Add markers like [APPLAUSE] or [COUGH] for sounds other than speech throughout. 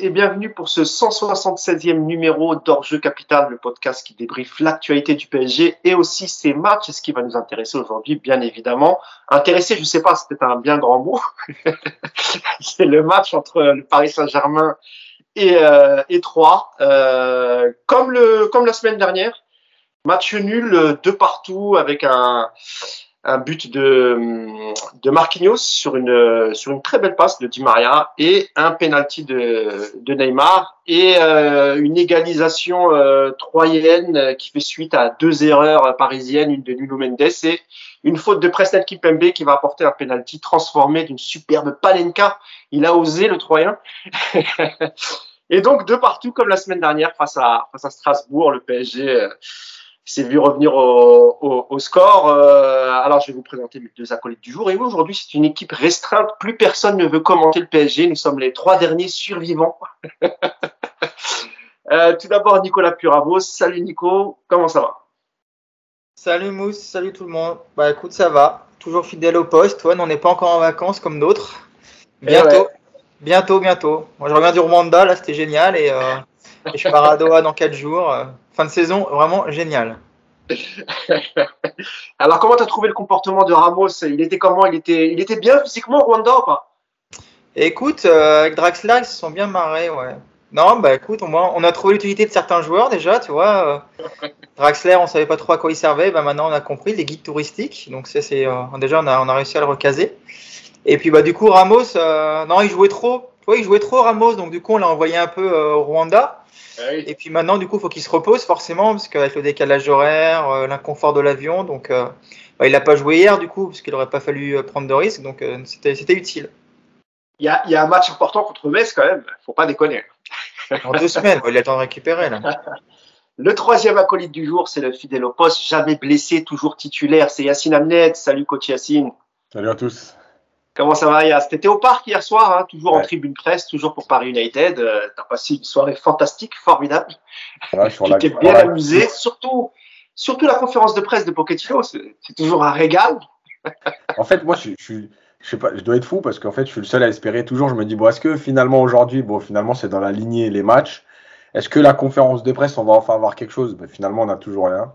et bienvenue pour ce 176e numéro d'Orjeu Capital, le podcast qui débriefe l'actualité du PSG et aussi ses matchs, ce qui va nous intéresser aujourd'hui, bien évidemment. Intéresser, je sais pas, c'était un bien grand mot. [LAUGHS] C'est le match entre le Paris Saint-Germain et, euh, et Troyes. Euh, comme, le, comme la semaine dernière, match nul de partout avec un, un but de, de Marquinhos sur une, sur une très belle passe de Di Maria et un penalty de, de Neymar et euh, une égalisation euh, troyenne qui fait suite à deux erreurs parisiennes, une de Nuno Mendes et une faute de Presnel Kipembe qui va apporter un penalty transformé d'une superbe Palenka. Il a osé le Troyen. [LAUGHS] et donc de partout comme la semaine dernière face à, face à Strasbourg, le PSG. Euh, s'est vu revenir au, au, score. Euh, alors, je vais vous présenter mes deux acolytes du jour. Et aujourd'hui, c'est une équipe restreinte. Plus personne ne veut commenter le PSG. Nous sommes les trois derniers survivants. [LAUGHS] euh, tout d'abord, Nicolas Puravos. Salut Nico, comment ça va? Salut Mousse, salut tout le monde. Bah écoute, ça va. Toujours fidèle au poste. Ouais, on n'est pas encore en vacances comme d'autres. Bientôt. Ouais. Bientôt, bientôt. Moi, je reviens du Rwanda, là, c'était génial. Et, euh, [LAUGHS] et je pars à Doha dans 4 jours. Fin de saison vraiment génial. [LAUGHS] Alors, comment tu as trouvé le comportement de Ramos? Il était comment? Il était, il était bien physiquement au Rwanda ou pas? Écoute, euh, avec Draxler, ils se sont bien marrés, ouais. Non, bah écoute, on, on a trouvé l'utilité de certains joueurs déjà, tu vois. Euh, [LAUGHS] Draxler, on savait pas trop à quoi il servait, bah maintenant on a compris, les guides touristiques. Donc ça, c'est euh, déjà on a, on a réussi à le recaser. Et puis bah du coup Ramos, euh, non, il jouait trop. Tu vois, il jouait trop Ramos, donc du coup on l'a envoyé un peu au Rwanda. Ah oui. Et puis maintenant, du coup, il faut qu'il se repose forcément, parce qu'avec le décalage horaire, euh, l'inconfort de l'avion, donc euh, bah, il n'a pas joué hier, du coup, parce qu'il n'aurait pas fallu euh, prendre de risques, donc euh, c'était utile. Il y, a, il y, a, un match important contre Metz quand même, faut pas déconner. [LAUGHS] En deux semaines, il a le temps de récupérer. Là. [LAUGHS] Le troisième acolyte du jour, c'est le fidèle au poste, jamais blessé, toujours titulaire, c'est Yacine Amned. Salut coach Yacine. Salut à tous. Comment ça va, Yass T'étais au parc hier soir, hein, toujours ouais. en tribune presse, toujours pour Paris United. Euh, T'as passé une soirée fantastique, formidable. Tu t'es bien amusé, surtout, surtout la conférence de presse de Pochettino, c'est toujours un régal. en fait, moi, je, je, je, sais pas, je dois être fou parce qu'en fait, je suis le seul à espérer toujours. Je me dis, bon, est-ce que finalement aujourd'hui, bon, finalement, c'est dans la lignée les matchs? Est-ce que la conférence de presse, on va enfin avoir quelque chose? Ben, Finalement, on n'a toujours rien.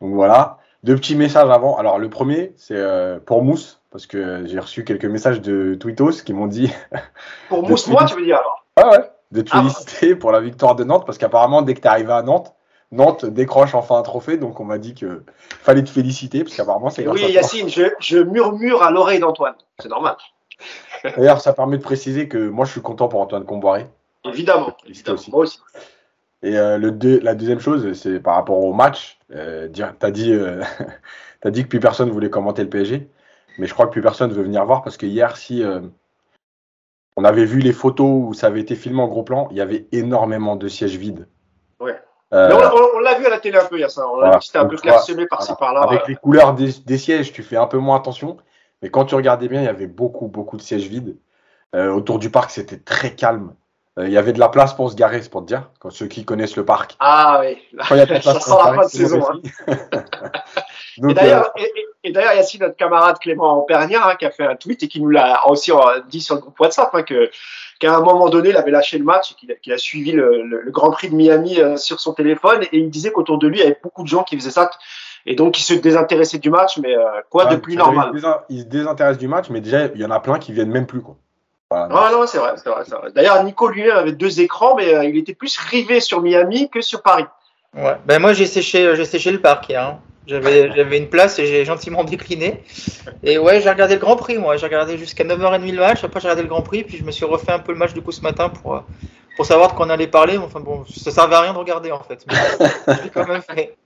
Donc voilà. Deux petits messages avant. Alors, le premier, c'est euh, pour Mousse parce que j'ai reçu quelques messages de Twittos qui m'ont dit. [LAUGHS] Pour Mousse, moi, tu veux dire alors Ah ouais, de te féliciter ah. [LAUGHS] pour la victoire de Nantes, parce qu'apparemment, dès que tu es arrivé à Nantes, Nantes décroche enfin un trophée, donc on m'a dit que fallait te féliciter, parce qu'apparemment, c'est Oui, Yacine, je, je, murmure à l'oreille d'Antoine, c'est normal. [LAUGHS] D'ailleurs, ça permet de préciser que moi, je suis content pour Antoine Comboiré. Évidemment, évidemment. Aussi. moi aussi. Et euh, le deux, la deuxième chose, c'est par rapport au match. Euh, tu as, dit, euh, as dit que plus personne voulait commenter le PSG. Mais je crois que plus personne ne veut venir voir parce que hier, si euh, on avait vu les photos où ça avait été filmé en gros plan, il y avait énormément de sièges vides. Ouais. Euh, Mais on, on l'a vu à la télé un peu, il y a ça. On voilà. C'était un peu clairsemé par-ci par-là. Avec les couleurs des, des, sièges, tu fais un peu moins attention. Mais quand tu regardais bien, il y avait beaucoup, beaucoup de sièges vides. Euh, autour du parc, c'était très calme. Euh, il y avait de la place pour se garer, c'est pour te dire, quand ceux qui connaissent le parc. Ah oui, [LAUGHS] place ça sent la fin de saison. Hein. [LAUGHS] Donc, et d'ailleurs, euh... et, et d'ailleurs, il y a aussi notre camarade Clément Pernier hein, qui a fait un tweet et qui nous l'a aussi dit sur le groupe WhatsApp hein, que qu'à un moment donné, il avait lâché le match et qu'il a, suivi le, le, le, Grand Prix de Miami euh, sur son téléphone et il disait qu'autour de lui, il y avait beaucoup de gens qui faisaient ça et donc qui se désintéressaient du match. Mais euh, quoi ouais, de plus normal? Ils se désintéressent du match, mais déjà, il y en a plein qui viennent même plus. Quoi. Voilà, ah non, c'est vrai, c'est vrai, vrai. D'ailleurs, Nico lui-même avait deux écrans, mais euh, il était plus rivé sur Miami que sur Paris. Ouais. Ben moi, j'ai séché, j'ai séché le parc hier. Hein. J'avais une place et j'ai gentiment décliné. Et ouais, j'ai regardé le Grand Prix, moi. J'ai regardé jusqu'à 9h30 le match. Après, j'ai regardé le Grand Prix. Puis je me suis refait un peu le match du coup ce matin pour, pour savoir de quoi on allait parler. Enfin bon, ça servait à rien de regarder en fait. Mais [LAUGHS] je quand même fait.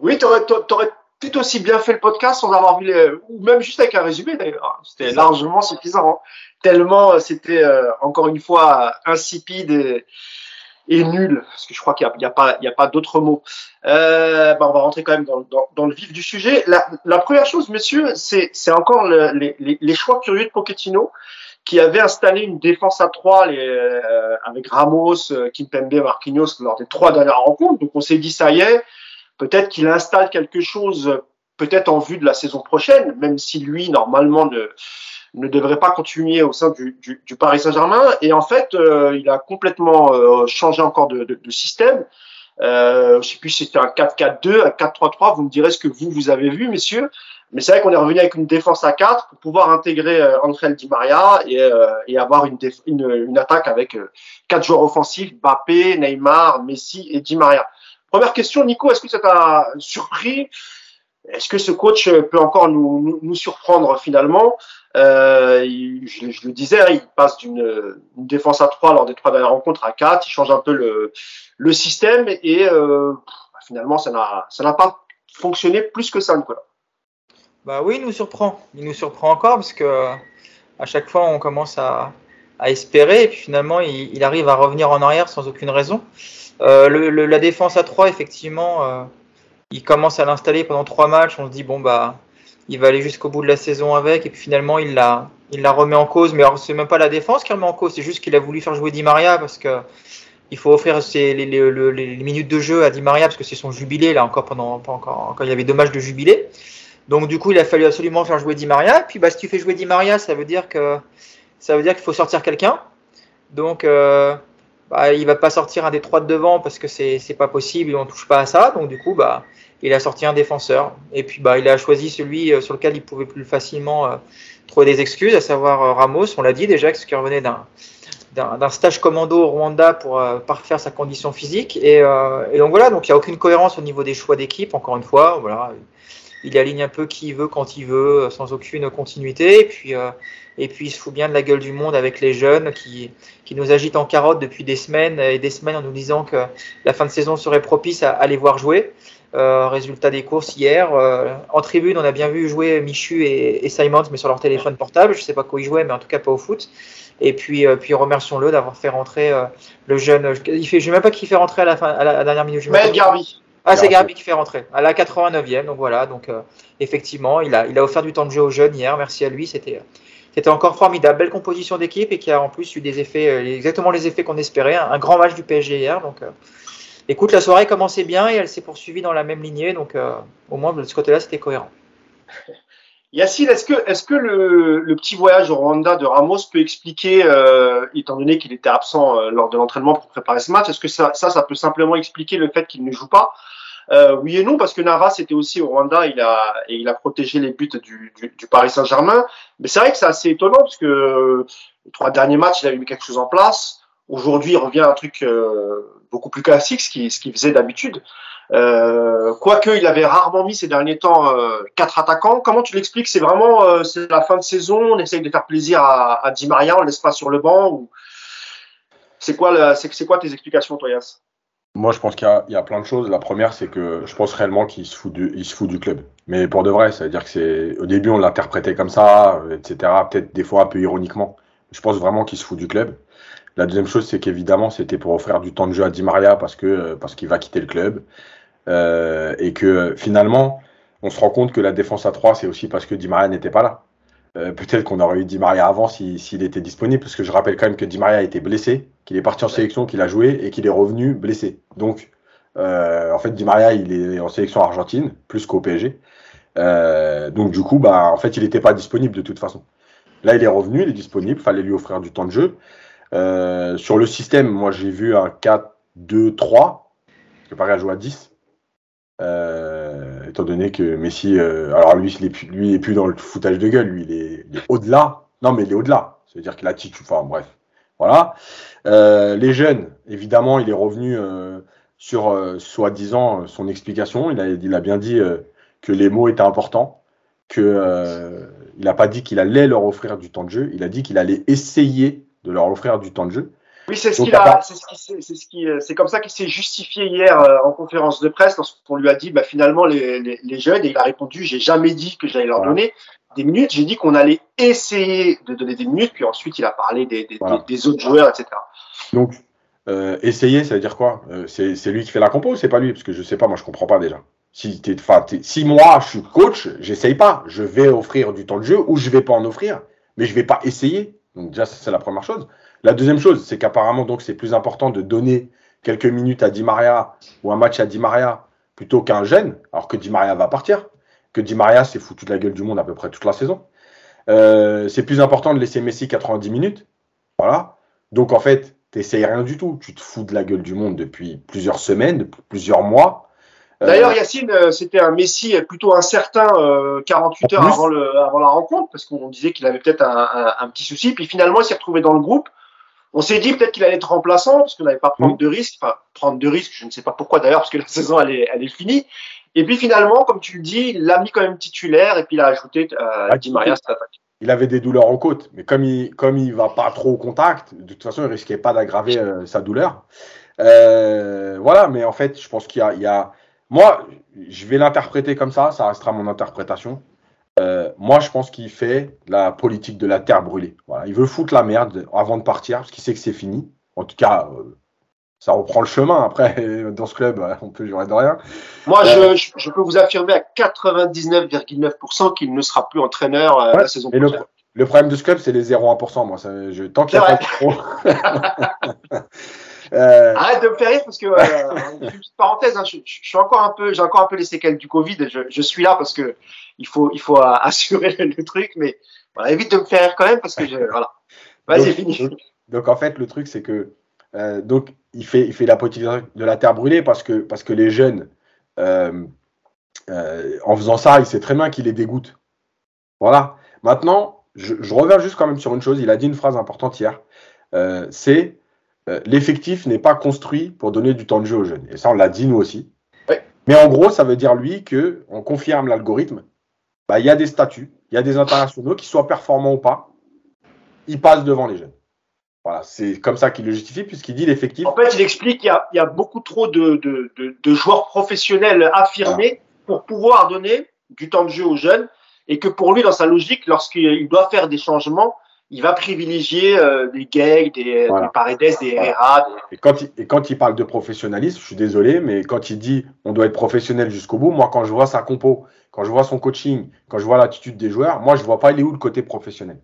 Oui, t'aurais aurais tout aussi bien fait le podcast sans avoir vu les. ou même juste avec un résumé d'ailleurs. C'était largement suffisant. Hein. Tellement c'était euh, encore une fois insipide et et nul, parce que je crois qu'il n'y a, a, pas, pas d'autre mot. Euh, bah on va rentrer quand même dans, le vif du sujet. La, première chose, monsieur, c'est, encore le, les, choix curieux de Pochettino, qui avait installé une défense à trois les, euh, avec Ramos, Kimpembe, Marquinhos lors des trois dernières rencontres. Donc on s'est dit, ça y est, peut-être qu'il installe quelque chose, peut-être en vue de la saison prochaine, même si lui, normalement, ne ne devrait pas continuer au sein du, du, du Paris Saint-Germain. Et en fait, euh, il a complètement euh, changé encore de, de, de système. Euh, je sais plus si c'était un 4-4-2, un 4-3-3. Vous me direz ce que vous vous avez vu, messieurs. Mais c'est vrai qu'on est revenu avec une défense à 4 pour pouvoir intégrer euh, Angel Di Maria et, euh, et avoir une, une, une, attaque avec euh, quatre joueurs offensifs Mbappé, Neymar, Messi et Di Maria. Première question, Nico, est-ce que ça t'a surpris? Est-ce que ce coach peut encore nous, nous, nous surprendre finalement? Euh, je, le disais, hein, il passe d'une défense à 3 lors des trois dernières rencontres à 4, il change un peu le, système et euh, finalement ça n'a pas fonctionné plus que ça, Nicolas. Bah oui, il nous surprend. Il nous surprend encore parce que à chaque fois on commence à, espérer et puis finalement il, arrive à revenir en arrière sans aucune raison. Euh, la défense à 3, effectivement, euh, il commence à l'installer pendant trois matchs. On se dit bon bah il va aller jusqu'au bout de la saison avec et puis finalement il la il la remet en cause. Mais c'est même pas la défense qui remet en cause, c'est juste qu'il a voulu faire jouer Di Maria parce que il faut offrir les, minutes de jeu à Di Maria parce que c'est son jubilé là encore pendant encore quand il y avait deux matchs de jubilé. Donc du coup, il a fallu absolument faire jouer Di Maria. Puis bah, si tu fais jouer Di Maria, ça veut dire que ça veut dire qu'il faut sortir quelqu'un. Donc euh, bah, il va pas sortir un des trois de devant parce que c'est c'est pas possible et on touche pas à ça. Donc du coup, bah il a sorti un défenseur et puis bah il a choisi celui euh, sur lequel il pouvait plus facilement euh, trouver des excuses, à savoir euh, Ramos. On l'a dit déjà, ce qui revenait d'un d'un stage commando au Rwanda pour euh, parfaire sa condition physique et, euh, et donc voilà donc il y a aucune cohérence au niveau des choix d'équipe encore une fois voilà il aligne un peu qui veut quand il veut, sans aucune continuité. Et puis, euh, et puis il se fout bien de la gueule du monde avec les jeunes qui, qui nous agitent en carotte depuis des semaines et des semaines en nous disant que la fin de saison serait propice à, à les voir jouer. Euh, résultat des courses hier. Euh, en tribune, on a bien vu jouer Michu et, et Simons, mais sur leur téléphone portable. Je sais pas quoi ils jouaient, mais en tout cas pas au foot. Et puis, euh, puis remercions-le d'avoir fait rentrer euh, le jeune. Il fait, je sais même pas qui fait rentrer à la, fin, à la, à la dernière minute. Mais Garbi. Ah, c'est Garbi qui fait rentrer à la 89e. Donc voilà, donc euh, effectivement, il a, il a offert du temps de jeu aux jeunes hier. Merci à lui. C'était, c'était encore formidable. Belle composition d'équipe et qui a en plus eu des effets, euh, exactement les effets qu'on espérait. Un, grand match du PSG hier. Donc, euh, écoute, la soirée commençait bien et elle s'est poursuivie dans la même lignée. Donc, euh, au moins de ce côté-là, c'était cohérent. [LAUGHS] Yacine, est-ce que, le, petit voyage au Rwanda de Ramos peut expliquer, étant donné qu'il était absent lors de l'entraînement pour préparer ce match, est-ce que ça peut simplement expliquer le fait qu'il ne joue pas? Euh, Oui et non, parce que Navas était aussi au Rwanda, il a, et il a protégé les buts du, du, du Paris Saint-Germain. Mais c'est vrai que c'est assez étonnant, parce que les trois derniers matchs, il avait mis quelque chose en place. Aujourd'hui, il revient à un truc euh, beaucoup plus classique, ce qu'il qu faisait d'habitude. Euh, quoique il avait rarement mis ces derniers temps euh, quatre attaquants. Comment tu l'expliques? C'est vraiment euh, c'est la fin de saison, on essaye de faire plaisir à, à Di Maria, on laisse pas sur le banc ou c'est quoi c'est quoi tes explications, toi, Yass Moi, je pense qu'il y, y, a plein de choses. La première, c'est que je pense réellement qu'il se fout du se fout du club. Mais pour de vrai, ça veut dire que c'est au début on l'interprétait comme ça, etc. Peut-être des fois un peu ironiquement. Je pense vraiment qu'il se fout du club. La deuxième chose, c'est qu'évidemment, c'était pour offrir du temps de jeu à Di Maria parce que parce qu'il va quitter le club. Euh, et que finalement, on se rend compte que la défense à 3, c'est aussi parce que Di Maria n'était pas là. Euh, Peut-être qu'on aurait eu Di Maria avant s'il si, était disponible, parce que je rappelle quand même que Di Maria été blessé, qu'il est parti en sélection, qu'il a joué et qu'il est revenu blessé. Donc, euh, en fait, Di Maria, il est en sélection argentine, plus qu'au PSG. Euh, donc, du coup, bah, en fait, il n'était pas disponible de toute façon. Là, il est revenu, il est disponible, fallait lui offrir du temps de jeu. Euh, sur le système, moi, j'ai vu un 4-2-3, que Paris a joué à 10. Euh, étant donné que Messi, euh, alors lui, il est plus, lui, il est plus dans le foutage de gueule, lui, il est, au-delà. Non, mais il est au-delà. C'est-à-dire qu'il a titu, enfin bref, voilà. Euh, les jeunes, évidemment, il est revenu euh, sur euh, soi-disant son explication. Il a, il a bien dit que les mots étaient importants, que il n'a pas dit qu'il allait leur offrir du temps de jeu. Il a dit qu'il allait essayer de leur offrir du temps de jeu. Oui, c'est ce qu'il a, c'est ce qui, c'est comme ça qu'il s'est justifié hier en conférence de presse lorsqu'on lui a dit, bah, finalement les, les, les, jeunes, et il a répondu, j'ai jamais dit que j'allais leur voilà. donner des minutes, j'ai dit qu'on allait essayer de donner des minutes, puis ensuite il a parlé des, des, voilà. des, des autres joueurs, etc. Donc, euh, essayer, ça veut dire quoi? Euh, C'est lui qui fait la compo ou c'est pas lui? Parce que je sais pas, moi je comprends pas déjà. Si, es, es, si moi je suis coach, j'essaye pas. Je vais offrir du temps de jeu ou je vais pas en offrir, mais je vais pas essayer. Donc déjà, c'est la première chose. La deuxième chose, c'est qu'apparemment, donc, c'est plus important de donner quelques minutes à Di Maria ou un match à Di Maria plutôt qu'un jeune, alors que Di Maria va partir, que Di Maria s'est foutu de la gueule du monde à peu près toute la saison. Euh, c'est plus important de laisser Messi 90 minutes. Voilà. Donc en fait, tu n'essayes rien du tout. Tu te fous de la gueule du monde depuis plusieurs semaines, plusieurs mois. Euh, D'ailleurs, Yacine, euh, c'était un Messi plutôt incertain 48 heures avant, le, avant, la rencontre, parce qu'on disait qu'il avait peut-être un, un, petit souci. Puis finalement, il s'est retrouvé dans le groupe. On s'est dit peut-être qu'il allait être remplaçant, parce qu'on n'allait pas prendre de risques. Enfin, prendre de risques, je ne sais pas pourquoi d'ailleurs, parce que la [LAUGHS] saison, elle est, elle est finie. Et puis finalement, comme tu le dis, il l'a mis quand même titulaire, et puis il a ajouté euh, Di Maria il avait des douleurs en côte, mais comme il comme il va pas trop au contact, de toute façon, il risquait pas d'aggraver euh, sa douleur. Euh, voilà, mais en fait, je pense qu'il y, a, moi, je vais l'interpréter comme ça, ça restera mon interprétation. Euh, moi, je pense qu'il fait la politique de la terre brûlée. Voilà, il veut foutre la merde avant de partir parce qu'il sait que c'est fini. En tout cas, ça reprend le chemin. Après, [LAUGHS] dans ce club, on peut jurer de rien. Moi, je, je, peux vous affirmer à 99,9% qu'il ne sera plus entraîneur la saison prochaine. Le, problème de ce club, c'est les 0,1%. Moi, ça, je, tant qu'il n'y a pas trop. [LAUGHS] Euh, Arrête de me faire rire parce que euh, une petite parenthèse, hein, je, suis encore un peu, j'ai encore un peu les séquelles du Covid. Je, je suis là parce que il faut, il faut [LAUGHS] assurer le truc, mais voilà, évite de me faire rire quand même parce que je, voilà. Vas-y, fini. Donc, donc, en fait, le truc c'est que euh, donc il fait, il fait de la terre brûlée parce que, parce que les jeunes, euh, euh, en faisant ça, il sait très bien qu'il les dégoûte. Voilà. Maintenant, je, reviens juste quand même sur une chose. Il a dit une phrase importante hier. c'est l'effectif n'est pas construit pour donner du temps de jeu aux jeunes. Et ça, on l'a dit nous aussi. Mais en gros, ça veut dire lui que on confirme l'algorithme. Bah, il y a des statuts, il y a des internationaux qui soient performants ou pas, ils passent devant les jeunes. Voilà, c'est comme ça qu'il le justifie, puisqu'il dit l'effectif. En fait, il explique qu'il y, y, a beaucoup trop de, de, de, de joueurs professionnels affirmés pour pouvoir donner du temps de jeu aux jeunes, et que pour lui, dans sa logique, lorsqu'il doit faire des changements, il va privilégier euh, des Gay, des, des Paredes, des Herrera. Et, quand il, et quand il parle de professionnalisme, je suis désolé, mais quand il dit on doit être professionnel jusqu'au bout, moi, quand je vois sa compo, quand je vois son coaching, quand je vois l'attitude des joueurs, moi, je vois pas il est où le côté professionnel?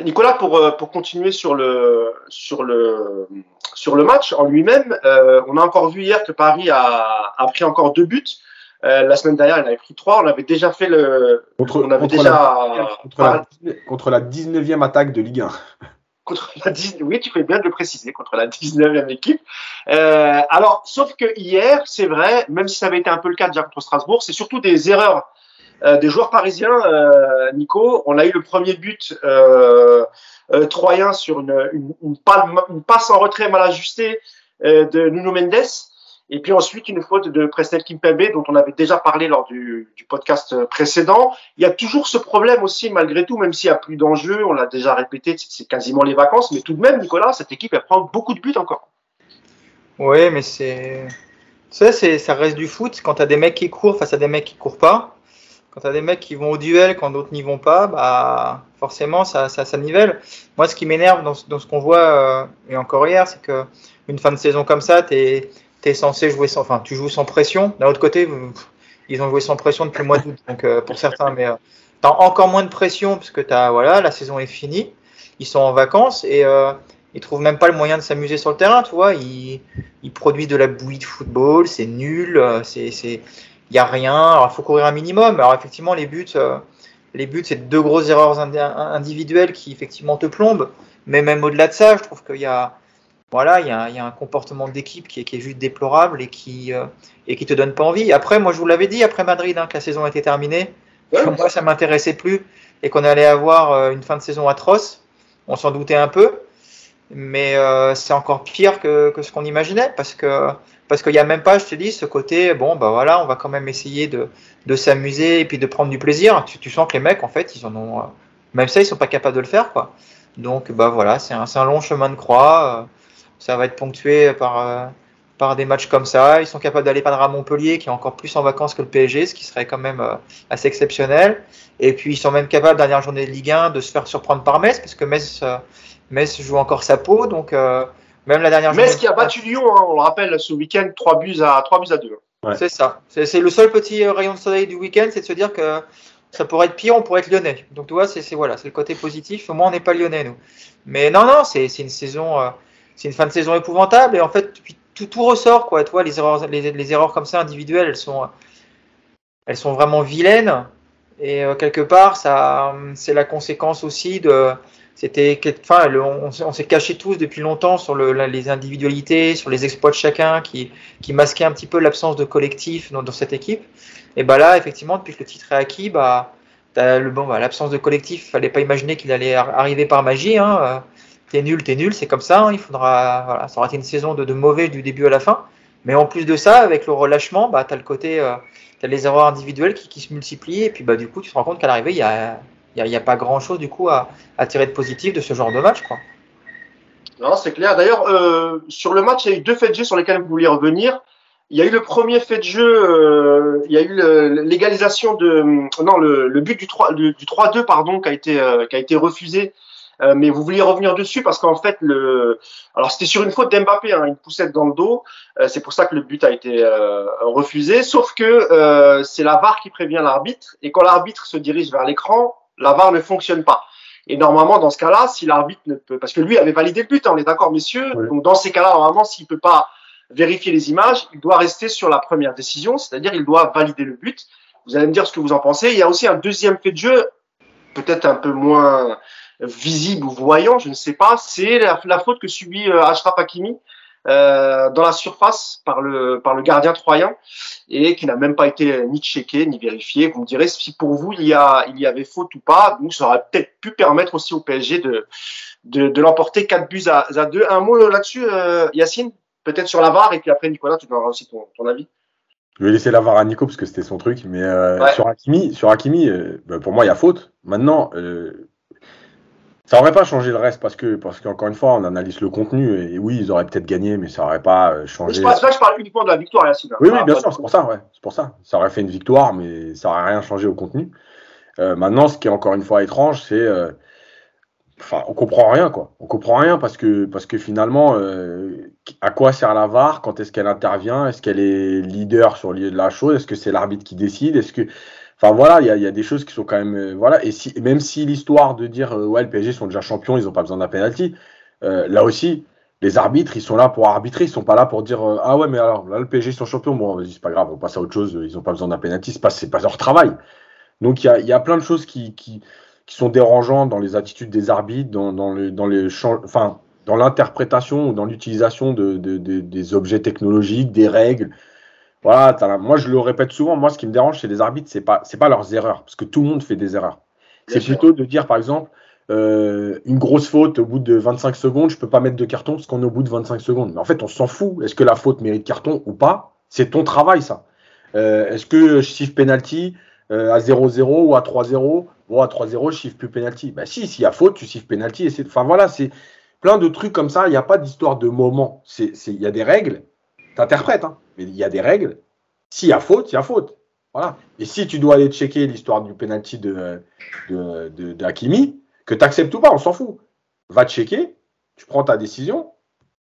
Nicolas, pour, euh, pour continuer sur le, sur le, sur le match en lui-même, euh, on a encore vu hier que Paris a, a pris encore deux buts. Euh, la semaine dernière, il avait pris trois. On avait déjà fait le. Contre, on avait contre déjà. La, contre, la, contre, la, 19e attaque de Ligue 1. [LAUGHS] Contre la 10, oui, tu fais bien de le préciser, contre la 19e équipe. Euh, alors, sauf que hier, c'est vrai, même si ça avait été un peu le cas déjà contre Strasbourg, c'est surtout des erreurs des joueurs parisiens, euh, Nico. On a eu le premier but euh, troyen sur une, passe en retrait mal ajustée de Nuno Mendes. Et puis ensuite, une faute de Presnel Kimpembe, dont on avait déjà parlé lors du, podcast précédent. Il y a toujours ce problème aussi, malgré tout, même s'il n'y a plus d'enjeu, on l'a déjà répété, c'est quasiment les vacances, mais tout de même, Nicolas, cette équipe, elle prend beaucoup de buts encore. Oui, mais c'est... Ça, ça reste du foot. Quand tu as des mecs qui courent face à des mecs qui courent pas, quand tu as des mecs qui vont au duel quand d'autres n'y vont pas, bah, forcément, ça, ça, ça nivelle. Moi, ce qui m'énerve dans, dans, ce qu'on voit, euh, et encore hier, c'est que une fin de saison comme ça, tu es, censé jouer sans, enfin, tu joues sans pression. D'un autre côté, ils ont joué sans pression depuis le mois d'août, donc euh, pour certains, mais euh, tu as encore moins de pression parce que as, voilà, la saison est finie, ils sont en vacances et euh, ils trouvent même pas le moyen de s'amuser sur le terrain, tu vois. Ils, ils produisent de la bouillie de football, c'est nul, euh, c'est il n'y a rien. Alors, il faut courir un minimum. Alors, effectivement, les buts, euh, les buts, c'est deux grosses erreurs individuelles qui, effectivement, te plombent. Mais même au-delà de ça, je trouve qu'il y a, voilà, il y a, il y a un comportement d'équipe qui est, qui est, juste déplorable et qui, euh, et qui te donne pas envie. Après, moi, je vous l'avais dit après Madrid, hein, que la saison était terminée. Ouais. Moi, ça m'intéressait plus et qu'on allait avoir euh, une fin de saison atroce. On s'en doutait un peu, mais euh, c'est encore pire que, que ce qu'on imaginait parce que parce qu'il n'y a même pas, je te dis, ce côté, bon, bah voilà, on va quand même essayer de, de s'amuser et puis de prendre du plaisir. Tu, sens que les mecs, en fait, ils en ont, euh, même ça, ils sont pas capables de le faire, quoi. Donc, bah voilà, c'est un, un, long chemin de croix. Euh, ça va être ponctué par, euh, par des matchs comme ça. Ils sont capables d'aller pas à Montpellier, qui est encore plus en vacances que le PSG, ce qui serait quand même assez exceptionnel. Et puis, ils sont même capables, dernière journée de Ligue 1, de se faire surprendre par Metz, parce que Metz, Metz joue encore sa peau. Donc, même la dernière Metz qui a battu Lyon, hein, on le rappelle, ce week-end, 3 buts à, 3 buts à 2. Ouais. C'est ça. C'est le seul petit euh, rayon de soleil du week-end, c'est de se dire que ça pourrait être pire, on pourrait être lyonnais. Donc tu vois, c'est voilà, c'est le côté positif. Au moins, on n'est pas lyonnais, nous. Mais non, non, c'est une saison, euh, c'est une fin de saison épouvantable. Et en fait, tout, tout ressort, quoi. Tu vois, les erreurs, les, les, erreurs comme ça individuelles, elles sont, elles sont vraiment vilaines. Et euh, quelque part, ça, c'est la conséquence aussi de. C'était, enfin, on, s'est caché tous depuis longtemps sur le, les individualités, sur les exploits de chacun, qui, qui masquaient un petit peu l'absence de collectif dans, cette équipe. Et bah là, effectivement, depuis que le titre est acquis, bah, bon, bah, l'absence de collectif, fallait pas imaginer qu'il allait arriver par magie. Hein. T'es nul, t'es nul, c'est comme ça. Hein. Il faudra, voilà, ça aura été une saison de, de, mauvais du début à la fin. Mais en plus de ça, avec le relâchement, bah, tu as le côté, euh, les erreurs individuelles qui, qui, se multiplient. Et puis, bah, du coup, tu te rends compte qu'à l'arrivée, il y a, y, a, y a, pas grand chose du coup à, tirer de positif de ce genre de match. Quoi. Non, c'est clair. D'ailleurs, euh, sur le match, il y a eu deux faits de jeu sur lesquels vous vouliez revenir. Il y a eu le premier fait de jeu, euh, il y a eu l'égalisation de, non, le, but du 3, du, du 3-2 pardon, qui a été, euh, qui a été refusé. Mais vous vouliez revenir dessus parce qu'en fait, le, alors c'était sur une faute d'Mbappé, hein, une poussette dans le dos. C'est pour ça que le but a été refusé. Sauf que c'est la VAR qui prévient l'arbitre et quand l'arbitre se dirige vers l'écran, la VAR ne fonctionne pas. Et normalement, dans ce cas-là, si l'arbitre ne peut, parce que lui avait validé le but, hein, on est d'accord, messieurs. Oui. Donc dans ces cas-là, normalement, s'il peut pas vérifier les images, il doit rester sur la première décision, c'est-à-dire il doit valider le but. Vous allez me dire ce que vous en pensez. Il y a aussi un deuxième fait de jeu, peut-être un peu moins visible ou voyant, je ne sais pas. C'est la, la, faute que subit euh, Ashraf Hakimi euh, dans la surface par le par le gardien troyen et qui n'a même pas été ni checké ni vérifié. Vous me direz si pour vous il y a il y avait faute ou pas. Donc ça aurait peut-être pu permettre aussi au PSG de de, de l'emporter 4 buts à, à 2. Un mot là-dessus, euh, Yacine? Peut-être sur la VAR et puis après Nicolas, tu donneras aussi ton, ton avis. Je vais laisser la VAR à Nico parce que c'était son truc, mais euh, ouais. sur Hakimi, sur Hakimi, euh, bah, pour moi il y a faute. Maintenant, euh, ça aurait pas changé le reste parce que parce qu'encore une fois, on analyse le contenu et oui, ils auraient peut-être gagné, mais ça aurait pas changé. Je, pense, là, je parle uniquement de la victoire, Yacine. Oui, oui, bien sûr, c'est pour ça, ouais, c'est pour ça. Ça aurait fait une victoire, mais ça aurait rien changé au contenu. maintenant, ce qui est encore une fois étrange, c'est enfin, on comprend rien, quoi. On comprend rien parce que, parce que finalement, euh, à quoi sert la VAR? Quand est-ce qu'elle intervient? Est-ce qu'elle est leader sur la chose? Est-ce que c'est l'arbitre qui décide? Est-ce que, enfin voilà, il y a, des choses qui sont quand même, euh, voilà. Et si, même si l'histoire de dire, euh, ouais, le PSG sont déjà champions, ils n'ont pas besoin d'un penalty, euh, là aussi, les arbitres, ils sont là pour arbitrer, ils sont pas là pour dire, ah ouais, mais alors là, le PSG sont champions, bon, vas-y, c'est pas grave, on passe à autre chose, ils n'ont pas besoin d'un penalty, c'est pas, pas leur travail. Donc il y a, plein de choses qui, sont dérangeants dans les attitudes des arbitres, dans, les, dans l'interprétation ou dans l'utilisation de, de, de, des objets technologiques, des règles. Voilà, moi je le répète souvent, moi ce qui me dérange chez les arbitres, c'est pas c'est pas leurs erreurs, parce que tout le monde fait des erreurs. C'est plutôt de dire par exemple euh, une grosse faute au bout de 25 secondes, je peux pas mettre de carton parce qu'on est au bout de 25 secondes. Mais en fait, on s'en fout. Est-ce que la faute mérite carton ou pas? C'est ton travail ça. Euh, Est-ce que je siffle penalty euh, à 0-0 ou à 3-0 Bon, à 3-0, je chiffre plus penalty. Bah si, s'il y a faute, tu siffles penalty. Et enfin voilà, c'est plein de trucs comme ça. Il n'y a pas d'histoire de moment. Il y a des règles. Tu interprètes, hein, mais il y a des règles. S'il y a faute, il y a faute. Voilà. Et si tu dois aller checker l'histoire du penalty de, de, de, de Hakimi, que tu acceptes ou pas, on s'en fout. Va checker, tu prends ta décision,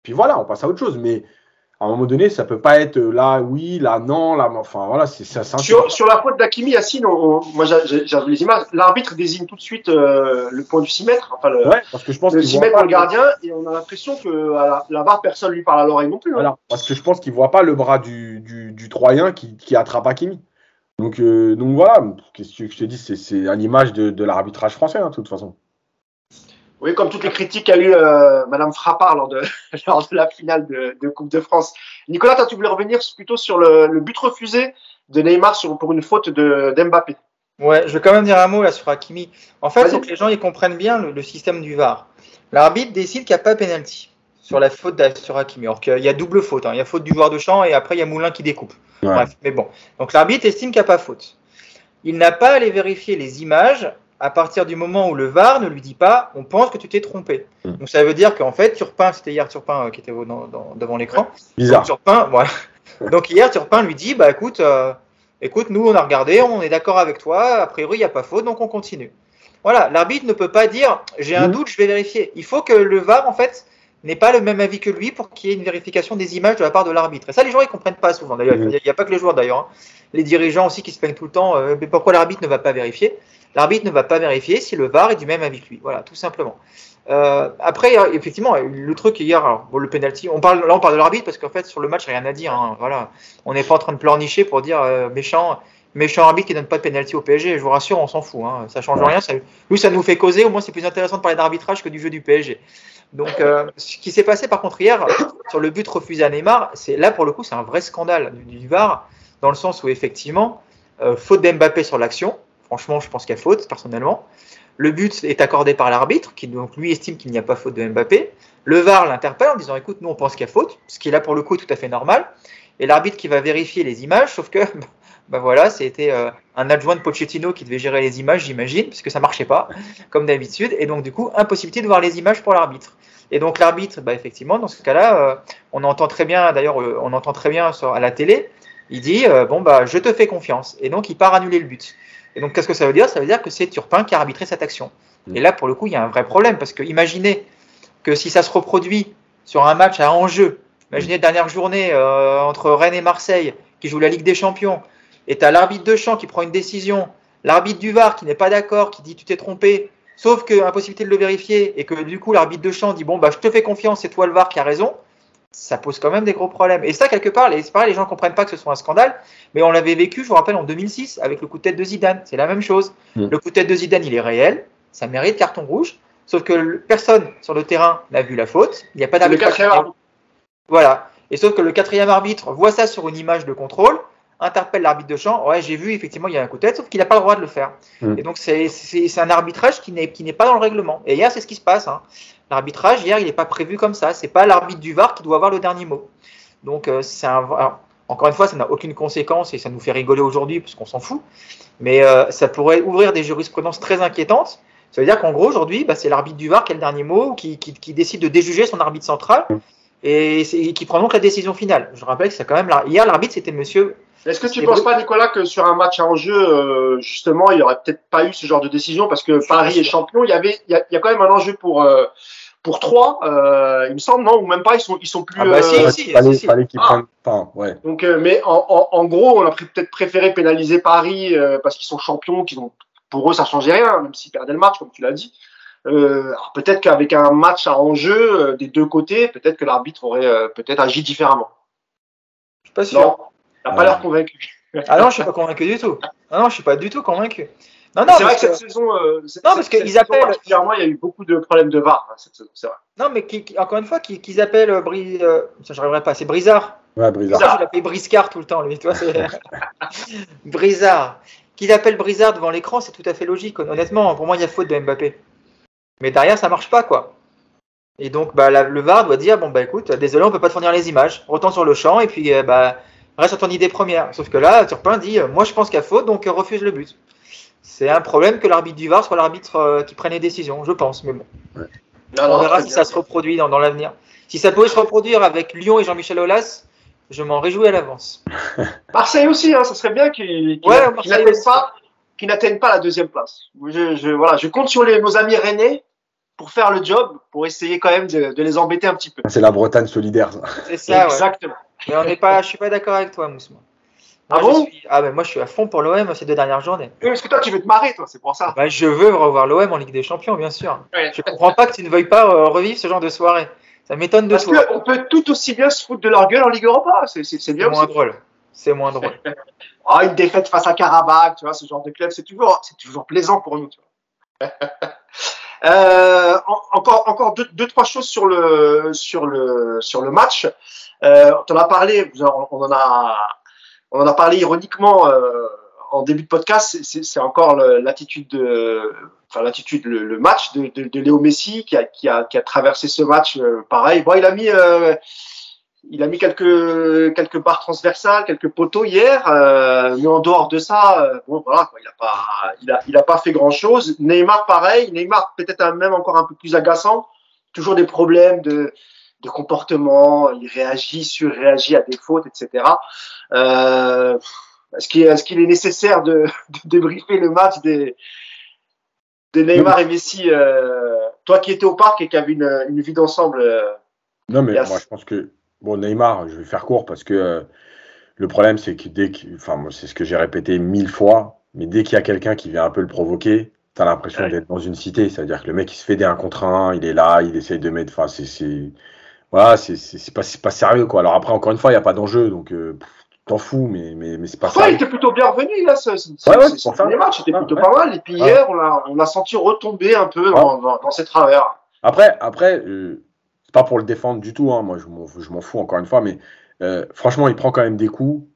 puis voilà, on passe à autre chose. Mais à un moment donné, ça peut pas être là oui, là non, là, enfin voilà, c'est ça. Sur, sur la faute d'Akimi, Yacine, on, moi j'ai vu les images, l'arbitre désigne tout de suite euh, le point du 6 mètres, enfin le, ouais, parce que je pense le 6 mètres pour le gardien, et on a l'impression que à la, la barre, personne lui parle à l'oreille non plus. Hein. Voilà, parce que je pense qu'il voit pas le bras du, du, du Troyen qui, qui attrape Akimi. Donc, euh, donc voilà, qu'est-ce que je te dis, c'est à l'image de, de l'arbitrage français, hein, de toute façon. Oui, comme toutes les critiques qu'a eu euh, Madame Frappard lors de, [LAUGHS] lors de la finale de, de Coupe de France. Nicolas, toi, tu voulais revenir plutôt sur le, le but refusé de Neymar sur, pour une faute d'Mbappé. ouais, je vais quand même dire un mot là sur Hakimi. En fait, faut que les gens ils comprennent bien le, le système du VAR. L'arbitre décide qu'il n'y a pas penalty sur la faute sur Hakimi. Alors qu'il y a double faute. Hein. Il y a faute du joueur de champ et après il y a Moulin qui découpe. Ouais. Bref, mais bon. Donc l'arbitre estime qu'il n'y a pas faute. Il n'a pas à aller vérifier les images à partir du moment où le VAR ne lui dit pas, on pense que tu t'es trompé. Mmh. Donc ça veut dire qu'en fait, Turpin, c'était hier Turpin euh, qui était dans, dans, devant l'écran. Bizarre. Turpin, [LAUGHS] voilà. Donc hier, Turpin lui dit, bah écoute, euh, écoute, nous on a regardé, on est d'accord avec toi, a priori il n'y a pas faute, donc on continue. Voilà, l'arbitre ne peut pas dire, j'ai un mmh. doute, je vais vérifier. Il faut que le VAR, en fait, n'ait pas le même avis que lui pour qu'il y ait une vérification des images de la part de l'arbitre. Et ça, les gens, ils comprennent pas souvent. D'ailleurs, il n'y a, a, pas que les joueurs, d'ailleurs. Hein. Les dirigeants aussi qui se plaignent tout le temps, euh, mais pourquoi l'arbitre ne va pas vérifier? L'arbitre ne va pas vérifier si le VAR est du même avis que lui. Voilà, tout simplement. Euh, après, effectivement, le truc hier, bon, le penalty, on parle, là on parle de l'arbitre parce qu'en fait sur le match rien à dire. Hein, voilà, on n'est pas en train de pleurnicher pour dire euh, méchant. méchant arbitre qui donne pas de pénalty au PSG. Je vous rassure, on s'en fout. Hein. Ça change rien. Ça, nous, ça nous fait causer. Au moins, c'est plus intéressant de parler d'arbitrage que du jeu du PSG. Donc, euh, ce qui s'est passé par contre hier sur le but refusé à Neymar, c'est là pour le coup, c'est un vrai scandale du, VAR dans le sens où effectivement, euh, faute d'Mbappé sur l'action. Franchement, je pense qu'il y a faute personnellement. Le but est accordé par l'arbitre, qui donc lui estime qu'il n'y a pas faute de Mbappé. Le VAR l'interpelle en disant écoute, nous on pense qu'il y a faute, ce qui est là pour le coup tout à fait normal. Et l'arbitre qui va vérifier les images, sauf que [LAUGHS] ben voilà, c'était euh, un adjoint de Pochettino qui devait gérer les images, j'imagine, puisque ça marchait pas, comme d'habitude. Et donc, du coup, impossibilité de voir les images pour l'arbitre. Et donc, l'arbitre, bah, effectivement, dans ce cas-là, euh, on entend très bien, d'ailleurs, euh, on entend très bien à la télé, il dit, bon, je te fais confiance. Et donc, il part annuler le but. Et donc, qu'est-ce que ça veut dire? Ça veut dire que c'est Turpin qui a arbitré cette action. Mm. Et là, pour le coup, il y a un vrai problème, parce que imaginez que si ça se reproduit sur un match à enjeu, imaginez dernière journée entre Rennes et Marseille, qui joue la Ligue des Champions, et tu as l'arbitre de champ qui prend une décision, l'arbitre du VAR qui n'est pas d'accord, qui dit tu t'es trompé, sauf que impossibilité de le vérifier, et que du coup l'arbitre de champ dit bon bah je te fais confiance, c'est toi le VAR qui a raison, ça pose quand même des gros problèmes. Et ça, quelque part, c'est pareil, les gens ne comprennent pas que ce soit un scandale, mais on l'avait vécu, je vous rappelle, en 2006, avec le coup de tête de Zidane. C'est la même chose. Mm. Le coup de tête de Zidane, il est réel, ça mérite carton rouge, sauf que personne sur le terrain n'a vu la faute, il n'y a pas d'arbitre. Voilà. Et sauf que le quatrième arbitre voit ça sur une image de contrôle, interpelle l'arbitre de champ. Ouais, j'ai vu, effectivement, il y a un coup de tête, sauf qu'il n'a pas le droit de le faire. Mm. Et donc, c'est un arbitrage qui n'est pas dans le règlement. Et hier, c'est ce qui se passe. Hein. L'arbitrage, hier, il n'est pas prévu comme ça. C'est pas l'arbitre du VAR qui doit avoir le dernier mot. Donc, euh, c'est un. encore une fois, ça n'a aucune conséquence et ça nous fait rigoler aujourd'hui parce qu'on s'en fout. Mais euh, ça pourrait ouvrir des jurisprudences très inquiétantes. Ça veut dire qu'en gros, aujourd'hui, bah, c'est l'arbitre du VAR qui a le dernier mot, qui, qui, décide de déjuger son arbitre central et, et, qui prend donc la décision finale. Je rappelle que c'est quand même. Hier, l'arbitre, c'était monsieur est-ce que tu ne penses pas, Nicolas, que sur un match en jeu, euh, justement, il n'y aurait peut-être pas eu ce genre de décision parce que Paris est champion. Il y avait, il y a, quand même un enjeu pour euh, pour trois, euh, il me semble, non, ou même pas, ils sont ils sont plus. Ah bah si, si, fallait, fallait qu'ils prennent pas, ouais. Donc, mais en, gros, on a peut-être préféré pénaliser Paris parce qu'ils sont champions, qu'ils ont, pour eux, ça changeait rien, même s'ils perdaient le match, comme tu l'as dit. peut-être qu'avec un match à enjeu des deux côtés, peut-être que l'arbitre aurait peut-être agi différemment. Je suis pas sûr. T'as pas l'air convaincu. Ah non, je suis pas convaincu du tout. Ah non, je suis pas du tout convaincu. Non, non, c'est vrai que cette saison, euh, non, parce qu'ils appellent. Particulièrement, il y a eu beaucoup de problèmes de VAR hein, cette saison, c'est vrai. Non, mais qui, encore une fois, qu'ils appellent euh, Bri... Euh, ça, j'arriverai pas. C'est Brizard. Ouais, Brizard. je l'appelle Briscard tout le temps, lui. Toi, c'est [LAUGHS] Brizard. Qu'ils appellent Brizard devant l'écran, c'est tout à fait logique. Honnêtement, pour moi, il y a faute de Mbappé. Mais derrière, ça marche pas, quoi. Et donc, bah, le VAR doit dire bon, bah écoute, désolé, on peut pas te fournir les images. Retourne sur le champ et puis, bah reste sur ton idée première. Sauf que là, Turpin dit, euh, moi je pense qu'il y a faute, donc euh, refuse le but. C'est un problème que l'arbitre du VAR soit l'arbitre euh, qui prenne les décisions, je pense, mais bon. on verra si ça se reproduit dans, l'avenir. Si ça pouvait se reproduire avec Lyon et Jean-Michel Aulas, je m'en réjouis à l'avance. [LAUGHS] Marseille aussi, hein, ça serait bien qu'ils n'atteignent pas, la deuxième place. Je, voilà, je compte sur les, nos amis rennais pour faire le job, pour essayer quand même de, les embêter un petit peu. C'est la Bretagne solidaire. C'est ça. Exactement. Mais on n'est pas, je suis pas d'accord avec toi, Mousma. Ah bon Ah ben moi je suis à fond pour l'OM ces deux dernières journées. Oui, parce que toi tu veux te marrer, toi, c'est pour ça. Bah, je veux revoir l'OM en Ligue des Champions, bien sûr. Je Je comprends pas que tu ne veuilles pas euh, revivre ce genre de soirée. Ça m'étonne de parce toi. Parce qu'on peut tout aussi bien se foutre de leur gueule en Ligue Europa. C'est bien moins drôle. C'est moins drôle. [LAUGHS] Ah, une défaite face à Karabakh, tu vois, ce genre de club, c'est toujours, c'est toujours plaisant pour nous. Tu vois. [LAUGHS] euh, encore, encore deux, deux, trois choses sur le, sur le, sur le match. Euh, on en a parlé, on en a, on en a parlé ironiquement euh, en début de podcast. C'est encore l'attitude de, enfin l'attitude, le, match de, de, de, Léo Messi qui a, qui a, qui a traversé ce match. Euh, pareil, bon, il a mis, euh, il a mis quelques quelques barres transversales, quelques poteaux hier, euh, mais en dehors de ça, bon voilà, quoi, il a pas, il a, il a pas fait grand chose. Neymar, pareil. Neymar peut-être même encore un peu plus agaçant. Toujours des problèmes de de comportement, il réagit, surréagit à des fautes, etc. Euh, est-ce qu'il est, qu'il est, nécessaire de, de, débriefer le match des, de Neymar et Messi euh, Toi qui étais au parc et qui avais une, une vie d'ensemble. Euh, non, mais moi je pense que bon Neymar, je vais faire court parce que le problème c'est que dès que, enfin c'est ce que j'ai répété mille fois, mais dès qu'il y a quelqu'un qui vient un peu le provoquer, t'as l'impression d'être dans une cité. C'est-à-dire que le mec il se fait des 1 contre 1, il est là, il essaye de mettre, enfin c'est voilà, c'est pas, pas sérieux quoi. Alors après, encore une fois, il n'y a pas d'enjeu, donc euh, t'en fous, mais, mais, mais c'est pas ça. Ouais, il était plutôt bien revenu, là. Ce, ouais, ouais, son premier match était plutôt pas mal. Et puis hier, on l'a, on senti retomber un peu dans, dans, dans ses travers. Après, après euh, c'est pas pour le défendre du tout, hein. moi je m'en, je m'en fous encore une fois, mais euh, franchement, il prend quand même des coups.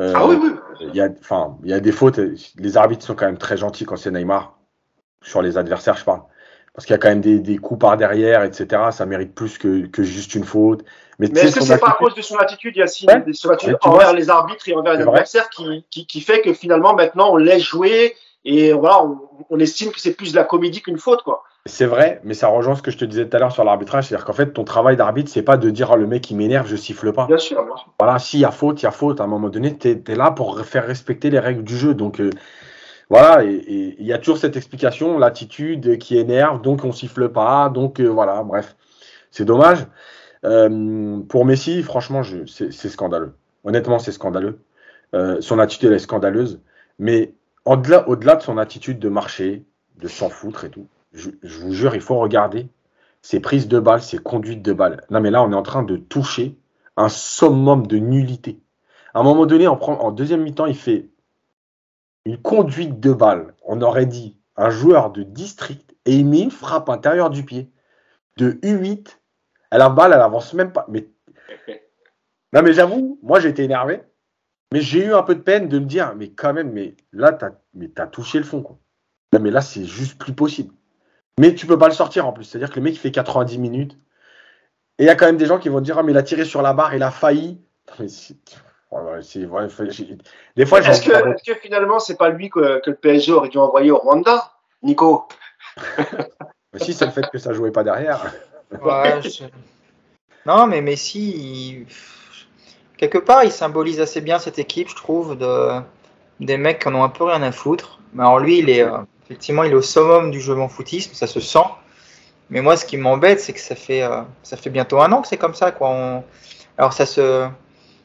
Euh, ah oui, oui. Il y, a, enfin, il y a des fautes. Les arbitres sont quand même très gentils quand c'est Neymar. Sur les adversaires, je parle. Parce qu'il y a quand même des, des, coups par derrière, etc. Ça mérite plus que, que juste une faute. Mais, Mais est-ce que c'est pas à cause de son attitude, Yacine, ouais. de son attitude envers vois, les arbitres et envers les adversaires qui, qui, qui, fait que finalement, maintenant, on laisse jouer et voilà, on, on estime que c'est plus de la comédie qu'une faute, quoi. C'est vrai, mais ça rejoint ce que je te disais tout à l'heure sur l'arbitrage, c'est-à-dire qu'en fait, ton travail d'arbitre, c'est pas de dire oh, le mec il m'énerve, je siffle pas. Bien sûr. Bien sûr. Voilà, s'il y a faute, il y a faute. À un moment donné, tu es, es, là pour faire respecter les règles du jeu. Donc euh, voilà, et il y a toujours cette explication, l'attitude qui énerve, donc on siffle pas, donc euh, voilà, bref, c'est dommage. Euh, pour Messi, franchement, c'est scandaleux. Honnêtement, c'est scandaleux. Euh, son attitude elle est scandaleuse, mais au-delà au -delà de son attitude de marcher, de s'en foutre et tout je, vous jure, il faut regarder ses prises de balles, ses conduites de balles. Non, mais là, on est en train de toucher un summum de nullité. À un moment donné, en deuxième mi-temps, il fait une conduite de balle. On aurait dit un joueur de district et il met une frappe intérieure du pied de U8. La balle, elle avance même pas. Mais... [LAUGHS] Non, mais j'avoue, moi, j'étais énervé. Mais j'ai eu un peu de peine de me dire, mais quand même, mais là, tu as, as, touché le fond. Quoi. Non, mais là, c'est juste plus possible. Mais tu peux pas le sortir en plus. C'est-à-dire que le mec, il fait 90 minutes. Et il y a quand même des gens qui vont dire, ah, mais il a tiré sur la barre, il a failli. Mais des fois, est-ce que, est que, finalement, c'est pas lui que, que, le PSG aurait dû envoyer au Rwanda, Nico? [LAUGHS] Si, c'est le fait que ça jouait pas derrière. Ouais, je... Non, mais Messi, il... quelque part, il symbolise assez bien cette équipe, je trouve, de... des mecs qui en ont un peu rien à foutre. Mais alors lui, il est, euh, effectivement, il est au summum du jeu en footisme, ça se sent. Mais moi, ce qui m'embête, c'est que ça fait, euh, ça fait bientôt un an que c'est comme ça. Quoi. On... Alors, ça se.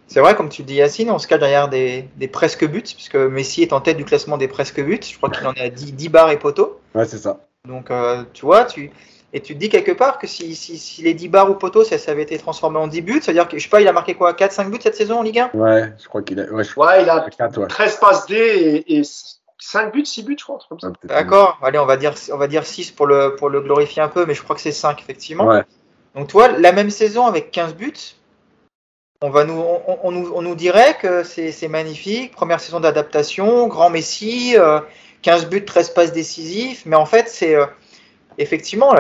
C'est vrai, comme tu le dis, Yacine, on se cache derrière des, des, presque buts, puisque Messi est en tête du classement des presque buts. Je crois qu'il en est à 10, 10 barres et poteaux. Ouais, c'est ça. Donc, euh, tu vois, tu. Et tu te dis quelque part que si, si, si les 10 barres ou poteaux, ça, ça, avait été transformé en 10 buts, c'est-à-dire que, je sais pas, il a marqué quoi 4-5 buts cette saison en Ligue 1 Ouais, je crois qu'il a. Ouais, je... ouais, il a 4, ouais. 13 passes D et, et 5 buts, 6 buts, je crois. Comme ça. D'accord, allez, on va dire, on va dire 6 pour le, pour le glorifier un peu, mais je crois que c'est 5, effectivement. Ouais. Donc, toi, la même saison avec 15 buts, on, va nous, on, on, nous, on nous dirait que c'est magnifique, première saison d'adaptation, grand Messi, euh, 15 buts, 13 passes décisifs, mais en fait, c'est euh, effectivement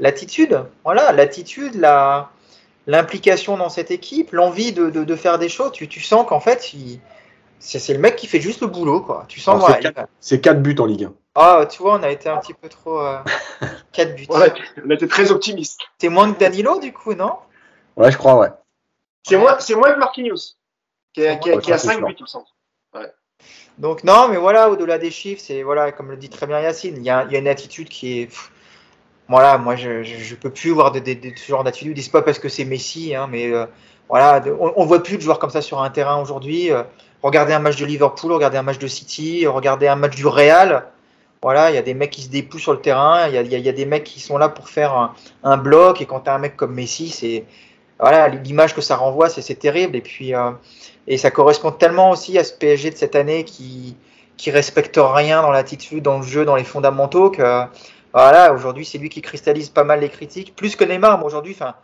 l'attitude, voilà, l'attitude, la l'implication dans cette équipe, l'envie de, de, de, faire des choses, tu, tu sens qu'en fait, c'est le mec qui fait juste le boulot, quoi. Tu sens, ouais, C'est 4 buts en Ligue 1. Ah, tu vois, on a été un petit peu trop. Euh, [LAUGHS] 4 buts. Ouais, on a été très optimiste. C'est moins que Danilo, du coup, non? Ouais, je crois, ouais. C'est moins, moins que Marquinhos, qui, a, qui, a, qui a 5 buts, semble. Ouais. Donc, non, mais voilà, au-delà des chiffres, c'est, voilà, comme le dit très bien Yacine, il y a, il y a une attitude qui est. Pff, voilà, moi, je, je, je, peux plus voir de, de, de, ce genre d'attitude. C'est pas parce que c'est Messi, hein, mais euh, voilà, on, on voit plus de joueurs comme ça sur un terrain aujourd'hui. Euh, regardez un match de Liverpool, regardez un match de City, regardez un match du Real. Voilà, il y a des mecs qui se dépouillent sur le terrain, il y a, y a, des mecs qui sont là pour faire un, un bloc. Et quand tu as un mec comme Messi, c'est voilà l'image que ça renvoie, c'est terrible. Et puis euh, et ça correspond tellement aussi à ce PSG de cette année qui qui respecte rien dans l'attitude, dans le jeu, dans les fondamentaux que voilà aujourd'hui c'est lui qui cristallise pas mal les critiques, plus que Neymar. Moi aujourd'hui, enfin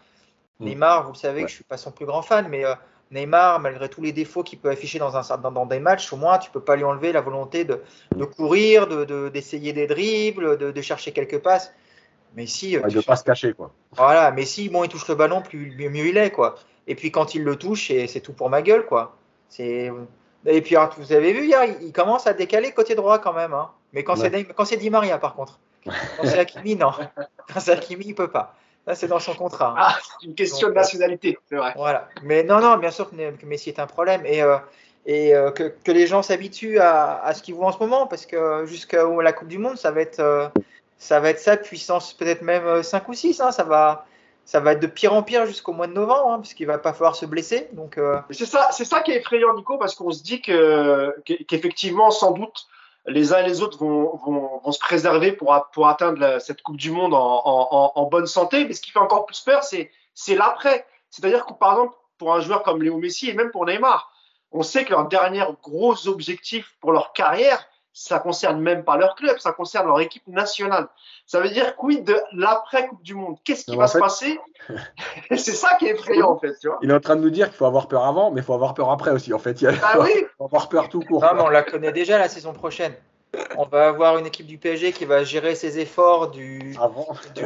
Neymar, vous le savez que je suis pas son plus grand fan, mais euh, Neymar, malgré tous les défauts qu'il peut afficher dans, un, dans, dans, des matchs, au moins tu peux pas lui enlever la volonté de, de courir, d'essayer de, de, des dribbles, de, de, chercher quelques passes. Mais si, ouais, de pas se cacher quoi. Voilà, mais si bon il touche le ballon, plus mieux il est quoi. Et puis quand il le touche, c'est tout pour ma gueule quoi. C'est et puis alors, vous avez vu hier, il, il, commence à décaler côté droit quand même. Hein. Mais quand ouais. c'est quand c'est Di Maria par contre, quand c'est Hakimi non, [LAUGHS] quand c'est Hakimi il peut pas. Là, c'est dans son contrat. Ah, c'est une question Donc, de nationalité, c'est vrai. Voilà. Mais non, non, bien sûr que, que Messi est un problème et, euh, et euh, que, que, les gens s'habituent à, à, ce qu'ils voient en ce moment parce que jusqu'à la Coupe du Monde, ça va être, euh, ça va être ça, puissance peut-être même 5 ou 6. Hein, ça, va, ça va être de pire en pire jusqu'au mois de novembre hein, parce qu'il va pas falloir se blesser. Donc, euh, c'est ça, ça qui est effrayant, Nico, parce qu'on se dit que, qu'effectivement, sans doute, les uns et les autres vont, vont, vont se préserver pour, pour atteindre cette Coupe du Monde en, en, en, bonne santé. Mais ce qui fait encore plus peur, c'est, c'est l'après. C'est-à-dire que, par exemple, pour un joueur comme Léo Messi et même pour Neymar, on sait que leur dernier gros objectif pour leur carrière, ça concerne même pas leur club, ça concerne leur équipe nationale. Ça veut dire quid de l'après Coupe du Monde Qu'est-ce qui va se passer [LAUGHS] C'est ça qui est effrayant en fait. Tu vois il est en train de nous dire qu'il faut avoir peur avant, mais il faut avoir peur après aussi. En fait, il ah oui [LAUGHS] faut avoir peur tout court. Non, mais on la connaît déjà la saison prochaine. On va avoir une équipe du PSG qui va gérer ses efforts du,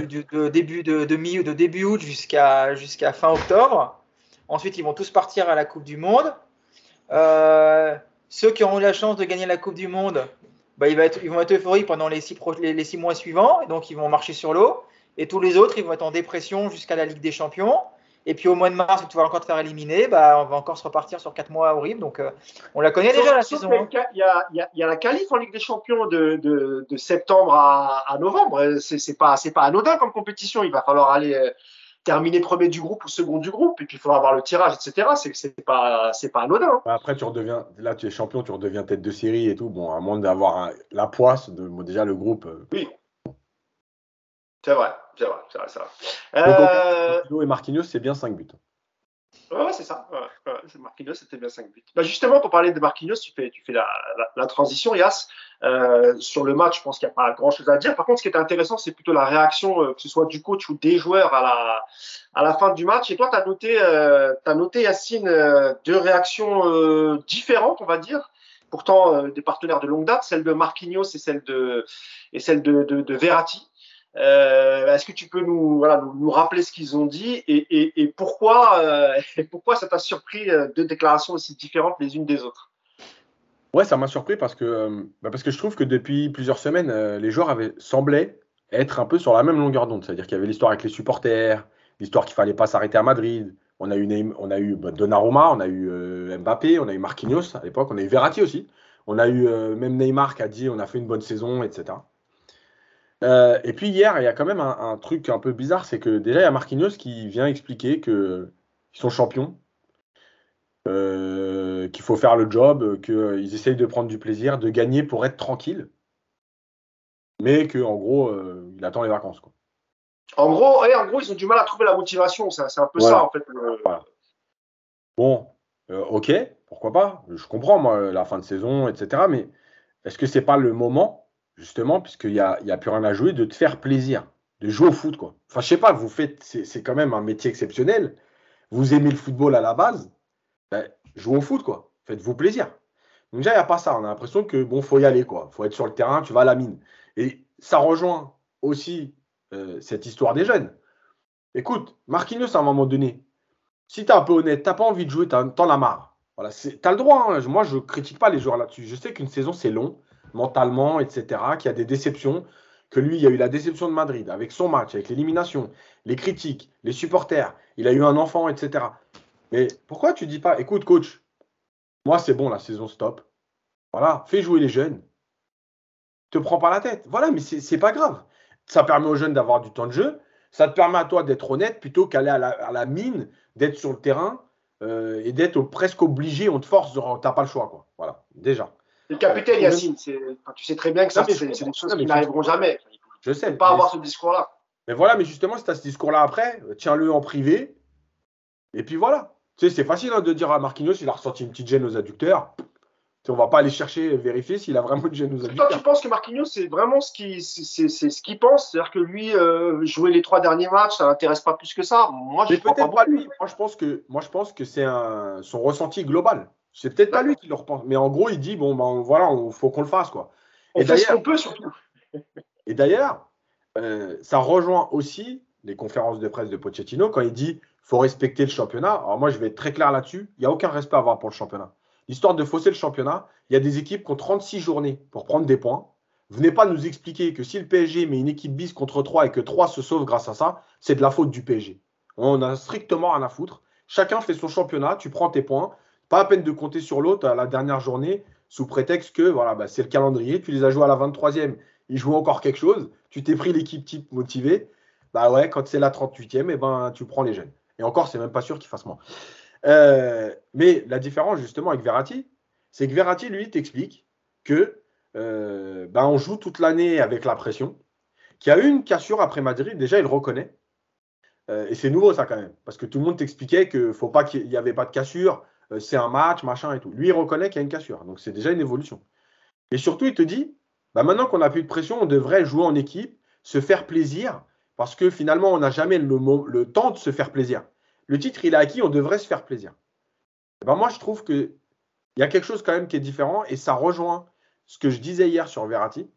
du, de début de, de, mi, de début août jusqu'à jusqu'à fin octobre. Ensuite, ils vont tous partir à la Coupe du Monde. Euh, ceux qui auront eu la chance de gagner la Coupe du Monde, bah, ils, vont être, ils, vont être, euphoriques pendant les six, les, six mois suivants, donc ils vont marcher sur l'eau. Et tous les autres, ils vont être en dépression jusqu'à la Ligue des Champions. Et puis au mois de mars, où tu vas encore te faire éliminer, bah, on va encore se repartir sur quatre mois horribles. Donc euh, on la connaît déjà la saison. Hein. Il y, a, il, y a, la qualif en Ligue des Champions de, de, de septembre à, à novembre. C'est pas, pas anodin comme compétition. Il va falloir aller euh, terminer premier du groupe ou second du groupe, et puis il faudra avoir le tirage, etc. C'est c'est pas c'est pas anodin. Hein. Après tu redeviens là tu es champion, tu redeviens tête de série et tout. Bon, à moins d'avoir la poisse de déjà le groupe. Euh. Oui. C'est vrai, c'est vrai, c'est vrai, c'est vrai. Euh... et Marquinhos, c'est bien 5 buts. Ouais, c'est ça. Ouais, Marquinhos, c'était bien 5 buts. Bah, justement, pour parler de Marquinhos, tu fais, tu fais la, la, transition, Yas. Euh, sur le match, je pense qu'il n'y a pas grand-chose à dire. Par contre, ce qui est intéressant, c'est plutôt la réaction, euh, que ce soit du coach ou des joueurs à la, à la fin du match. Et toi, tu as noté, euh, noté, Yacine, euh, deux réactions euh, différentes, on va dire. Pourtant, des partenaires de longue date, celle de Marquinhos et celle de, et celle de, de, de Verratti. Euh, Est-ce que tu peux nous, rappeler ce qu'ils ont dit et, euh, [LAUGHS] pourquoi ça t'a surpris euh, deux déclarations aussi différentes les unes des autres? Ouais, ça m'a surpris parce que, bah parce que je trouve que depuis plusieurs semaines, les joueurs avaient semblé être un peu sur la même longueur d'onde. C'est-à-dire qu'il y avait l'histoire avec les supporters, l'histoire qu'il fallait pas s'arrêter à Madrid. On a eu, on a bah, Donnarumma, on a eu Mbappé, on a eu Marquinhos à l'époque, on a eu Verratti aussi. On a eu même Neymar qui a dit on a fait une bonne saison, etc. Euh, et puis hier, il y a quand même un, truc un peu bizarre, c'est que déjà il y a Marquinhos qui vient expliquer qu'ils sont champions, euh, qu'il faut faire le job, qu'ils essayent de prendre du plaisir, de gagner pour être tranquille, mais qu'en gros, euh, il attend les vacances. Quoi. En gros, en gros, ils ont du mal à trouver la motivation, c'est un peu ça en fait. Bon, ok, pourquoi pas, je comprends moi la fin de saison, etc. Mais est-ce que c'est pas le moment justement, puisqu'il n'y a, a plus rien à jouer, de te faire plaisir, de jouer au foot. Quoi. Enfin, je sais pas, vous faites, c'est quand même un métier exceptionnel. Vous aimez le football à la base, ben, au foot, quoi. Faites-vous plaisir. Donc déjà, il n'y a pas ça. On a l'impression que bon, faut y aller, quoi. faut être sur le terrain, tu vas à la mine. Et ça rejoint aussi euh, cette histoire des jeunes. Écoute, Marquinhos, à un moment donné, si tu es un peu honnête, tu pas envie de jouer, tu en as marre. Voilà, tu as le droit. Hein. Moi, je ne critique pas les joueurs là-dessus. Je sais qu'une saison, c'est long mentalement, etc., qu'il y a des déceptions, que lui, il y a eu la déception de Madrid avec son match, avec l'élimination, les critiques, les supporters, il a eu un enfant, etc. Mais pourquoi tu dis pas, écoute, coach, moi, c'est bon, la saison stop. Voilà, fais jouer les jeunes. Te prends pas la tête. Voilà, mais c'est pas grave. Ça permet aux jeunes d'avoir du temps de jeu. Ça te permet à toi d'être honnête plutôt qu'aller à, la, mine, d'être sur le terrain euh, et d'être presque obligé, on te force, t'as pas le choix. Quoi. Voilà, déjà. Le capitaine Yacine, tu sais très bien que ça, c'est des choses qui n'arriveront jamais. Je sais. pas avoir ce discours-là. Mais voilà, mais justement, si tu as ce discours-là après, tiens-le en privé. Et puis voilà. Tu sais, c'est facile hein, de dire à Marquinhos, il a ressenti une petite gêne aux adducteurs. Tu on va pas aller chercher, vérifier s'il a vraiment une gêne aux adducteurs. Toi, tu penses que Marquinhos, c'est vraiment ce qu'il ce pense? C'est-à-dire que lui, euh, jouer les trois derniers matchs, ça l'intéresse pas plus que ça? Moi, je peut-être pas, lui. Moi, je pense que, moi, je pense que c'est son ressenti global. C'est peut-être pas lui qui le repense, mais en gros, il dit bon, ben voilà, il faut qu'on le fasse quoi. On et fait ce qu'on peut surtout. [LAUGHS] et d'ailleurs, euh, ça rejoint aussi les conférences de presse de Pochettino quand il dit faut respecter le championnat. Alors moi, je vais être très clair là-dessus. Il n'y a aucun respect à avoir pour le championnat. L'histoire de fausser le championnat, il y a des équipes qui ont 36 journées pour prendre des points. Venez pas nous expliquer que si le PSG met une équipe bis contre 3 et que 3 se sauve grâce à ça, c'est de la faute du PSG. On a strictement rien à foutre. Chacun fait son championnat, tu prends tes points. Pas à peine de compter sur l'autre à la dernière journée sous prétexte que voilà, bah, c'est le calendrier, tu les as joués à la 23e, ils jouent encore quelque chose, tu t'es pris l'équipe type motivée. Bah ouais, quand c'est la 38e, et eh ben, tu prends les jeunes. Et encore, c'est même pas sûr qu'ils fassent moins. Euh, mais la différence justement avec Verratti, c'est que Verratti, lui, t'explique que euh, bah, on joue toute l'année avec la pression, qu'il y a une cassure après Madrid, déjà il reconnaît. Euh, et c'est nouveau ça quand même, parce que tout le monde t'expliquait qu'il faut pas qu'il n'y avait pas de cassure, c'est un match, machin et tout. Lui, il reconnaît qu'il y a une cassure. Donc, c'est déjà une évolution. Et surtout, il te dit, bah, maintenant qu'on n'a plus de pression, on devrait jouer en équipe, se faire plaisir, parce que finalement, on n'a jamais le, temps de se faire plaisir. Le titre, il est acquis, on devrait se faire plaisir. Ben, moi, je trouve qu'il y a quelque chose quand même qui est différent, et ça rejoint ce que je disais hier sur Verratti,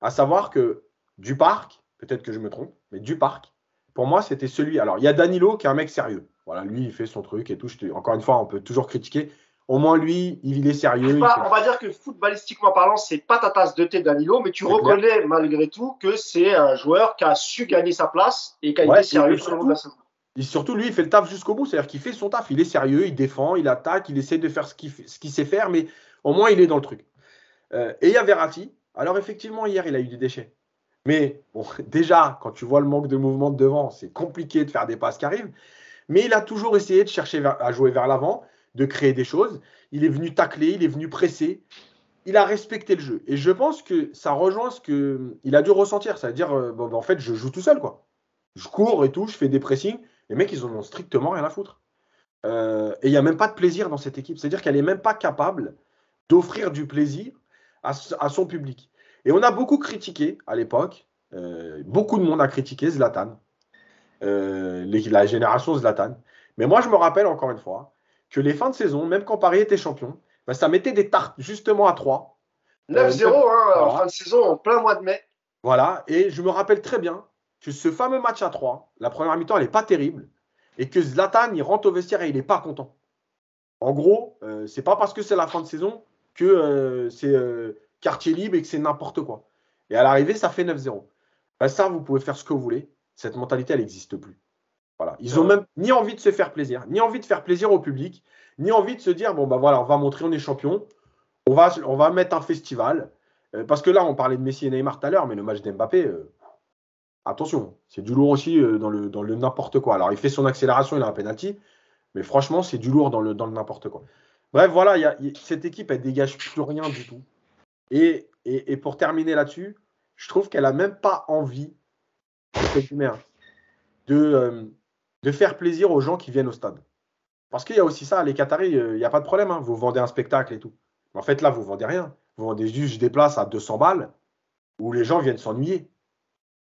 à savoir que du parc, peut-être que je me trompe, mais du parc, pour moi, c'était celui. Alors, il y a Danilo qui est un mec sérieux. Voilà, lui, il fait son truc et tout. Encore une fois, on peut toujours critiquer. Au moins, lui, il est sérieux. On va dire que footballistiquement parlant, c'est pas ta tasse de thé Danilo, mais tu reconnais malgré tout que c'est un joueur qui a su gagner sa place et qui a été sérieux sur le long de la saison. Et surtout, lui, il fait le taf jusqu'au bout. C'est-à-dire qu'il fait son taf. Il est sérieux, il défend, il attaque, il essaie de faire ce qu'il sait faire, mais au moins, il est dans le truc. Euh, et il y a Verratti. Alors, effectivement, hier, il a eu des déchets. Mais bon, [LAUGHS] déjà, quand tu vois le manque de mouvement de devant, c'est compliqué de faire des passes qui arrivent. Mais il a toujours essayé de chercher à jouer vers l'avant de créer des choses. Il est venu tacler, il est venu presser. Il a respecté le jeu. Et je pense que ça rejoint ce qu'il a dû ressentir. C'est-à-dire, euh, bon, en fait, je joue tout seul. quoi. Je cours et tout, je fais des pressings. Les mecs, ils en ont strictement rien à foutre. Euh, et il n'y a même pas de plaisir dans cette équipe. C'est-à-dire qu'elle n'est même pas capable d'offrir du plaisir à, son public. Et on a beaucoup critiqué à l'époque, euh, beaucoup de monde a critiqué Zlatan, la génération Zlatan. Mais moi, je me rappelle encore une fois, que les fins de saison, même quand Paris était champion, bah, ça mettait des tartes justement à 3. 9-0 euh, hein, en fin de saison, en plein mois de mai. Voilà, et je me rappelle très bien que ce fameux match à 3, la première mi-temps, elle n'est pas terrible, et que Zlatan, il rentre au vestiaire et il n'est pas content. En gros, euh, c'est pas parce que c'est la fin de saison que euh, c'est quartier libre et que c'est n'importe quoi. Et à l'arrivée, ça fait 9-0. Bah, ça, vous pouvez faire ce que vous voulez. Cette mentalité, elle n'existe plus. Voilà. Ils n'ont même ni envie de se faire plaisir, ni envie de faire plaisir au public, ni envie de se dire bon, bah voilà, on va montrer, on est champion, on va, on va mettre un festival. Euh, parce que là, on parlait de Messi et Neymar tout à l'heure, mais le match d'Mbappé, euh, attention, c'est du lourd aussi euh, dans le, dans le n'importe quoi. Alors, il fait son accélération, il a un penalty, mais franchement, c'est du lourd dans le, dans le n'importe quoi. Bref, voilà, y a, cette équipe, elle dégage plus rien du tout. Et, et, et pour terminer là-dessus, je trouve qu'elle a même pas envie, hein, de, de faire plaisir aux gens qui viennent au stade. Parce qu'il y a aussi ça, les Qataris, euh, il n'y a pas de problème, hein. vous vendez un spectacle et tout. en fait, là, vous vendez rien. Vous vendez juste des places à 200 balles où les gens viennent s'ennuyer.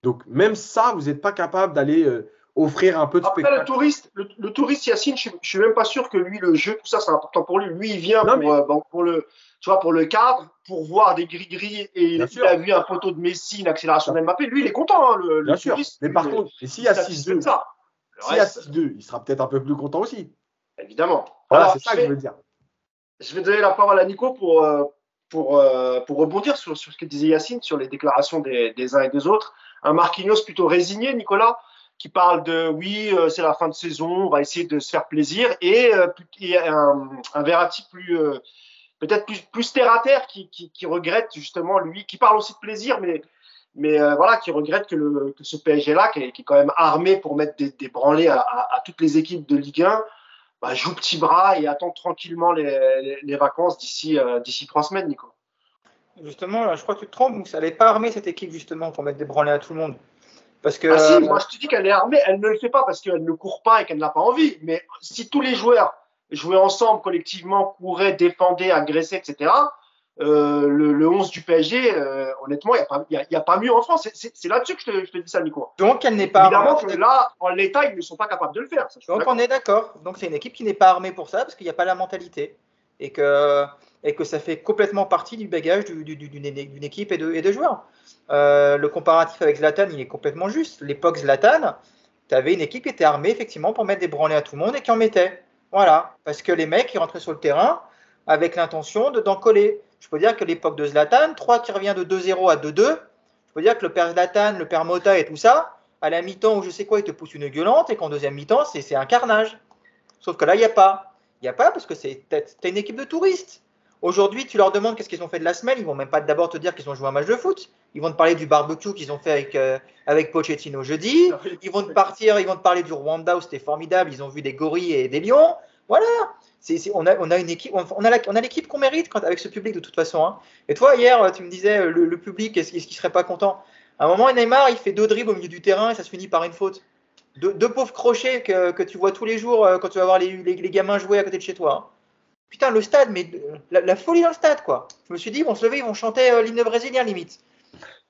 Donc, même ça, vous n'êtes pas capable d'aller euh, offrir un peu de Après, spectacle. Le touriste, le, touriste Yacine, je ne suis même pas sûr que lui, le jeu, tout ça, c'est important pour lui. Lui, il vient pour, euh, pour, le, tu vois, pour le cadre, pour voir des gris-gris et il a vu un poteau de Messi, une accélération d'Mbappé. Lui, il est content, hein, le, Bien sûr. Mais par contre, et s'il y a 6-2, s'il y a 6-2, il sera peut-être un peu plus content aussi. Évidemment. Voilà, c'est ça que je veux dire. Je vais donner la parole à Nico pour, euh, pour, euh, pour rebondir sur, sur, ce que disait Yacine, sur les déclarations des, des, uns et des autres. Un Marquinhos plutôt résigné, Nicolas, qui parle de oui, euh, c'est la fin de saison, on va essayer de se faire plaisir, et, un, un Verratti plus peut-être plus, plus terre à terre qui, regrette justement lui, qui parle aussi de plaisir, mais euh, voilà, qui regrette que, ce PSG-là, qui, est quand même armé pour mettre des, des branlés à, toutes les équipes de Ligue 1, bah, joue petit bras et attend tranquillement les, vacances d'ici euh, trois semaines, Nico. Justement, là, je crois que tu te trompes, ça n'est pas armé cette équipe justement pour mettre des branlés à tout le monde. Parce que, ah si, euh, moi je te dis qu'elle est armée, elle ne le fait pas parce qu'elle ne court pas et qu'elle n'a pas envie. Mais si tous les joueurs jouaient ensemble, collectivement, couraient, défendaient, agressaient, etc., euh, le, le, 11 du PSG, euh, honnêtement, il n'y a, a, pas mieux en France. C'est là-dessus que je te, je te, dis ça, Nico. Donc, elle n'est pas. Évidemment que là, en l'état, ils ne sont pas capables de le faire. Ça, Donc, on est d'accord. Donc, c'est une équipe qui n'est pas armée pour ça parce qu'il n'y a pas la mentalité. Et que, et que ça fait complètement partie du bagage d'une du, du, équipe et de, joueurs. Euh, le comparatif avec Zlatan, il est complètement juste. L'époque Zlatan, tu avais une équipe qui était armée effectivement pour mettre des branlés à tout le monde et qui en mettait. Voilà. Parce que les mecs, ils rentraient sur le terrain avec l'intention d'en coller. Je peux dire que l'époque de Zlatan, 3 qui revient de 2-0 à 2-2, je peux dire que le père Zlatan, le père Mota et tout ça, à la mi-temps où je sais quoi, il te pousse une gueulante et qu'en deuxième mi-temps, c'est un carnage. Sauf que là, il n'y a pas. Il n'y a pas parce que c'est une équipe de touristes. Aujourd'hui, tu leur demandes qu'est-ce qu'ils ont fait de la semaine, ils vont même pas d'abord te dire qu'ils ont joué un match de foot. Ils vont te parler du barbecue qu'ils ont fait avec, euh, avec Pochettino jeudi. Ils vont te partir, ils vont te parler du Rwanda où c'était formidable, ils ont vu des gorilles et des lions. Voilà on, a, une équipe, on a, l'équipe qu'on mérite quand, avec ce public de toute façon. Hein. Et toi, hier, tu me disais, le, public, est-ce qu'il serait pas content? À un moment, Neymar, il fait deux dribbles au milieu du terrain et ça se finit par une faute. Deux, pauvres crochets que, tu vois tous les jours euh, quand tu vas voir les, gamins jouer à côté de chez toi. Hein. Putain, le stade, mais la, folie dans le stade, quoi. Je me suis dit, ils vont se lever, ils vont chanter euh, l'hymne brésilien, limite.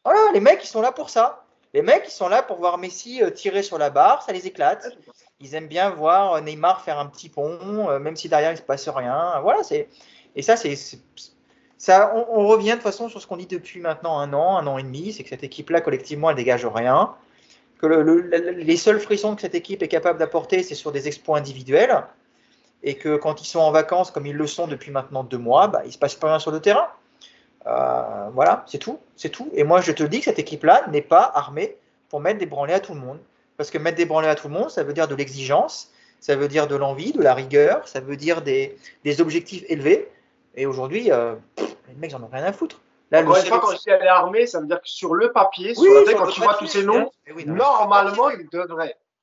Voilà, les mecs, ils sont là pour ça. Les mecs, ils sont là pour voir Messi euh, tirer sur la barre, ça les éclate. Ils aiment bien voir euh, Neymar faire un petit pont, même si derrière il se passe rien. Voilà, c'est et ça, c'est ça. On, revient de toute façon sur ce qu'on dit depuis maintenant un an, un an et demi, c'est que cette équipe-là collectivement, elle dégage rien. Que les seuls frissons que cette équipe est capable d'apporter, c'est sur des exploits individuels et que quand ils sont en vacances, comme ils le sont depuis maintenant deux mois, bah, il ne se passe pas rien sur le terrain. Euh, voilà, c'est tout, c'est tout. Et moi, je te dis que cette équipe-là n'est pas armée pour mettre des branlées à tout le monde. Parce que mettre des branlées à tout le monde, ça veut dire de l'exigence, ça veut dire de l'envie, de la rigueur, ça veut dire des, des objectifs élevés. Et aujourd'hui, euh, les mecs, n'en ont rien à foutre. Là, Encore une fois, quand je dis elle est armée, ça veut dire que sur le papier, sur la tête, quand tu vois tous ces noms, normalement,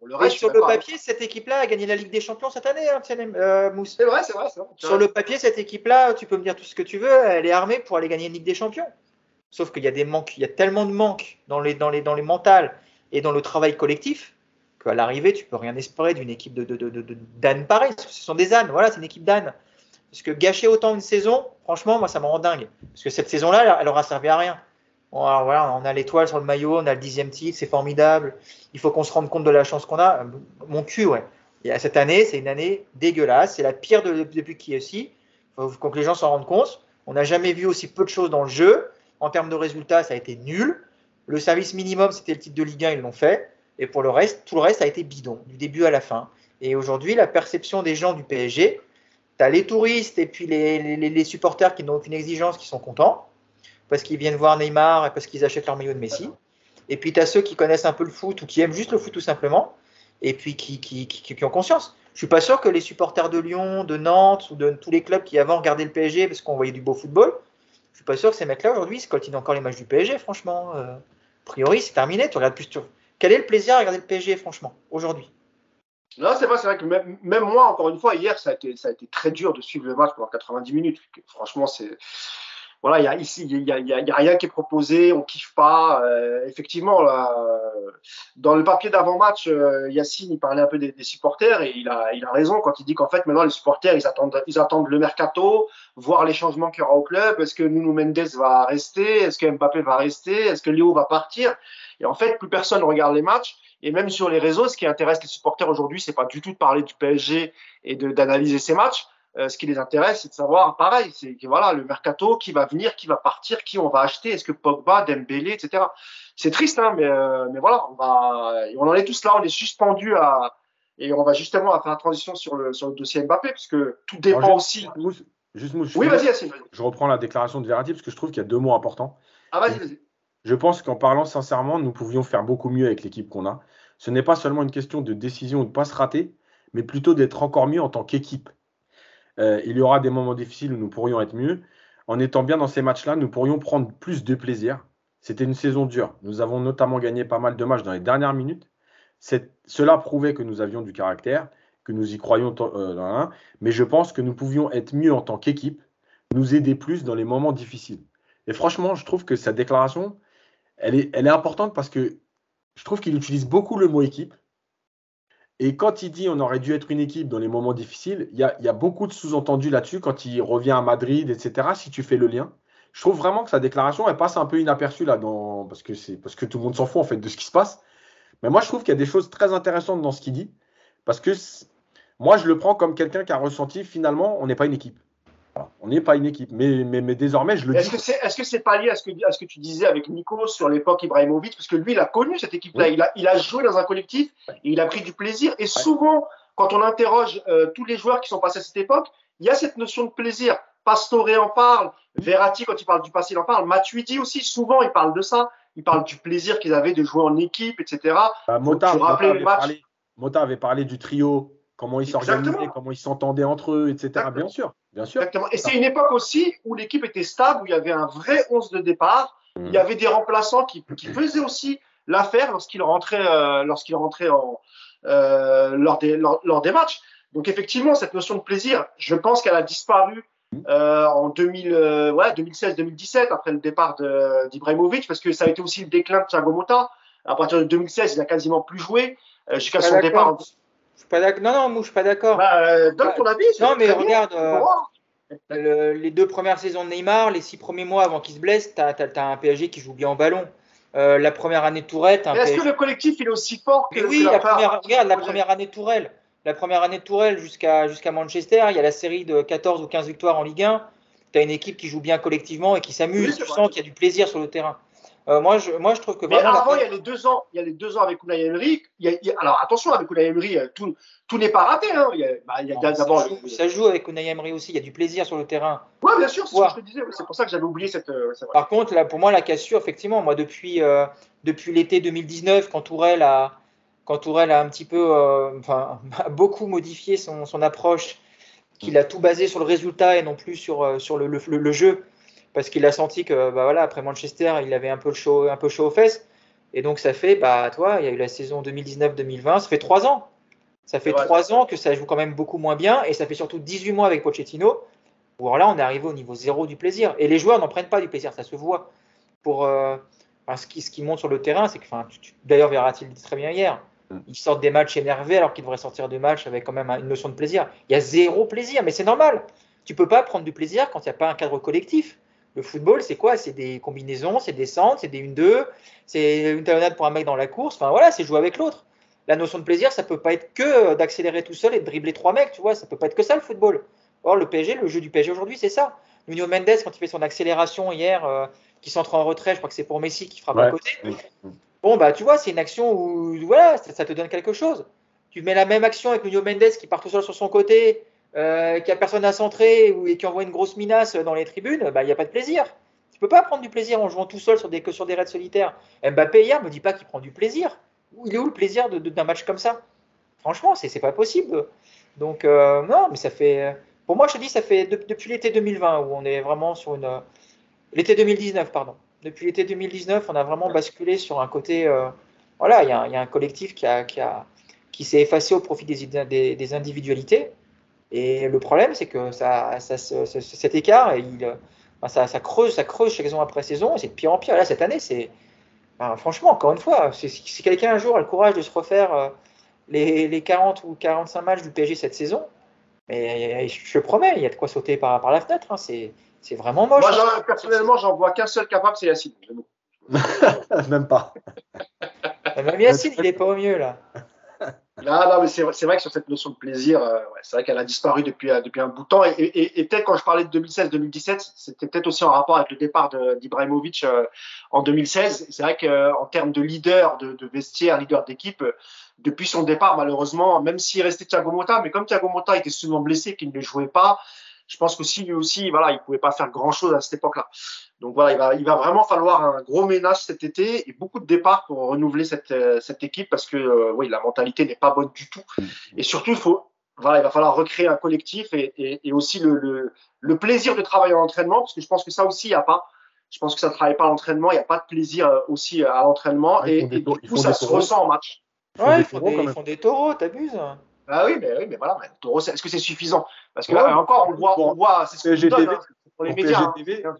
il devrait sur le papier, cette équipe-là a gagné la Ligue des Champions cette année, hein, euh, Mousse. C'est vrai, c'est vrai, Sur le papier, cette équipe-là, tu peux me dire tout ce que tu veux, elle est armée pour aller gagner une Ligue des Champions. Sauf qu'il y a des manques, il y a tellement de manques dans les, dans les, dans les mentales et dans le travail collectif qu'à l'arrivée, tu peux rien espérer d'une équipe de, de, de, pareil. Ce sont des ânes, voilà, c'est une équipe d'ânes. Parce que gâcher autant une saison, franchement, moi, ça me rend dingue. Parce que cette saison-là, elle aura servi à rien voilà, on a l'étoile sur le maillot, on a le dixième titre, c'est formidable. Il faut qu'on se rende compte de la chance qu'on a. Mon cul, ouais. Et cette année, c'est une année dégueulasse. C'est la pire de, depuis qui Il faut que les gens s'en rendent compte. On n'a jamais vu aussi peu de choses dans le jeu. En termes de résultats, ça a été nul. Le service minimum, c'était le titre de Ligue 1, ils l'ont fait. Et pour le reste, tout le reste a été bidon, du début à la fin. Et aujourd'hui, la perception des gens du PSG, tu as les touristes et puis les supporters qui n'ont aucune exigence, qui sont contents parce qu'ils viennent voir Neymar et parce qu'ils achètent leur maillot de Messi. Et puis tu as ceux qui connaissent un peu le foot ou qui aiment juste le foot tout simplement, et puis qui, qui, qui, ont conscience. Je suis pas sûr que les supporters de Lyon, de Nantes ou de tous les clubs qui avant regardaient le PSG parce qu'on voyait du beau football, je suis pas sûr que ces mecs-là aujourd'hui se coltinent encore les matchs du PSG, franchement. Euh, a priori, c'est terminé. Tu regardes plus. Quel est le plaisir à regarder le PSG, franchement, aujourd'hui? Non, c'est vrai, c'est vrai que même, même, moi, encore une fois, hier, ça a, été, ça a été très dur de suivre le match pendant 90 minutes. Franchement, c'est voilà, il y a ici, il y a, y, a, rien qui est proposé, on kiffe pas. Euh, effectivement, là, dans le papier d'avant-match, euh, Yacine, il parlait un peu des, des, supporters et il a, il a raison quand il dit qu'en fait, maintenant, les supporters, ils attendent, ils attendent le mercato, voir les changements qu'il y aura au club. Est-ce que Nuno Mendes va rester? Est-ce que Mbappé va rester? Est-ce que Léo va partir? Et en fait, plus personne regarde les matchs. Et même sur les réseaux, ce qui intéresse les supporters aujourd'hui, c'est pas du tout de parler du PSG et d'analyser ces matchs euh, ce qui les intéresse, c'est de savoir, pareil, c'est voilà le mercato, qui va venir, qui va partir, qui on va acheter, est-ce que Pogba, Dembélé, etc. C'est triste, hein, mais, euh, mais voilà, on va, on en est tous là, on est suspendu à, et on va justement faire la transition sur le, sur le dossier Mbappé, puisque tout dépend aussi. juste, oui, vas-y, vas Je reprends la déclaration de Verratti parce que je trouve qu'il y a deux mots importants. Ah, vas-y, vas-y. Je pense qu'en parlant sincèrement, nous pouvions faire beaucoup mieux avec l'équipe qu'on a. Ce n'est pas seulement une question de décision ou de ne pas se rater, mais plutôt d'être encore mieux en tant qu'équipe. Euh, il y aura des moments difficiles où nous pourrions être mieux. En étant bien dans ces matchs-là, nous pourrions prendre plus de plaisir. C'était une saison dure. Nous avons notamment gagné pas mal de matchs dans les dernières minutes. Cela prouvait que nous avions du caractère, que nous y croyions euh, mais je pense que nous pouvions être mieux en tant qu'équipe, nous aider plus dans les moments difficiles. Et franchement, je trouve que sa déclaration, elle est importante parce que je trouve qu'il utilise beaucoup le mot équipe. Et quand il dit on aurait dû être une équipe dans les moments difficiles, il y a, beaucoup de sous-entendus là-dessus quand il revient à Madrid, etc. Si tu fais le lien, je trouve vraiment que sa déclaration, elle passe un peu inaperçue là, dans, parce, que c'est, parce que tout le monde s'en fout en fait de ce qui se passe. Mais moi, je trouve qu'il y a des choses très intéressantes dans ce qu'il dit, parce que moi, je le prends comme quelqu'un qui a ressenti finalement, on n'est pas une équipe. On n'est pas une équipe, mais, mais, mais, désormais, je le est-ce dis. Que est-ce que c'est pas lié à ce, que, à ce que tu disais avec Nico sur l'époque Ibrahimovic? Parce que lui, il a connu cette équipe-là. Il, a, il a joué dans un collectif et il a pris du plaisir. Et souvent, quand on interroge euh, tous les joueurs qui sont passés à cette époque, il y a cette notion de plaisir. Pastore en parle, Verratti, quand il parle du passé, il en parle. Matuidi aussi, souvent, il parle de ça. Il parle du plaisir qu'ils avaient de jouer en équipe, etc. Bah, Mota, avait parlé, Mota avait parlé du trio comment ils s'organisaient, comment ils s'entendaient entre eux, etc. Bien sûr, bien sûr. Exactement. Et c'est une époque aussi où l'équipe était stable, où il y avait un vrai 11 de départ. Il y mm. avait des remplaçants qui, qui faisaient aussi l'affaire lorsqu'ils rentraient, euh, lorsqu'ils rentraient en, euh, lors, des, lors, des matchs. Donc effectivement, cette notion de plaisir, je pense qu'elle a disparu mm. euh, en 2000, euh, ouais, 2016-2017 après le départ d'Ibrahimovic, parce que ça a été aussi le déclin de Thiago Motta. À partir de 2016, il a quasiment plus joué euh, jusqu'à son départ. Je suis pas d'accord. Non, non, moi, je suis pas d'accord. Bah, euh, donne ton avis. Non, mais regarde. Euh, les deux premières saisons de Neymar, les six premiers mois avant qu'il se blesse, tu as, un PSG qui joue bien au ballon. Euh, la première année de Tourelle. Est-ce que le collectif il est aussi fort que Oui, la, première, regarde la première année de Tourelle. La première année de Tourelle jusqu'à jusqu'à Manchester, il y a la série de 14 ou 15 victoires en Ligue 1. Tu as une équipe qui joue bien collectivement et qui s'amuse. tu sens qu'il y a du plaisir sur le terrain. Euh, moi, je, moi, je trouve que. Mais avant, il y a les deux ans, il y a les deux ans avec Unai Emery. alors attention, avec Unai Emery, euh, tout, tout n'est pas raté. Hein. Il y a, bah, il y a d'abord. Ça, joue, ça joue avec Unai Emery aussi. Il y a du plaisir sur le terrain. Oui, bien sûr, c'est ce que je te disais. C'est pour ça que j'avais oublié cette. Euh, Par contre, là, pour moi, la cassure, effectivement, moi, depuis, depuis l'été 2019, quand Tourelle a, quand Tourelle a un petit peu, enfin, [LAUGHS] beaucoup modifié son, son approche, qu'il a tout basé sur le résultat et non plus sur, sur le, le, le jeu parce qu'il a senti que bah voilà, après Manchester, il avait un peu, chaud, un peu chaud aux fesses. Et donc, ça fait, bah, toi, il y a eu la saison 2019-2020, ça fait trois ans. Ça fait trois ans que ça joue quand même beaucoup moins bien. Et ça fait surtout 18 mois avec Pochettino. Où alors là, on est arrivé au niveau zéro du plaisir. Et les joueurs n'en prennent pas du plaisir, ça se voit. Pour, euh, ce, qui, ce qui monte sur le terrain, c'est que, d'ailleurs, verra-t-il dit très bien hier, mm. ils sortent des matchs énervés alors qu'ils devraient sortir des matchs avec quand même une notion de plaisir. Il y a zéro plaisir, mais c'est normal. Tu peux pas prendre du plaisir quand il n'y a pas un cadre collectif. Le football, c'est quoi? C'est des combinaisons, c'est des centres, c'est des 1-2, c'est une talonnade pour un mec dans la course. Enfin voilà, c'est jouer avec l'autre. La notion de plaisir, ça peut pas être que d'accélérer tout seul et de dribbler trois mecs, tu vois. Ça peut pas être que ça le football. Or, le PSG, le jeu du PSG aujourd'hui, c'est ça. Nuno Mendes, quand il fait son accélération hier, euh, qui s'entre en retrait, je crois que c'est pour Messi qui frappe à côté. Bon, bah, tu vois, c'est une action où, voilà, ça, te donne quelque chose. Tu mets la même action avec Nuno Mendes qui part tout seul sur son côté, euh, qui a personne à centrer ou, et qui envoie une grosse minace dans les tribunes, bah, il n'y a pas de plaisir. Tu peux pas prendre du plaisir en jouant tout seul sur des, que sur des raids solitaires. Mbappé hier me dit pas qu'il prend du plaisir. Il est où le plaisir d'un match comme ça? Franchement, c'est pas possible. Donc euh, non, mais ça fait. Pour moi, je te dis, ça fait depuis l'été 2020 où on est vraiment sur une. L'été 2019, pardon. Depuis l'été 2019, on a vraiment basculé sur un côté. Euh, voilà, il y, y, a un collectif qui, a, qui, a, qui s'est effacé au profit des, des, des individualités. Et le problème, c'est que ça, ça, cet écart, il, ça, ça, creuse, ça creuse saison après saison, et c'est de pire en pire. Là, cette année, c'est. franchement, encore une fois, si quelqu'un un jour a le courage de se refaire euh, les, les, 40 ou 45 matchs du PSG cette saison, mais je te promets, il y a de quoi sauter par, par la fenêtre. Hein, c'est vraiment moche. Moi, hein. personnellement, j'en vois qu'un seul capable, c'est Yacine. [LAUGHS] Même pas. Même Yacine, il n'est pas au mieux là. Non, non, mais c'est vrai que sur cette notion de plaisir, euh, ouais, c'est vrai qu'elle a disparu depuis, euh, depuis un bout de temps. Et, et, et peut-être quand je parlais de 2016-2017, c'était peut-être aussi en rapport avec le départ d'Ibrahimovic euh, en 2016. C'est vrai qu'en termes de leader, de, de vestiaire, leader d'équipe, depuis son départ, malheureusement, même s'il restait Thiago Motta, mais comme Thiago Motta était souvent blessé, qu'il ne jouait pas, je pense qu'aussi lui aussi, voilà, il pouvait pas faire grand chose à cette époque-là. Donc voilà, il va, il va vraiment falloir un gros ménage cet été et beaucoup de départs pour renouveler cette, euh, cette équipe parce que euh, oui, la mentalité n'est pas bonne du tout. Et surtout, il faut, voilà, il va falloir recréer un collectif et, et, et aussi le, le, le, plaisir de travailler en entraînement parce que je pense que ça aussi, il n'y a pas. Je pense que ça ne travaille pas à l'entraînement, il n'y a pas de plaisir euh, aussi à l'entraînement et, et, du coup, ça se ressent en match. Ouais, ils font, des, ils font des taureaux, t'abuses. Ah oui, mais, oui, mais voilà, est-ce que c'est suffisant? Parce que là, encore, on voit, on voit c'est ce que donne, hein, pour les médias. Hein,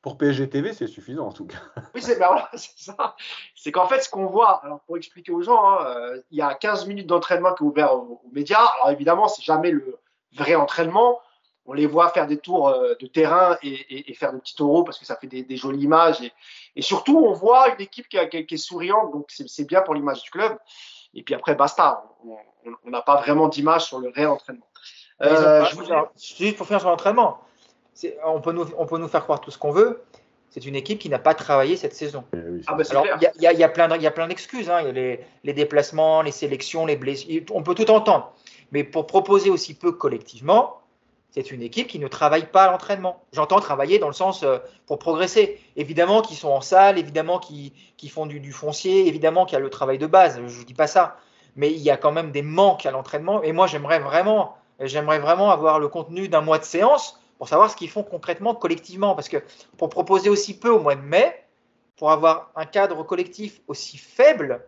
pour PSGTV, c'est suffisant en tout cas. [LAUGHS] Oui, c'est ben voilà, ça. C'est qu'en fait, ce qu'on voit, alors pour expliquer aux gens, hein, euh, il y a 15 minutes d'entraînement qui est ouvert aux, médias. Alors évidemment, c'est jamais le vrai entraînement. On les voit faire des tours euh, de terrain et, et, et, faire des petits taureaux parce que ça fait des, des jolies images. Et, et, surtout, on voit une équipe qui, qui, qui est souriante, donc c'est bien pour l'image du club. Et puis après, basta. On n'a pas vraiment d'image sur le réel entraînement. Euh, je vous... Juste pour finir sur l'entraînement on peut, nous, on peut nous faire croire tout ce qu'on veut. C'est une équipe qui n'a pas travaillé cette saison. Eh ah bah, il y, y, a plein d'excuses. Hein. Les, les, déplacements, les sélections, les blessures. On peut tout entendre. Mais pour proposer aussi peu collectivement, c'est une équipe qui ne travaille pas à l'entraînement. J'entends travailler dans le sens euh, pour progresser. Évidemment qu'ils sont en salle, évidemment qu'ils font du, du, foncier, évidemment qu'il y a le travail de base. Je ne dis pas ça. Mais il y a quand même des manques à l'entraînement. Et moi, j'aimerais vraiment, j'aimerais vraiment avoir le contenu d'un mois de séance pour savoir ce qu'ils font concrètement, collectivement. Parce que pour proposer aussi peu au mois de mai, pour avoir un cadre collectif aussi faible,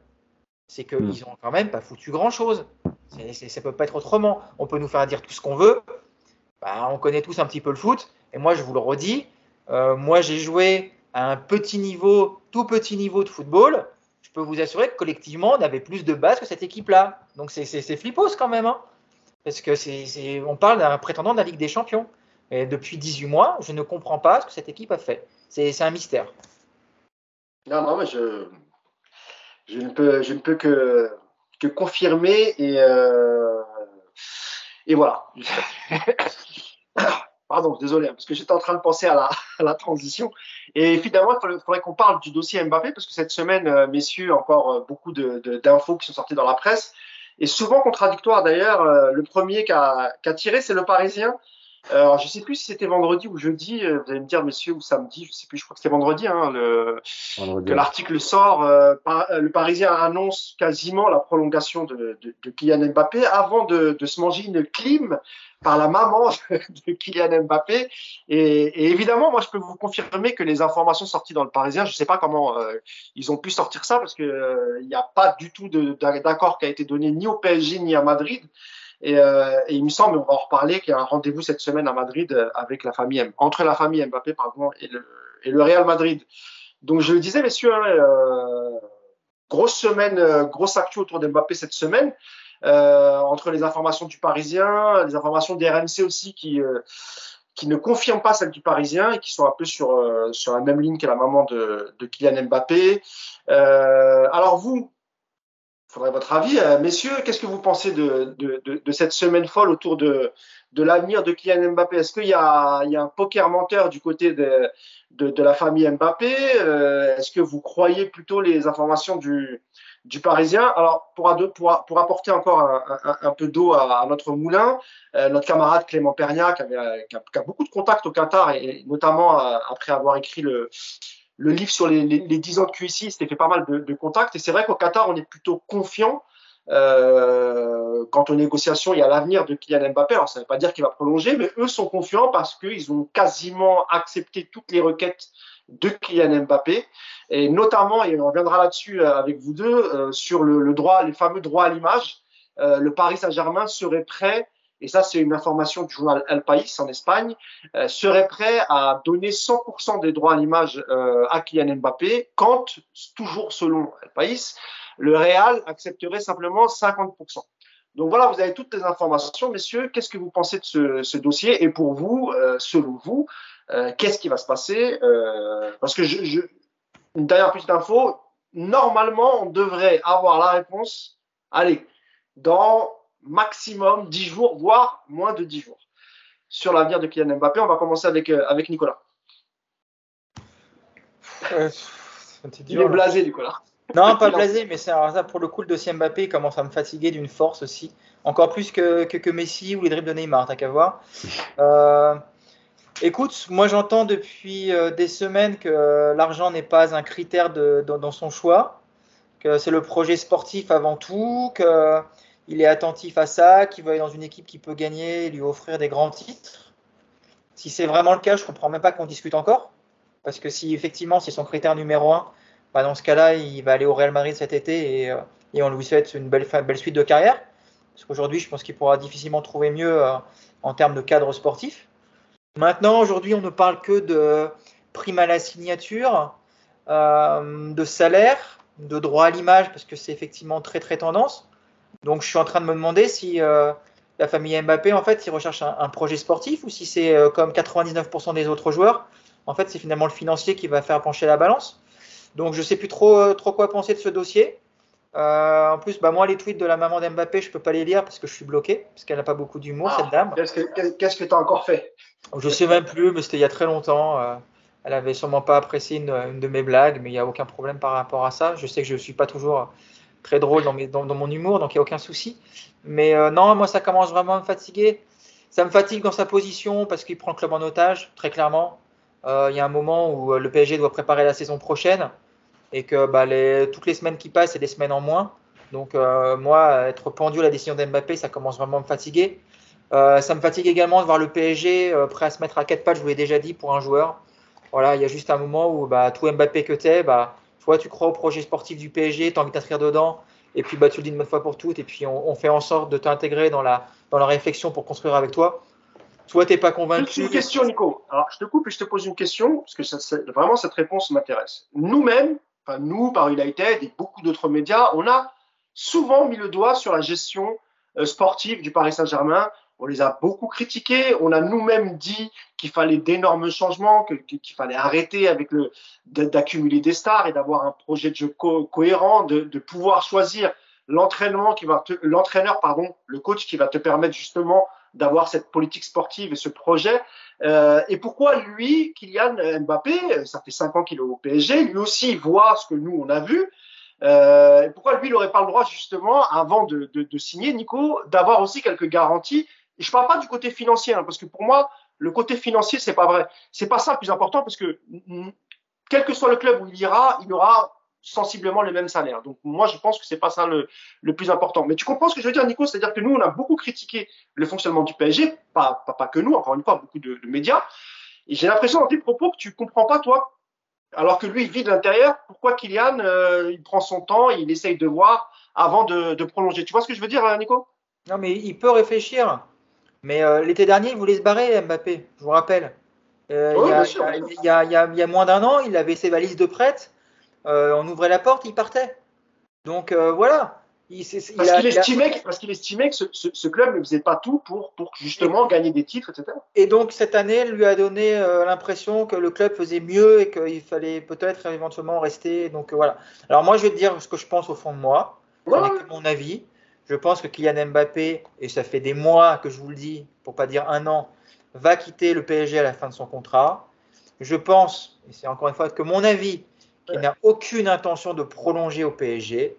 c'est qu'ils n'ont hmm. quand même pas foutu grand-chose. Ça ne peut pas être autrement. On peut nous faire dire tout ce qu'on veut. Bah, on connaît tous un petit peu le foot. Et moi, je vous le redis, euh, moi, j'ai joué à un petit niveau, tout petit niveau de football. Je peux vous assurer que collectivement, on avait plus de base que cette équipe-là. Donc, c'est flippos quand même. Hein. parce que c'est on parle d'un prétendant de la Ligue des Champions. Et depuis 18 mois, je ne comprends pas ce que cette équipe a fait. C'est un mystère. Non, non, mais je, je, ne, peux, je ne peux que, que confirmer et, euh, et voilà. [LAUGHS] Pardon, désolé, parce que j'étais en train de penser à la, à la transition. Et finalement, il faudrait, qu'on parle du dossier Mbappé, parce que cette semaine, euh, messieurs, encore euh, beaucoup d'infos qui sont sorties dans la presse, et souvent contradictoires d'ailleurs. Le premier qui a, qui a tiré, c'est le Parisien, alors, je sais plus si c'était vendredi ou jeudi. Euh, vous allez me dire, messieurs, ou samedi. Je sais plus. Je crois que c'était vendredi. Hein, le, que l'article sort. Euh, euh, le Parisien annonce quasiment la prolongation de, de, de Kylian Mbappé avant de, de, se manger une clim par la maman [LAUGHS] de Kylian Mbappé. Et, et, évidemment, moi, je peux vous confirmer que les informations sorties dans le Parisien, je ne sais pas comment ils ont pu sortir ça parce que il n'y a pas du tout d'accord qui a été donné ni au PSG ni à Madrid. Et, euh, et, il me semble, on va en reparler, qu'il y a un rendez-vous cette semaine à Madrid euh, avec la famille M, entre la famille Mbappé et, le, Real Madrid. Donc je le disais, messieurs, hein, euh, grosse semaine, grosse actu autour d'Mbappé cette semaine, entre les informations du Parisien, les informations des RMC aussi qui ne confirment pas celles du Parisien et qui sont un peu sur la même ligne que la maman de Kylian Mbappé. alors vous, faudrait votre avis. Euh, messieurs, qu'est-ce que vous pensez de, de, de, de, cette semaine folle autour de, l'avenir de Kylian Mbappé? Est-ce qu'il y, y, a un poker menteur du côté de, la famille Mbappé? Euh, Est-ce que vous croyez plutôt les informations du, du Parisien? Alors, pour, pour, pour apporter encore un, un, peu d'eau à, à, notre moulin, euh, notre camarade Clément Pernia, qui, avait, qui, a, qui, a, beaucoup de contacts au Qatar, et notamment après avoir écrit le le livre sur les, les, les 10 ans de QSI, c'était fait pas mal de, contacts. Et c'est vrai qu'au Qatar, on est plutôt confiant. Euh, quant aux négociations, y a l'avenir de Kylian Mbappé. Alors, ça ne veut pas dire qu'il va prolonger, mais eux sont confiants parce qu'ils ont quasiment accepté toutes les requêtes de Kylian Mbappé. Et notamment, et on reviendra là-dessus euh, avec vous deux, euh, sur le, droit, les fameux droits à l'image. Le Paris Saint-Germain serait prêt et ça c'est une information du journal El País en Espagne, euh, serait prêt à donner 100% des droits à l'image euh, à Kylian Mbappé quand, toujours selon El País, le Real accepterait simplement 50%. Donc voilà, vous avez toutes les informations, messieurs. Qu'est-ce que vous pensez de ce, ce dossier? Et pour vous, euh, selon vous, euh, qu'est-ce qui va se passer? Euh, Parce que je, je, une dernière petite info, normalement, on devrait avoir la réponse, allez, dans maximum 10 jours, voire moins de 10 jours. Sur l'avenir de Kylian Mbappé, on va commencer avec, euh, avec Nicolas. Euh, Il est blasé, Nicolas. Non, pas blasé, mais c'est ça pour le coup, le dossier Mbappé commence à me fatiguer d'une force aussi. Encore plus que, que, que, Messi ou les dribbles de Neymar, t'as qu'à voir. Euh, écoute, moi j'entends depuis euh, des semaines que euh, l'argent n'est pas un critère de, de, dans son choix, que c'est le projet sportif avant tout, que il est attentif à ça, qu'il va aller dans une équipe qui peut gagner lui offrir des grands titres. Si c'est vraiment le cas, je ne comprends même pas qu'on discute encore. Parce que si effectivement c'est son critère numéro un, bah dans ce cas-là, il va aller au Real Madrid cet été et, euh, on lui souhaite une belle, belle suite de carrière. Parce qu'aujourd'hui, je pense qu'il pourra difficilement trouver mieux euh, en termes de cadre sportif. Maintenant, aujourd'hui, on ne parle que de prime à la signature, euh, de salaire, de droit à l'image, parce que c'est effectivement très très tendance. Donc je suis en train de me demander si euh, la famille Mbappé, en fait, il recherche un, un projet sportif ou si c'est euh, comme 99% des autres joueurs, en fait, c'est finalement le financier qui va faire pencher la balance. Donc je sais plus trop, euh, trop quoi penser de ce dossier. Euh, en plus, bah, moi, les tweets de la maman d'Mbappé, je peux pas les lire parce que je suis bloqué, parce qu'elle n'a pas beaucoup d'humour, ah, cette dame. Qu'est-ce que tu as encore fait? Je sais même plus, mais c'était il y a très longtemps. Euh, elle avait sûrement pas apprécié une, une de mes blagues, mais il n'y a aucun problème par rapport à ça. Je sais que je suis pas toujours très drôle dans, mon humour, donc il n'y a aucun souci. Mais euh, non, moi, ça commence vraiment à me fatiguer. Ça me fatigue dans sa position parce qu'il prend le club en otage, très clairement. Euh, il y a un moment où euh, le PSG doit préparer la saison prochaine et que bah, toutes les semaines qui passent, c'est des semaines en moins. Donc moi, être pendu à la décision d'Mbappé, ça commence vraiment à me fatiguer. Ça me fatigue également de voir le PSG prêt à se mettre à quatre pattes, je vous l'ai déjà dit, pour un joueur. Voilà, il y a juste un moment où bah, tout Mbappé que t'es, bah, soit tu crois au projet sportif du PSG, tu as envie de t'inscrire dedans, et puis bah, tu le dis une bonne fois pour toutes, et puis on, on fait en sorte de t'intégrer dans la, dans la réflexion pour construire avec toi. Soit tu n'es pas convaincu. Une question, Nico. Alors, je te coupe et je te pose une question, parce que ça, vraiment, cette réponse m'intéresse. Nous-mêmes, enfin, nous, par United et beaucoup d'autres médias, on a souvent mis le doigt sur la gestion euh, sportive du Paris Saint-Germain. On les a beaucoup critiqués. On a nous-mêmes dit qu'il fallait d'énormes changements, qu'il fallait arrêter avec le d'accumuler des stars et d'avoir un projet de jeu cohérent, de, de pouvoir choisir l'entraînement qui va l'entraîneur pardon, le coach qui va te permettre justement d'avoir cette politique sportive et ce projet. Euh, et pourquoi lui, Kylian Mbappé, ça fait cinq ans qu'il est au PSG, lui aussi voit ce que nous on a vu. Euh, pourquoi lui, il n'aurait pas le droit justement, avant de, de, de signer, Nico, d'avoir aussi quelques garanties. Et je parle pas du côté financier, hein, parce que pour moi, le côté financier, c'est pas vrai. C'est pas ça le plus important, parce que quel que soit le club où il ira, il aura sensiblement les mêmes salaires. Donc moi, je pense que c'est pas ça le, le, plus important. Mais tu comprends ce que je veux dire, Nico? C'est-à-dire que nous, on a beaucoup critiqué le fonctionnement du PSG, pas, pas, que nous, encore une fois, beaucoup de, de médias. Et j'ai l'impression dans tes propos que tu comprends pas, toi, alors que lui, il vit de l'intérieur, pourquoi Kylian, euh, il prend son temps, il essaye de voir avant de, de, prolonger? Tu vois ce que je veux dire, hein, Nico? Non, mais il peut réfléchir. Mais euh, l'été dernier, il voulait se barrer, Mbappé, je vous rappelle. Euh, il, y a, y y moins d'un an, il avait ses valises de prête euh, on ouvrait la porte, il partait. Donc euh, voilà. Il, parce qu'il estimait, que ce, ce, ce, club ne faisait pas tout pour, pour justement et, gagner des titres, etc. Et donc cette année, lui a donné l'impression que le club faisait mieux et qu'il fallait peut-être éventuellement rester. Donc voilà. Alors moi, je vais te dire ce que je pense au fond de moi. Ouais. Mon avis. Je pense que Kylian Mbappé, et ça fait des mois que je vous le dis, pour pas dire un an, va quitter le PSG à la fin de son contrat. Je pense, et c'est encore une fois que mon avis, il n'a aucune intention de prolonger au PSG.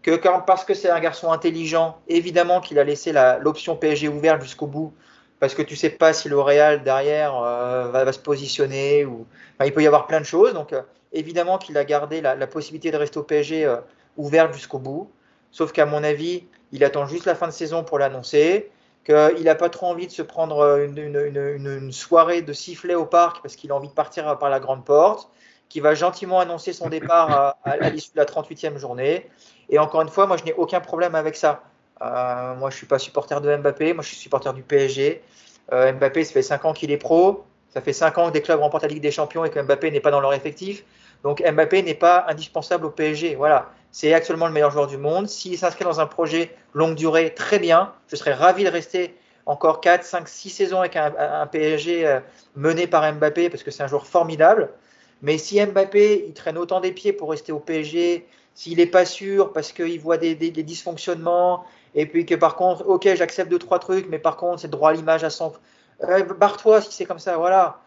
Que quand, parce que c'est un garçon intelligent, évidemment qu'il a laissé l'option PSG ouverte jusqu'au bout, parce que tu sais pas si le Real derrière euh, va, va, se positionner ou enfin, il peut y avoir plein de choses. Donc euh, évidemment qu'il a gardé la, la, possibilité de rester au PSG euh, ouverte jusqu'au bout. Sauf qu'à mon avis, il attend juste la fin de saison pour l'annoncer. Qu'il n'a pas trop envie de se prendre une, une, soirée de sifflet au parc parce qu'il a envie de partir par la grande porte qui va gentiment annoncer son départ à, l'issue de la 38e journée. Et encore une fois, moi, je n'ai aucun problème avec ça. Euh, moi, je suis pas supporter de Mbappé, moi, je suis supporter du PSG. Euh, Mbappé, ça fait 5 ans qu'il est pro. Ça fait 5 ans que des clubs remportent la Ligue des Champions et que Mbappé n'est pas dans leur effectif. Donc Mbappé n'est pas indispensable au PSG. Voilà, c'est actuellement le meilleur joueur du monde. S'il s'inscrit dans un projet longue durée, très bien. Je serais ravi de rester encore 4, 5, 6 saisons avec un, PSG euh, mené par Mbappé parce que c'est un joueur formidable. Mais si Mbappé, il traîne autant des pieds pour rester au PSG, s'il n'est pas sûr parce qu'il voit des, dysfonctionnements, et puis que par contre, ok, j'accepte deux, trois trucs, mais par contre, c'est droit à l'image à 100. Euh, Barre-toi si c'est comme ça, voilà.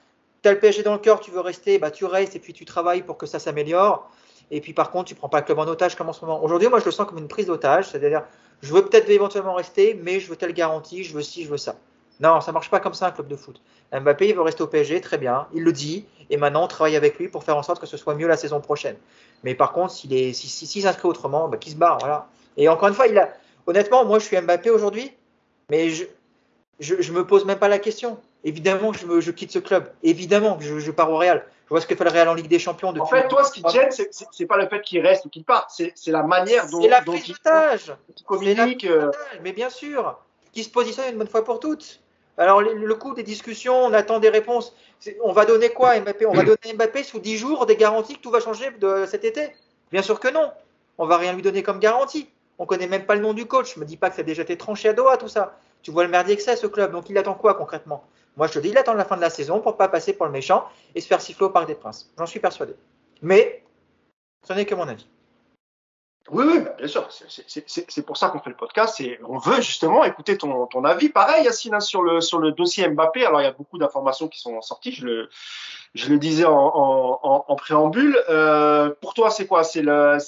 Tu as le PSG dans le cœur, tu veux rester, bah tu restes et puis tu travailles pour que ça s'améliore. Et puis par contre, tu prends pas le club en otage comme en ce moment. Aujourd'hui, moi, je le sens comme une prise d'otage, c'est-à-dire, je veux peut-être éventuellement rester, mais je veux telle garantie, je veux ci, je veux ça. Non, ça marche pas comme ça un club de foot. Mbappé, il veut rester au PSG, très bien, il le dit, et maintenant on travaille avec lui pour faire en sorte que ce soit mieux la saison prochaine. Mais par contre, s'il s'inscrit autrement, bah, qu'il se barre, voilà. Et encore une fois, il a, honnêtement, moi je suis Mbappé aujourd'hui, mais je, je, je, me pose même pas la question. Évidemment que je, me, je quitte ce club, évidemment que je, je, pars au Real. Je vois ce que fait le Real en Ligue des Champions. Depuis en fait, toi, ce qui te gêne, c'est pas le fait qu'il reste ou qu'il parte, c'est la manière dont, la dont il, communique. La mais bien sûr, qui se positionne une bonne fois pour toutes. Alors, le coup des discussions, on attend des réponses. On va donner quoi à Mbappé? On va [CLEARS THROAT] donner Mbappé sous 10 jours des garanties que tout va changer de cet été Bien sûr que non. On va rien lui donner comme garantie. On connaît même pas le nom du coach. Je me dis pas que ça a déjà été tranché à Doha, tout ça. Tu vois le merdier que c'est, ce club. Donc, il attend quoi concrètement? Moi, je te dis, il attend la fin de la saison pour pas passer pour le méchant et se faire siffler au Parc des Princes. J'en suis persuadé. Mais, ce n'est que mon avis. Oui, oui, bah, bien sûr. C'est pour ça qu'on fait le podcast. Et on veut justement écouter ton, ton avis. Pareil, Yacine, hein, sur le, sur le dossier Mbappé. Alors, il y a beaucoup d'informations qui sont sorties. Je le, je le disais en, préambule. Euh, pour toi, c'est quoi? C'est la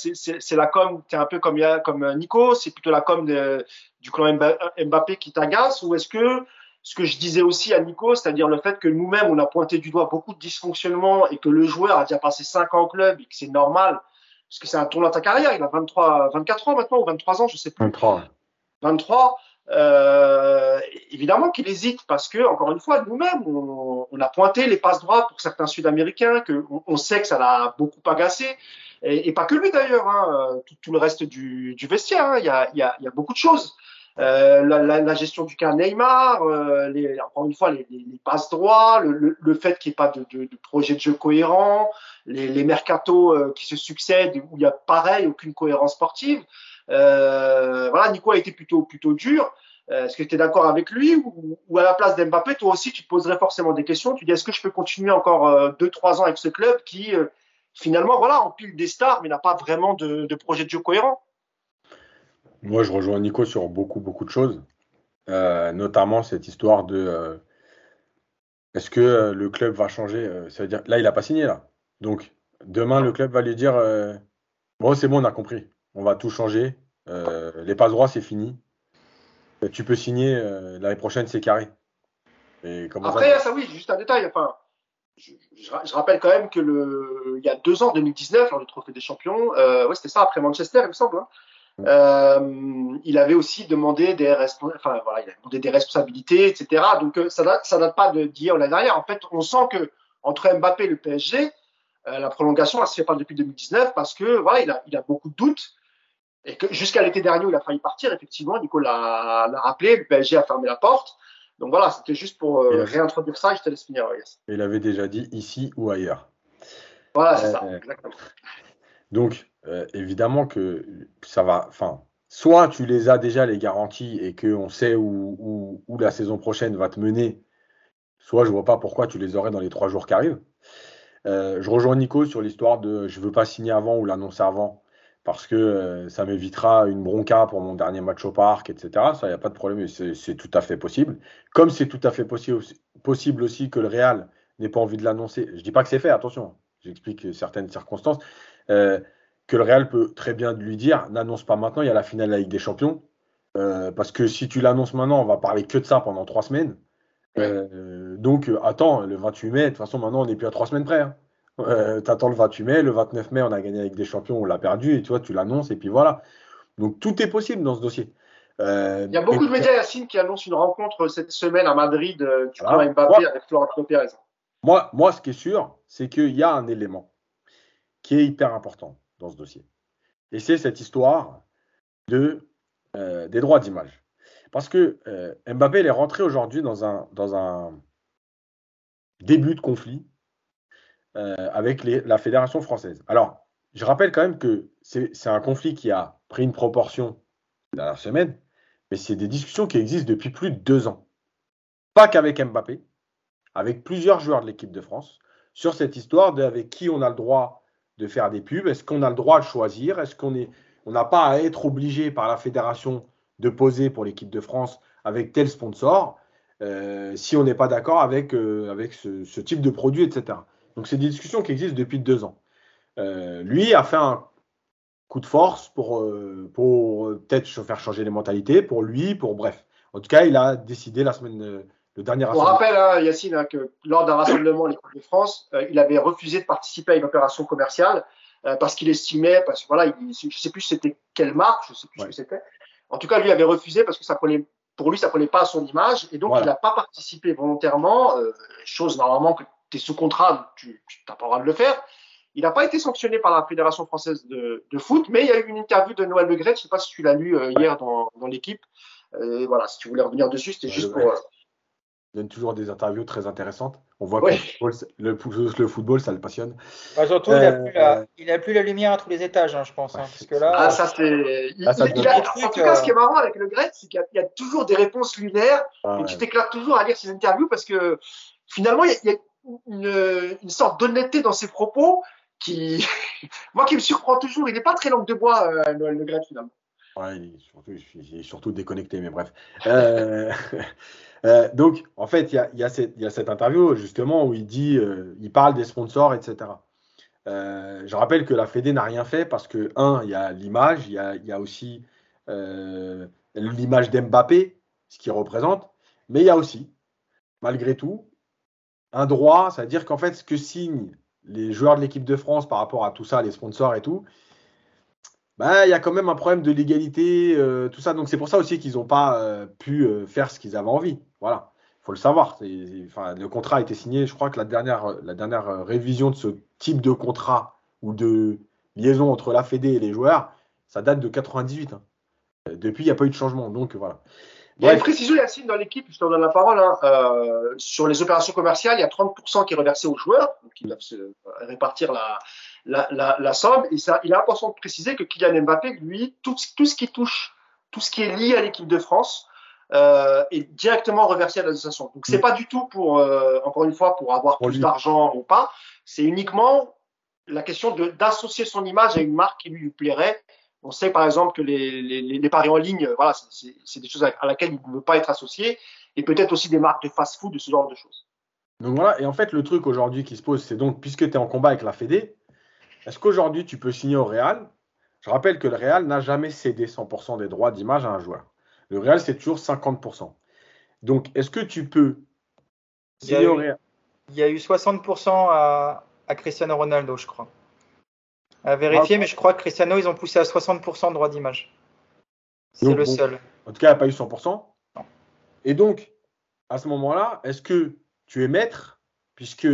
com, tu es un peu comme, comme Nico? C'est plutôt la com du clan Mbappé qui t'agace? Ou est-ce que ce que je disais aussi à Nico, c'est-à-dire le fait que nous-mêmes, on a pointé du doigt beaucoup de dysfonctionnements et que le joueur a déjà passé 5 ans au club et que c'est normal parce que c'est un tournant de ta carrière. Il a 23, 24 ans maintenant ou 23 ans, je sais plus. 23. 23. Euh, évidemment qu'il hésite parce que, encore une fois, nous-mêmes, on, on, a pointé les passes droits pour certains Sud-Américains, que on, on, sait que ça l'a beaucoup agacé, et, et pas que lui d'ailleurs, hein, tout, tout, le reste du, du vestiaire. Hein, il, y a, il, y a, il y a beaucoup de choses. Euh, la, la, la, gestion du cas Neymar, euh, les, encore une fois les, les, les passes droits, le, le, le fait qu'il n'y ait pas de, de, de, projet de jeu cohérent, les, les mercatos euh, qui se succèdent où il y a pareil aucune cohérence sportive. Voilà, Nico a été plutôt plutôt dur. Est-ce que tu es d'accord avec lui ou, ou, à la place d'Mbappé, toi aussi, tu te poserais forcément des questions. Tu dis, est-ce que je peux continuer encore euh, deux, trois ans avec ce club qui, finalement, voilà, empile des stars, mais n'a pas vraiment de, de, projet de jeu cohérent? Moi, je rejoins Nico sur beaucoup, beaucoup de choses, notamment cette histoire de est-ce que le club va changer Ça veut dire, là, il n'a pas signé, là. Donc, demain, le club va lui dire bon, c'est bon, on a compris, on va tout changer. les passes droits, c'est fini euh, tu peux signer euh, l'année prochaine, c'est carré. Et Après, ça, oui, juste un détail. Enfin, je, je, rappelle quand même que le, il y a deux ans, 2019, lors du Trophée des Champions, euh, ouais, c'était ça après Manchester, il me semble. Hein, euh, il avait aussi demandé des, enfin, voilà, il a demandé des responsabilités, etc. Donc euh, ça date, ça date pas de dire l'année dernière. En fait, on sent que entre Mbappé et le PSG, euh, la prolongation, elle se fait pas depuis 2019 parce que voilà, il a, il a beaucoup de doutes. Et que jusqu'à l'été dernier où il a failli partir, effectivement, Nico l'a rappelé, le PSG a fermé la porte. Donc voilà, c'était juste pour euh, réintroduire ça je te laisse finir. Il avait déjà dit ici ou ailleurs. Voilà, c'est ça, exactement. Donc, euh, évidemment que ça va. Enfin, soit tu les as déjà, les garanties, et qu'on sait où, la saison prochaine va te mener, soit je vois pas pourquoi tu les aurais dans les trois jours qui arrivent. je rejoins Nico sur l'histoire de je veux pas signer avant ou l'annoncer avant parce que euh, ça m'évitera une bronca pour mon dernier match au parc, etc. Ça, il n'y a pas de problème, c'est tout à fait possible. Comme c'est tout à fait possible, possible aussi que le Real n'ait pas envie de l'annoncer. Je ne dis pas que c'est fait, attention, j'explique certaines circonstances. Euh, que le Real peut très bien lui dire n'annonce pas maintenant, il y a la finale de la Ligue des Champions. Euh, parce que si tu l'annonces maintenant, on va parler que de ça pendant trois semaines. donc, attends, le 28 mai, de toute façon, maintenant, on n'est plus à trois semaines près. Hein. Euh, T'attends le 28 mai, le 29 mai, on a gagné avec des champions, on l'a perdu, et tu vois, tu l'annonces, et puis voilà. Donc tout est possible dans ce dossier. Euh, Il y a beaucoup de médias, Yacine, qui annoncent une rencontre cette semaine à Madrid euh, du voilà. Mbappé avec Florentino Pérez. Moi, moi, ce qui est sûr, c'est qu'il y a un élément qui est hyper important dans ce dossier. Et c'est cette histoire de, euh, des droits d'image. Parce que euh, Mbappé est rentré aujourd'hui dans un, dans un début de conflit euh, avec la Fédération française. Alors, je rappelle quand même que c'est un conflit qui a pris une proportion la dernière semaine, mais c'est des discussions qui existent depuis plus de deux ans. Pas qu'avec Mbappé, avec plusieurs joueurs de l'équipe de France, sur cette histoire de avec qui on a le droit de faire des pubs, est-ce qu'on a le droit de choisir, est-ce qu'on est, on n'a pas à être obligé par la fédération de poser pour l'équipe de France avec tel sponsor, euh, si on n'est pas d'accord avec, euh, avec ce, type de produit, etc. Donc c'est des discussions qui existent depuis deux ans. Euh, lui a fait un coup de force pour, pour peut-être faire changer les mentalités, pour lui, pour bref. En tout cas, il a décidé la semaine, le dernier On rappelle, hein, Yacine, hein, que lors d'un rassemblement à l'équipe de France, euh, il avait refusé de participer à une opération commerciale euh, parce qu'il estimait, parce que voilà, il, je sais plus c'était quelle marque, je sais plus ouais. ce que c'était. En tout cas, lui avait refusé parce que ça prenait, pour lui, ça prenait pas à son image et donc voilà. il n'a pas participé volontairement, chose normalement que tu es sous contrat, tu n'as pas le droit de le faire. Il n'a pas été sanctionné par la Fédération française de, de, foot, mais il y a eu une interview de Noël Legret, je ne sais pas si tu l'as lu euh, hier dans, dans l'équipe. Euh, voilà, si tu voulais revenir dessus, c'était juste pour. Euh... Donne toujours des interviews très intéressantes. On voit que le football, le, football, ça le passionne. Bah, surtout, il n'a plus, la, il plus la lumière à tous les étages, hein, je pense. Hein, parce que là, ah, ça, c'est. Ah, en tout cas, ce qui est marrant avec le Gret, c'est qu'il y, y, a toujours des réponses lunaires. Ah, et ouais. tu t'éclates toujours à lire ces interviews parce que finalement, il y a, une, une sorte d'honnêteté dans ses propos qui, [LAUGHS] moi, qui me surprend toujours. Il n'est pas très langue de bois, euh, Noël Le Gret, finalement. Ouais, il est surtout, déconnecté, mais bref. Euh, [LAUGHS] euh, donc, en fait, il y a, cette, interview, justement, où il dit, euh, il parle des sponsors, etc. Je rappelle que la Fédé n'a rien fait parce que, un, il y a l'image, il y y a, aussi l'image d'Mbappé, ce qu'il représente, mais il y a aussi, malgré tout, un droit, c'est-à-dire qu'en fait, ce que signent les joueurs de l'équipe de France par rapport à tout ça, les sponsors et tout, bah, il y a quand même un problème de légalité, euh, tout ça. Donc c'est pour ça aussi qu'ils n'ont pas euh, pu euh, faire ce qu'ils avaient envie. Voilà, il faut le savoir. Enfin, le contrat a été signé, je crois que la dernière, la dernière révision de ce type de contrat ou de liaison entre la Fédé et les joueurs, ça date de 98. Hein. Depuis, il n'y a pas eu de changement. Donc voilà. Il y a une précision, Yacine, dans l'équipe, je te donne la parole. Hein, euh, sur les opérations commerciales, il y a 30% qui est reversé aux joueurs, donc ils doivent se répartir la, la, la, la somme. Et ça, il est important de préciser que Kylian Mbappé, lui, tout, tout ce qui touche, tout ce qui est lié à l'équipe de France, euh, est directement reversé à l'association. Donc c'est Mm. pas du tout pour, euh, encore une fois, pour avoir Pour plus d'argent ou pas. C'est uniquement la question d'associer son image à une marque qui lui, plairait. On sait par exemple que les, les, paris en ligne, voilà, c'est des choses à, à laquelle il ne veut pas être associé, et peut-être aussi des marques de fast-food, de ce genre de choses. Donc voilà, et en fait, le truc aujourd'hui qui se pose, c'est donc, puisque tu es en combat avec la Fédé, est-ce qu'aujourd'hui tu peux signer au Real? Je rappelle que le Real n'a jamais cédé 100% des droits d'image à un joueur. Le Real, c'est toujours 50%. Donc, est-ce que tu peux signer au Real? Il y a eu 60% à, à Cristiano Ronaldo, je crois. À vérifier, Ah. mais je crois que Cristiano, ils ont poussé à 60% de droit d'image. C'est le bon. seul. En tout cas, il n'y a pas eu 100%. Non. Et donc, à ce moment-là, est-ce que tu es maître, puisque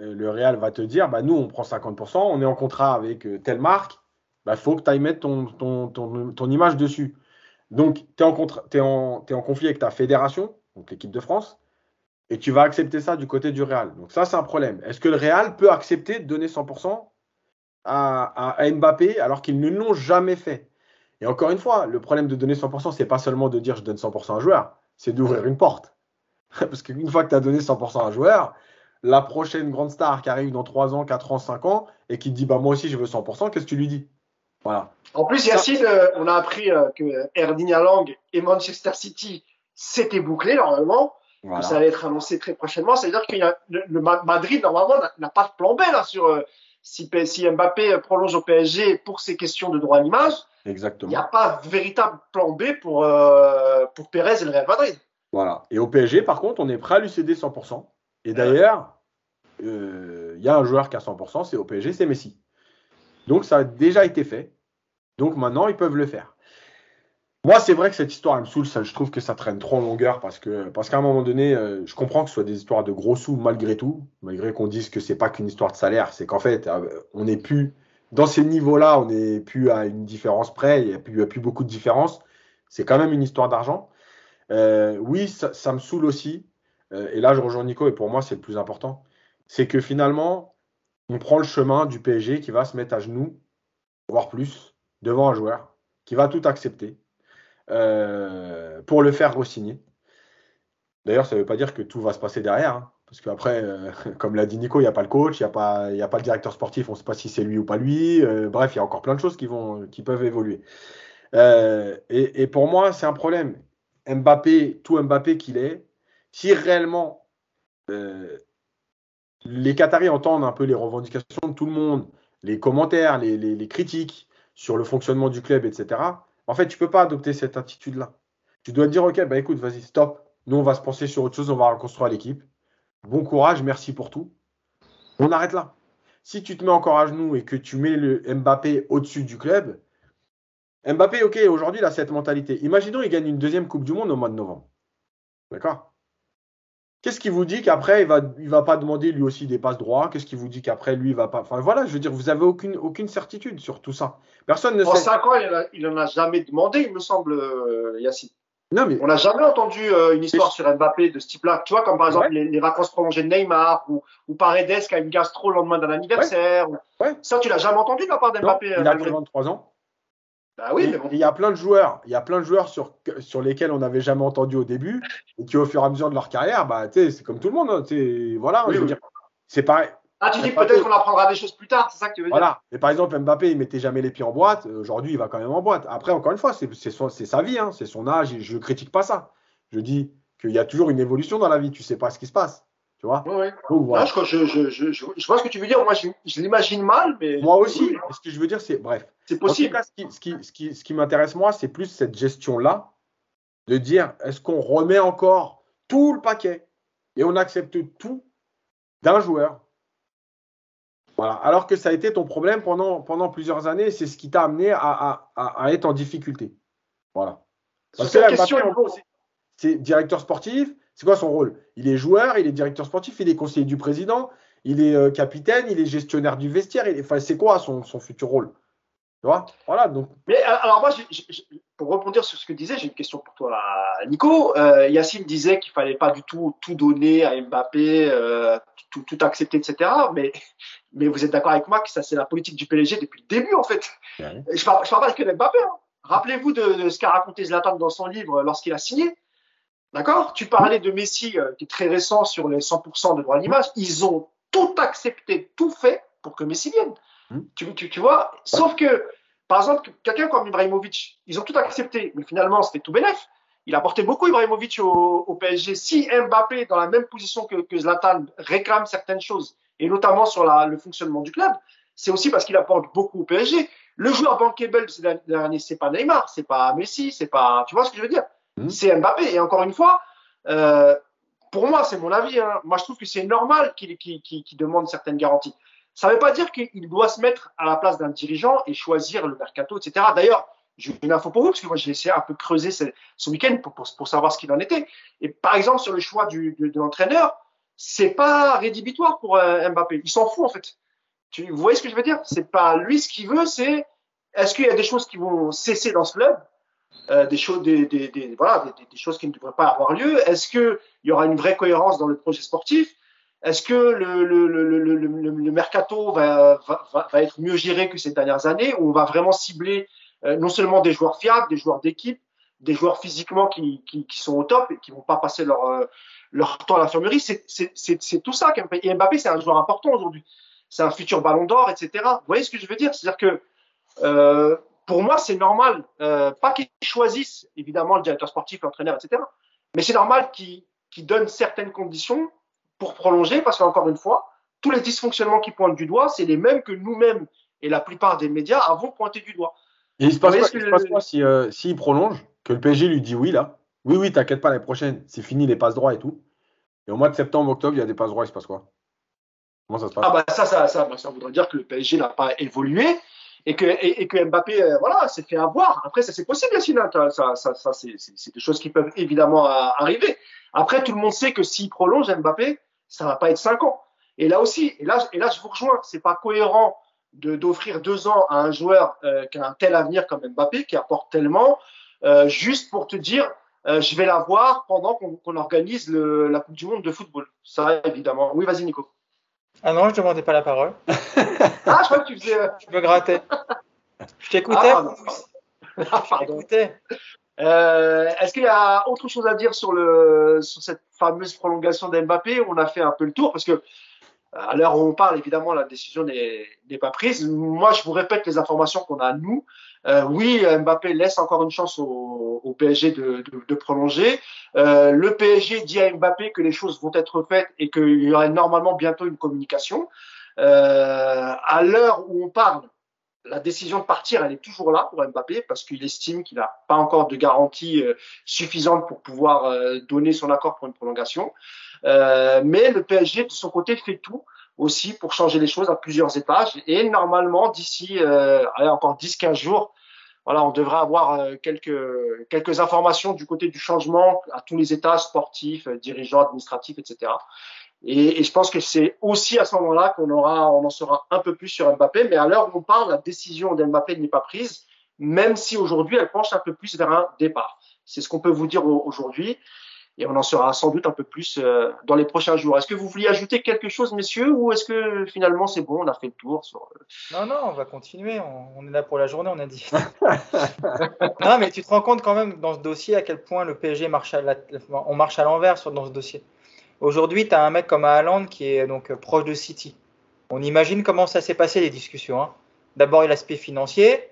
le Real va te dire, bah, nous, on prend 50%, on est en contrat avec euh, telle marque, il bah, faut que tu ailles mettre ton, ton, ton, ton image dessus. Donc, tu es, en conflit avec ta fédération, donc l'équipe de France, et tu vas accepter ça du côté du Real. Donc, ça, c'est un problème. Est-ce que le Real peut accepter de donner 100% à, à- à Mbappé alors qu'ils ne l'ont jamais fait? Et encore une fois, le problème de donner 100%, c'est pas seulement de dire je donne 100% à un joueur, c'est d'ouvrir une porte. [LAUGHS] Parce qu'une fois que tu as donné 100% à un joueur, la prochaine grande star qui arrive dans 3 ans, 4 ans, 5 ans, et qui te dit bah moi aussi je veux 100%, qu'est-ce que tu lui dis? Voilà. En plus, Yacine, euh, on a appris euh, que Erling Haaland et Manchester City, c'était bouclé normalement. voilà. Ça allait être annoncé très prochainement. C'est-à-dire que le, le Ma- Madrid, normalement, n'a- pas de plan B là, sur euh, si, Mbappé prolonge au PSG pour ces questions de droit d'image. Il n'y Exactement. a pas de véritable plan B pour, euh, pour Pérez et le Real Madrid. Voilà. Et au PSG, par contre, on est prêt à lui céder 100%. Et d'ailleurs, euh, il y a un joueur qui a 100%, c'est au PSG, c'est Messi. Donc ça a déjà été fait. Donc maintenant, ils peuvent le faire. Moi, c'est vrai que cette histoire, elle me saoule. Ça, je trouve que ça traîne trop en longueur parce que parce qu'à un moment donné, euh, je comprends que ce soit des histoires de gros sous malgré tout, malgré qu'on dise que c'est pas qu'une histoire de salaire. C'est qu'en fait, euh, on n'est plus dans ces niveaux-là, on n'est plus à une différence près. Il n'y a plus beaucoup de différence. C'est quand même une histoire d'argent. Euh, oui, ça, ça me saoule aussi. Euh, et là, je rejoins Nico, et pour moi, c'est le plus important. C'est que finalement, on prend le chemin du PSG qui va se mettre à genoux, voire plus, devant un joueur, qui va tout accepter euh, pour le faire re-signer. D'ailleurs, ça ne veut pas dire que tout va se passer derrière. hein, parce qu'après, euh, [LAUGHS] comme l'a dit Nico, il n'y a pas le coach, il n'y a, pas- a pas le directeur sportif, on ne sait pas si c'est lui ou pas lui. Bref, il y a encore plein de choses qui, vont, qui peuvent évoluer. Et pour moi, c'est un problème. Mbappé, tout Mbappé qu'il est, si réellement euh, les Qataris entendent un peu les revendications de tout le monde, les commentaires, les, critiques sur le fonctionnement du club, etc., en fait, tu peux pas adopter cette attitude-là. Tu dois te dire, OK, bah écoute, vas-y, stop. Nous, on va se penser sur autre chose, on va reconstruire l'équipe. Bon courage, merci pour tout. On arrête là. Si tu te mets encore à genoux et que tu mets le Mbappé au-dessus du club, Mbappé, ok, aujourd'hui, il a cette mentalité. Imaginons, il gagne une deuxième Coupe du Monde au mois de novembre. D'accord? Qu'est-ce qui vous dit qu'après, il va, il va pas demander lui aussi des passes droits? Qu'est-ce qui vous dit qu'après, lui, il va pas. Enfin, voilà, je veux dire, vous avez aucune, aucune certitude sur tout ça. Personne ne En sait. 5 ans, il en a- en jamais demandé, il me semble, euh, Yacine. Non, mais On n'a jamais entendu euh, une histoire sur Mbappé de ce type-là. Tu vois, comme par exemple Ouais. les, les vacances prolongées de Neymar ou, ou Paredes qui a une gastro le lendemain d'un anniversaire. Ouais. Ça, tu l'as jamais entendu de la part d'Mbappé il euh, a malgré- que 23 ans. Bah oui, mais bon. Il y a plein de joueurs, il y a plein de joueurs sur, sur lesquels on n'avait jamais entendu au début et qui, au fur et à mesure de leur carrière, bah, c'est comme tout le monde. hein, voilà, Oui, oui. c'est pareil. Ah, tu dis peut-être qu'on apprendra des choses plus tard, c'est ça que tu veux dire Voilà. Et par exemple, Mbappé, il mettait jamais les pieds en boîte. Aujourd'hui, il va quand même en boîte. Après, encore une fois, c'est sa vie, hein, c'est son âge. et Je ne critique pas ça. Je dis qu'il y a toujours une évolution dans la vie. Tu sais pas ce qui se passe. Tu vois. Donc, voilà. Non, je, je, je, je, je vois ce que tu veux dire. Moi, je, l'imagine mal, mais. Moi aussi. Ce que je veux dire, c'est bref. C'est En tout possible. cas, ce qui, m'intéresse, moi, c'est plus cette gestion-là, de dire est-ce qu'on remet encore tout le paquet et on accepte tout d'un joueur? Voilà. Alors que ça a été ton problème pendant, pendant plusieurs années, c'est ce qui t'a amené à, à, à, à être en difficulté. Voilà. Parce que là, c'est directeur sportif. C'est quoi son rôle? Il est joueur, il est directeur sportif, il est conseiller du président, il est euh, capitaine, il est gestionnaire du vestiaire. il est- Enfin, c'est quoi son, son futur rôle? Tu vois? Voilà. Donc, Mais euh, alors moi, pour rebondir sur ce que tu disais, j'ai une question pour toi, Nico. Euh, Yacine disait qu'il fallait pas du tout tout donner à Mbappé, euh, tout, tout accepter, etc. Mais, mais vous êtes d'accord avec moi que ça c'est la politique du PSG depuis le début en fait. Ouais. Je parle, je parle pas que d'Mbappé. Hein. Rappelez-vous de, de ce qu'a raconté Zlatan dans son livre lorsqu'il a signé. D'accord? Tu parlais de Messi, euh, qui est très récent sur les 100% de droit à l'image. Ils ont tout accepté, tout fait pour que Messi vienne. Hmm. Tu, tu, tu vois? Sauf que, par exemple, quelqu'un comme Ibrahimovic, ils ont tout accepté, mais finalement, c'était tout bénef. Il a apporté beaucoup Ibrahimovic au, au PSG. Si Mbappé, dans la même position que, que Zlatan, réclame certaines choses, et notamment sur la, le fonctionnement du club, c'est aussi parce qu'il apporte beaucoup au PSG. Le joueur bankable ces derniers, c'est pas Neymar, c'est pas Messi, c'est pas, tu vois ce que je veux dire? Mhm. C'est Mbappé. Et encore une fois, euh, pour moi, c'est mon avis. Hein. Moi, je trouve que c'est normal qu'il qu'il, qu'il demande certaines garanties. Ça ne veut pas dire qu'il doit se mettre à la place d'un dirigeant et choisir le mercato, etc. D'ailleurs, j'ai une info pour vous, parce que moi, j'ai essayé un peu creuser ce, ce week-end pour, pour, pour, savoir ce qu'il en était. Et par exemple, sur le choix du, de, de l'entraîneur, c'est pas rédhibitoire pour euh, Mbappé. Il s'en fout, en fait. Tu, vous voyez ce que je veux dire? C'est pas lui ce qu'il veut, c'est est-ce qu'il y a des choses qui vont cesser dans ce club? Euh, des choses, des, des, des, voilà, des, choses qui ne devraient pas avoir lieu Est-ce qu'il y aura une vraie cohérence dans le projet sportif? Est-ce que le, le, le, le, mercato va, va, va, être mieux géré que ces dernières années où on va vraiment cibler euh, non seulement des joueurs fiables, des joueurs d'équipe, des joueurs physiquement qui, qui, qui, sont au top et qui vont pas passer leur, euh, leur temps à l'infirmerie? C'est tout ça. Et Mbappé, c'est un joueur important aujourd'hui. C'est un futur ballon d'or, etc. Vous voyez ce que je veux dire? C'est-à-dire que euh, pour moi, c'est normal, euh, pas qu'ils choisissent évidemment le directeur sportif, l'entraîneur, etc. Mais c'est normal qu'ils qu donnent certaines conditions pour prolonger, parce qu'encore une fois, tous les dysfonctionnements qui pointent du doigt, c'est les mêmes que nous-mêmes et la plupart des médias avons pointé du doigt. Et il se passe, quoi, il se passe quoi si, euh, si prolonge, que le PSG lui dit oui là? Oui, oui, t'inquiète pas, l'année prochaine, c'est fini les passes droits et tout. Et au mois de septembre, octobre, il y a des passes droits, il se passe quoi? Comment ça se passe? Ah bah ça, ça, ça, ça voudrait dire que le PSG n'a pas évolué et que, et, et que Mbappé euh, voilà, s'est fait avoir. Après, ça c'est possible, Yacine. Ça, ça, ça, c'est des choses qui peuvent évidemment arriver. Après, tout le monde sait que s'il prolonge Mbappé, ça va pas être cinq ans. Et là aussi, et là, et là je vous rejoins, c'est pas cohérent d'offrir deux ans à un joueur euh, qui a un tel avenir comme Mbappé, qui apporte tellement, euh, juste pour te dire, euh, je vais l'avoir pendant qu'on qu organise le, la Coupe du Monde de football. Ça, évidemment. Oui, vas-y, Nico. Ah non, je demandais pas la parole. [LAUGHS] ah, je crois que tu faisais. Je me grattais. Je t'écoutais. Ah, [LAUGHS] ah, je t'écoutais. Euh, Est-ce qu'il y a autre chose à dire sur, le, sur cette fameuse prolongation d'Mbappé? On a fait un peu le tour parce que à l'heure où on parle, évidemment, la décision n'est pas prise. Moi, je vous répète les informations qu'on a nous. Euh, oui, Mbappé laisse encore une chance au, PSG de, de, de prolonger. Euh, le PSG dit à Mbappé que les choses vont être faites et qu'il y aurait normalement bientôt une communication. Euh, à l'heure où on parle, la décision de partir, elle est toujours là pour Mbappé parce qu'il estime qu'il n'a pas encore de garantie euh, suffisante pour pouvoir euh, donner son accord pour une prolongation. Euh, mais le PSG, de son côté, fait tout aussi pour changer les choses à plusieurs étages. Et normalement, d'ici euh, encore 10-15 jours, voilà, on devrait avoir euh, quelques, quelques informations du côté du changement à tous les étages sportifs, euh, dirigeants, administratifs, etc. Et, et je pense que c'est aussi à ce moment-là qu'on on en saura un peu plus sur Mbappé. Mais à l'heure où on parle, la décision d'Mbappé n'est pas prise, même si aujourd'hui elle penche un peu plus vers un départ. C'est ce qu'on peut vous dire aujourd'hui. Et on en saura sans doute un peu plus euh, dans les prochains jours. Est-ce que vous vouliez ajouter quelque chose, messieurs, ou est-ce que finalement c'est bon, on a fait le tour euh, Non, non, on va continuer. On, est là pour la journée, on a dit. [LAUGHS] non, mais tu te rends compte quand même dans ce dossier à quel point le PSG marche à on marche à l'envers dans ce dossier. Aujourd'hui, tu as un mec comme Haaland qui est donc proche de City. On imagine comment ça s'est passé les discussions. Hein. D'abord, il y a l'aspect financier,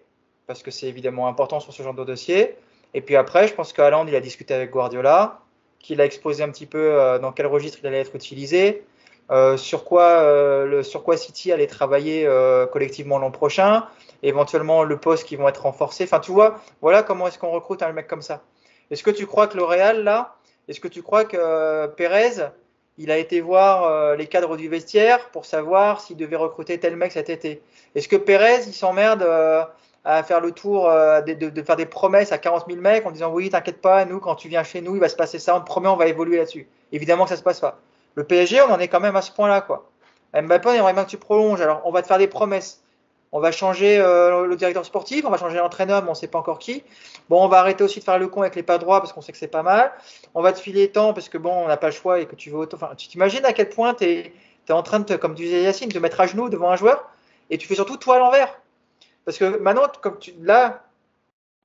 parce que c'est évidemment important sur ce genre de dossier. Et puis après, je pense que Haaland, il a discuté avec Guardiola, qu'il a exposé un petit peu euh, dans quel registre il allait être utilisé, euh, sur, quoi, euh, le, sur quoi City allait travailler euh, collectivement l'an prochain, éventuellement le poste qui vont être renforcés. Enfin, tu vois, voilà comment est-ce qu'on recrute un mec comme ça. Est-ce que tu crois que le Real, là, est-ce que tu crois que Pérez, il a été voir les cadres du vestiaire pour savoir s'il devait recruter tel mec cet été? Est-ce que Pérez, il s'emmerde à faire le tour, euh, de, faire des promesses à 40 000 mecs en disant oui, t'inquiète pas, nous, quand tu viens chez nous, il va se passer ça, on te promet, on va évoluer là-dessus. Évidemment que ça se passe pas. Le PSG, on en est quand même à ce point-là, quoi. Mbappé, on aimerait bien que tu prolonges, alors on va te faire des promesses. On va changer euh, le directeur sportif, on va changer l'entraîneur, mais on ne sait pas encore qui. Bon, on va arrêter aussi de faire le con avec les pas droits parce qu'on sait que c'est pas mal. On va te filer temps parce que bon, on n'a pas le choix et que tu veux. Enfin, tu t'imagines à quel point tu es, en train de, comme tu disais Yacine, de mettre à genoux devant un joueur et tu fais surtout toi à l'envers. Parce que maintenant, comme tu, là,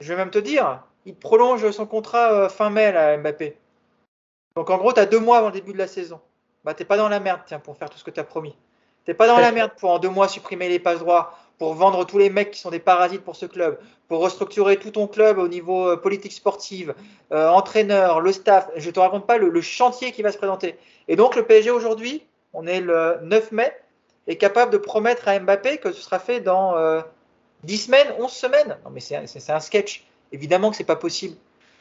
je vais même te dire, il prolonge son contrat euh, fin mai, là, Mbappé. Donc en gros, tu as deux mois avant le début de la saison. Bah, t'es pas dans la merde, tiens, pour faire tout ce que tu as promis. T'es pas dans la merde pour en deux mois supprimer les passes droits, pour vendre tous les mecs qui sont des parasites pour ce club, pour restructurer tout ton club au niveau euh, politique sportive, euh, entraîneur, le staff. Je te raconte pas le, chantier qui va se présenter. Et donc le PSG aujourd'hui, on est le 9 mai, est capable de promettre à Mbappé que ce sera fait dans euh, 10 semaines, 11 semaines. Non mais c'est un sketch. Évidemment que c'est pas possible.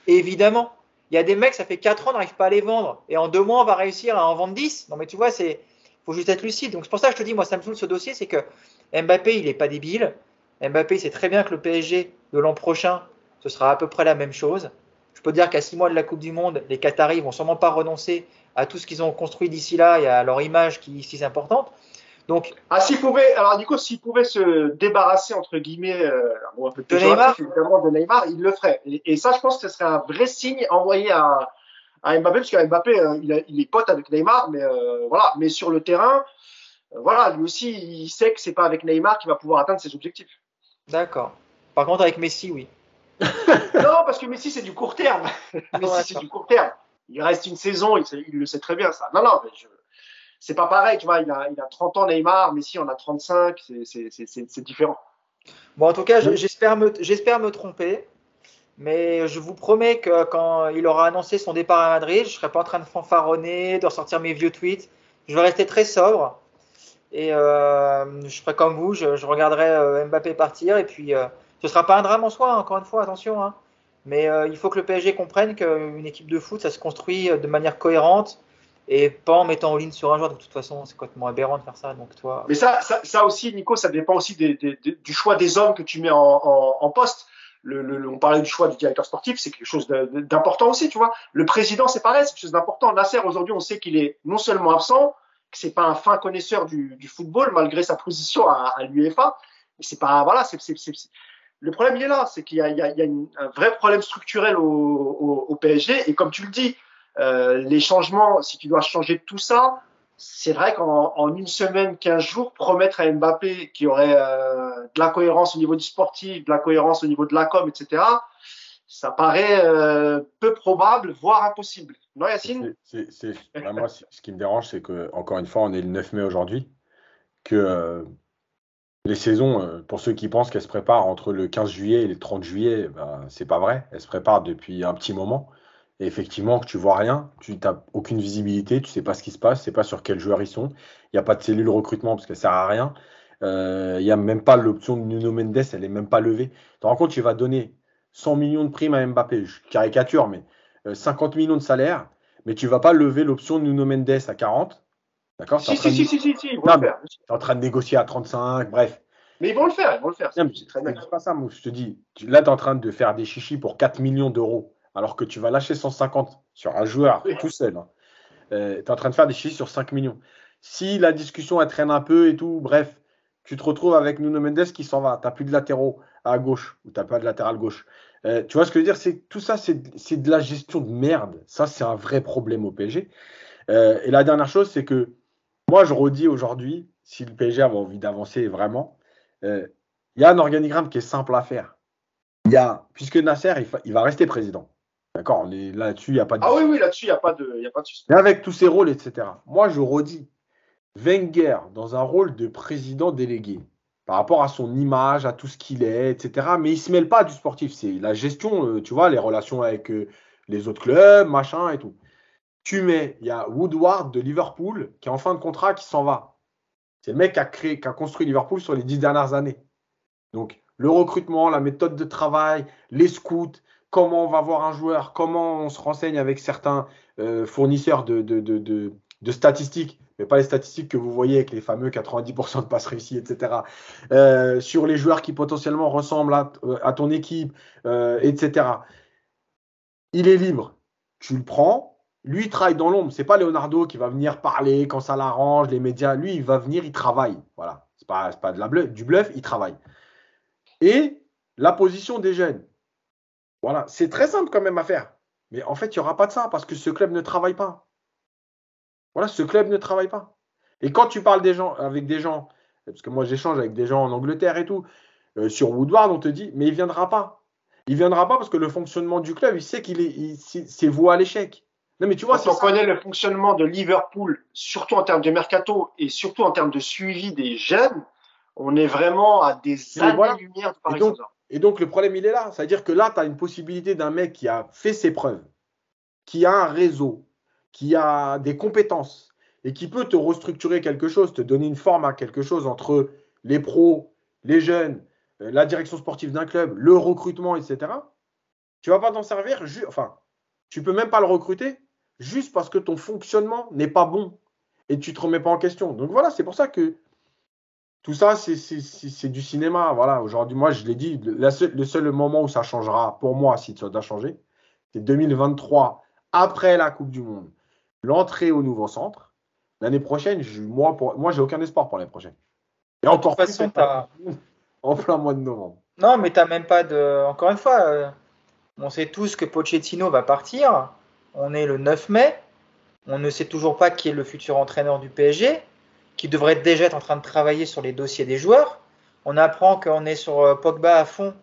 évidemment, il y a des mecs, ça fait 4 ans, on n'arrive pas à les vendre. Et en deux mois, on va réussir à en vendre 10. Non mais tu vois, c'est faut juste être lucide. Donc c'est pour ça que je te dis, moi, ça me saoule ce dossier, c'est que Mbappé, il n'est pas débile. Mbappé, c'est très bien que le PSG de l'an prochain, ce sera à peu près la même chose. Je peux dire qu'à six mois de la Coupe du Monde, les Qataris vont sûrement pas renoncer à tout ce qu'ils ont construit d'ici là et à leur image qui est si importante. Donc, ah, s'ils pouvaient, alors du coup, s'ils pouvaient se débarrasser entre guillemets euh, un peu de Neymar, évidemment de Neymar, ils le feraient. Et, et, ça, je pense que ce serait un vrai signe envoyé à, à Mbappé, parce que Mbappé, euh, il, il, est pote avec Neymar, mais euh, voilà. Mais sur le terrain, euh, voilà, lui aussi, il sait que c'est pas avec Neymar qu'il va pouvoir atteindre ses objectifs. D'accord. Par contre, avec Messi, oui. [LAUGHS] non, parce que Messi, c'est du court terme. Messi, c'est du court terme. Il reste une saison, il, il, le sait très bien, ça. Non, non, mais je, c'est pas pareil, tu vois. Il a, il a 30 ans, Neymar, Messi en a 35, c'est différent. Bon, en tout cas, j'espère me, tromper. Mais je vous promets que quand il aura annoncé son départ à Madrid, je ne serai pas en train de fanfaronner, de ressortir mes vieux tweets. Je vais rester très sobre. Et euh, je ferai comme vous, je, regarderai euh, Mbappé partir. Et puis, euh, ce ne sera pas un drame en soi, encore une fois, attention. Hein. Mais il faut que le PSG comprenne qu'une équipe de foot, ça se construit de manière cohérente et pas en mettant en ligne sur un joueur. De toute façon, c'est complètement aberrant de faire ça. Donc, toi... Mais ça, ça, aussi, Nico, ça dépend aussi du choix des hommes que tu mets en poste le, on parlait du choix du directeur sportif, c'est quelque chose d'important aussi, tu vois. Le président, c'est pareil, c'est quelque chose d'important. Nasser, aujourd'hui, on sait qu'il est non seulement absent, que c'est pas un fin connaisseur du, du, football, malgré sa position à, à l'UEFA. C'est pas, voilà, c'est, le problème, il est là, c'est qu'il y a, il y a, il y a un vrai problème structurel au, au, PSG. Et comme tu le dis, euh, les changements, si tu dois changer tout ça, c'est vrai qu'en en une semaine, 15 jours, promettre à Mbappé qu'il y aurait euh, de la cohérence au niveau du sportif, de la cohérence au niveau de la com, etc., ça paraît euh, peu probable, voire impossible. Non, Yacine? C'est, Moi, ce qui me dérange, c'est que encore une fois, on est le 9 mai aujourd'hui, que les saisons, pour ceux qui pensent qu'elles se préparent entre le 15 juillet et le 30 juillet, ben, c'est pas vrai. Elles se préparent depuis un petit moment. Et effectivement, que tu vois rien, tu n'as aucune visibilité, tu sais pas ce qui se passe, tu sais pas sur quels joueurs ils sont. Il n'y a pas de cellule recrutement parce qu'elle sert à rien. Euh, il n'y a même pas l'option de Nuno Mendes, elle est même pas levée. Tu te rends compte, tu vas donner 100 millions de primes à Mbappé, je caricature, mais 50 euh, millions de salaire, mais tu vas pas lever l'option de Nuno Mendes à 40. D'accord? Si, si, si, si, si, Tu es en train de négocier à 35, bref. Mais ils vont le faire, ils vont le faire. C'est très pas ça, moi, je te dis. Là, tu es en train de faire des chichis pour 4 millions d'euros alors que tu vas lâcher 150 sur un joueur tout seul. Hein. Euh, tu es en train de faire des chiffres sur 5 millions. Si la discussion elle traîne un peu et tout, bref, tu te retrouves avec Nuno Mendes qui s'en va. Tu n'as plus de latéraux à gauche ou tu n'as pas de latéral gauche. Euh, tu vois ce que je veux dire? C'est Tout ça, c'est de la gestion de merde. Ça, c'est un vrai problème au PSG. Euh, et la dernière chose, c'est que moi, je redis aujourd'hui, si le PSG avait envie d'avancer vraiment, il y a un organigramme qui est simple à faire. Il y a, puisque Nasser, il va rester président. D'accord Là-dessus, il n'y a pas de. Ah oui, oui, là-dessus, il n'y a pas de, y a pas de Mais avec tous ces rôles, etc. Moi, je redis, Wenger, dans un rôle de président délégué, par rapport à son image, à tout ce qu'il est, etc. Mais il ne se mêle pas du sportif. C'est la gestion, euh, tu vois, les relations avec euh, les autres clubs, machin et tout. Tu mets, il y a Woodward de Liverpool qui est en fin de contrat, qui s'en va. C'est le mec qui a, créé, qui a construit Liverpool sur les dix dernières années. Donc, le recrutement, la méthode de travail, les scouts, comment on va voir un joueur, comment on se renseigne avec certains euh, fournisseurs de, statistiques, mais pas les statistiques que vous voyez avec les fameux 90% de passes réussies, etc. Euh, sur les joueurs qui potentiellement ressemblent à, euh, ton équipe, etc. Il est libre. Tu le prends. Lui, il travaille dans l'ombre. C'est pas Leonardo qui va venir parler quand ça l'arrange, les médias. Lui, il va venir, il travaille. Voilà. C'est pas, de la du bluff, il travaille. Et la position des jeunes. Voilà, c'est très simple quand même à faire. Mais en fait, il n'y aura pas de ça parce que ce club ne travaille pas. Voilà, ce club ne travaille pas. Et quand tu parles des gens, avec des gens, parce que moi j'échange avec des gens en Angleterre et tout, euh, sur Woodward, on te dit, mais il ne viendra pas. Il ne viendra pas parce que le fonctionnement du club, il sait qu'il est, c'est voué à l'échec. Non, mais tu vois, Quand on connaît le fonctionnement de Liverpool, surtout en termes de mercato et surtout en termes de suivi des jeunes, on est vraiment à des années-lumière de Paris. Et donc, le problème, il est là. C'est-à-dire que là, tu as une possibilité d'un mec qui a fait ses preuves, qui a un réseau, qui a des compétences et qui peut te restructurer quelque chose, te donner une forme à quelque chose entre les pros, les jeunes, euh, la direction sportive d'un club, le recrutement, etc. Tu vas pas t'en servir, enfin, tu peux même pas le recruter juste parce que ton fonctionnement n'est pas bon et tu te remets pas en question. Donc voilà, c'est pour ça que tout ça, c'est du cinéma. Voilà, aujourd'hui, moi, je l'ai dit, le seul moment où ça changera, pour moi, si ça doit changer, c'est 2023, après la Coupe du Monde, l'entrée au nouveau centre. L'année prochaine, je, moi, pour, moi, j'ai aucun espoir pour l'année prochaine. Et encore plus façon, [LAUGHS] en plein mois de novembre. Non, mais tu n'as même pas de. Encore une fois, euh, on sait tous que Pochettino va partir. On est le 9 mai. On ne sait toujours pas qui est le futur entraîneur du PSG qui devrait déjà être en train de travailler sur les dossiers des joueurs. On apprend qu'on est sur euh, Pogba à fond.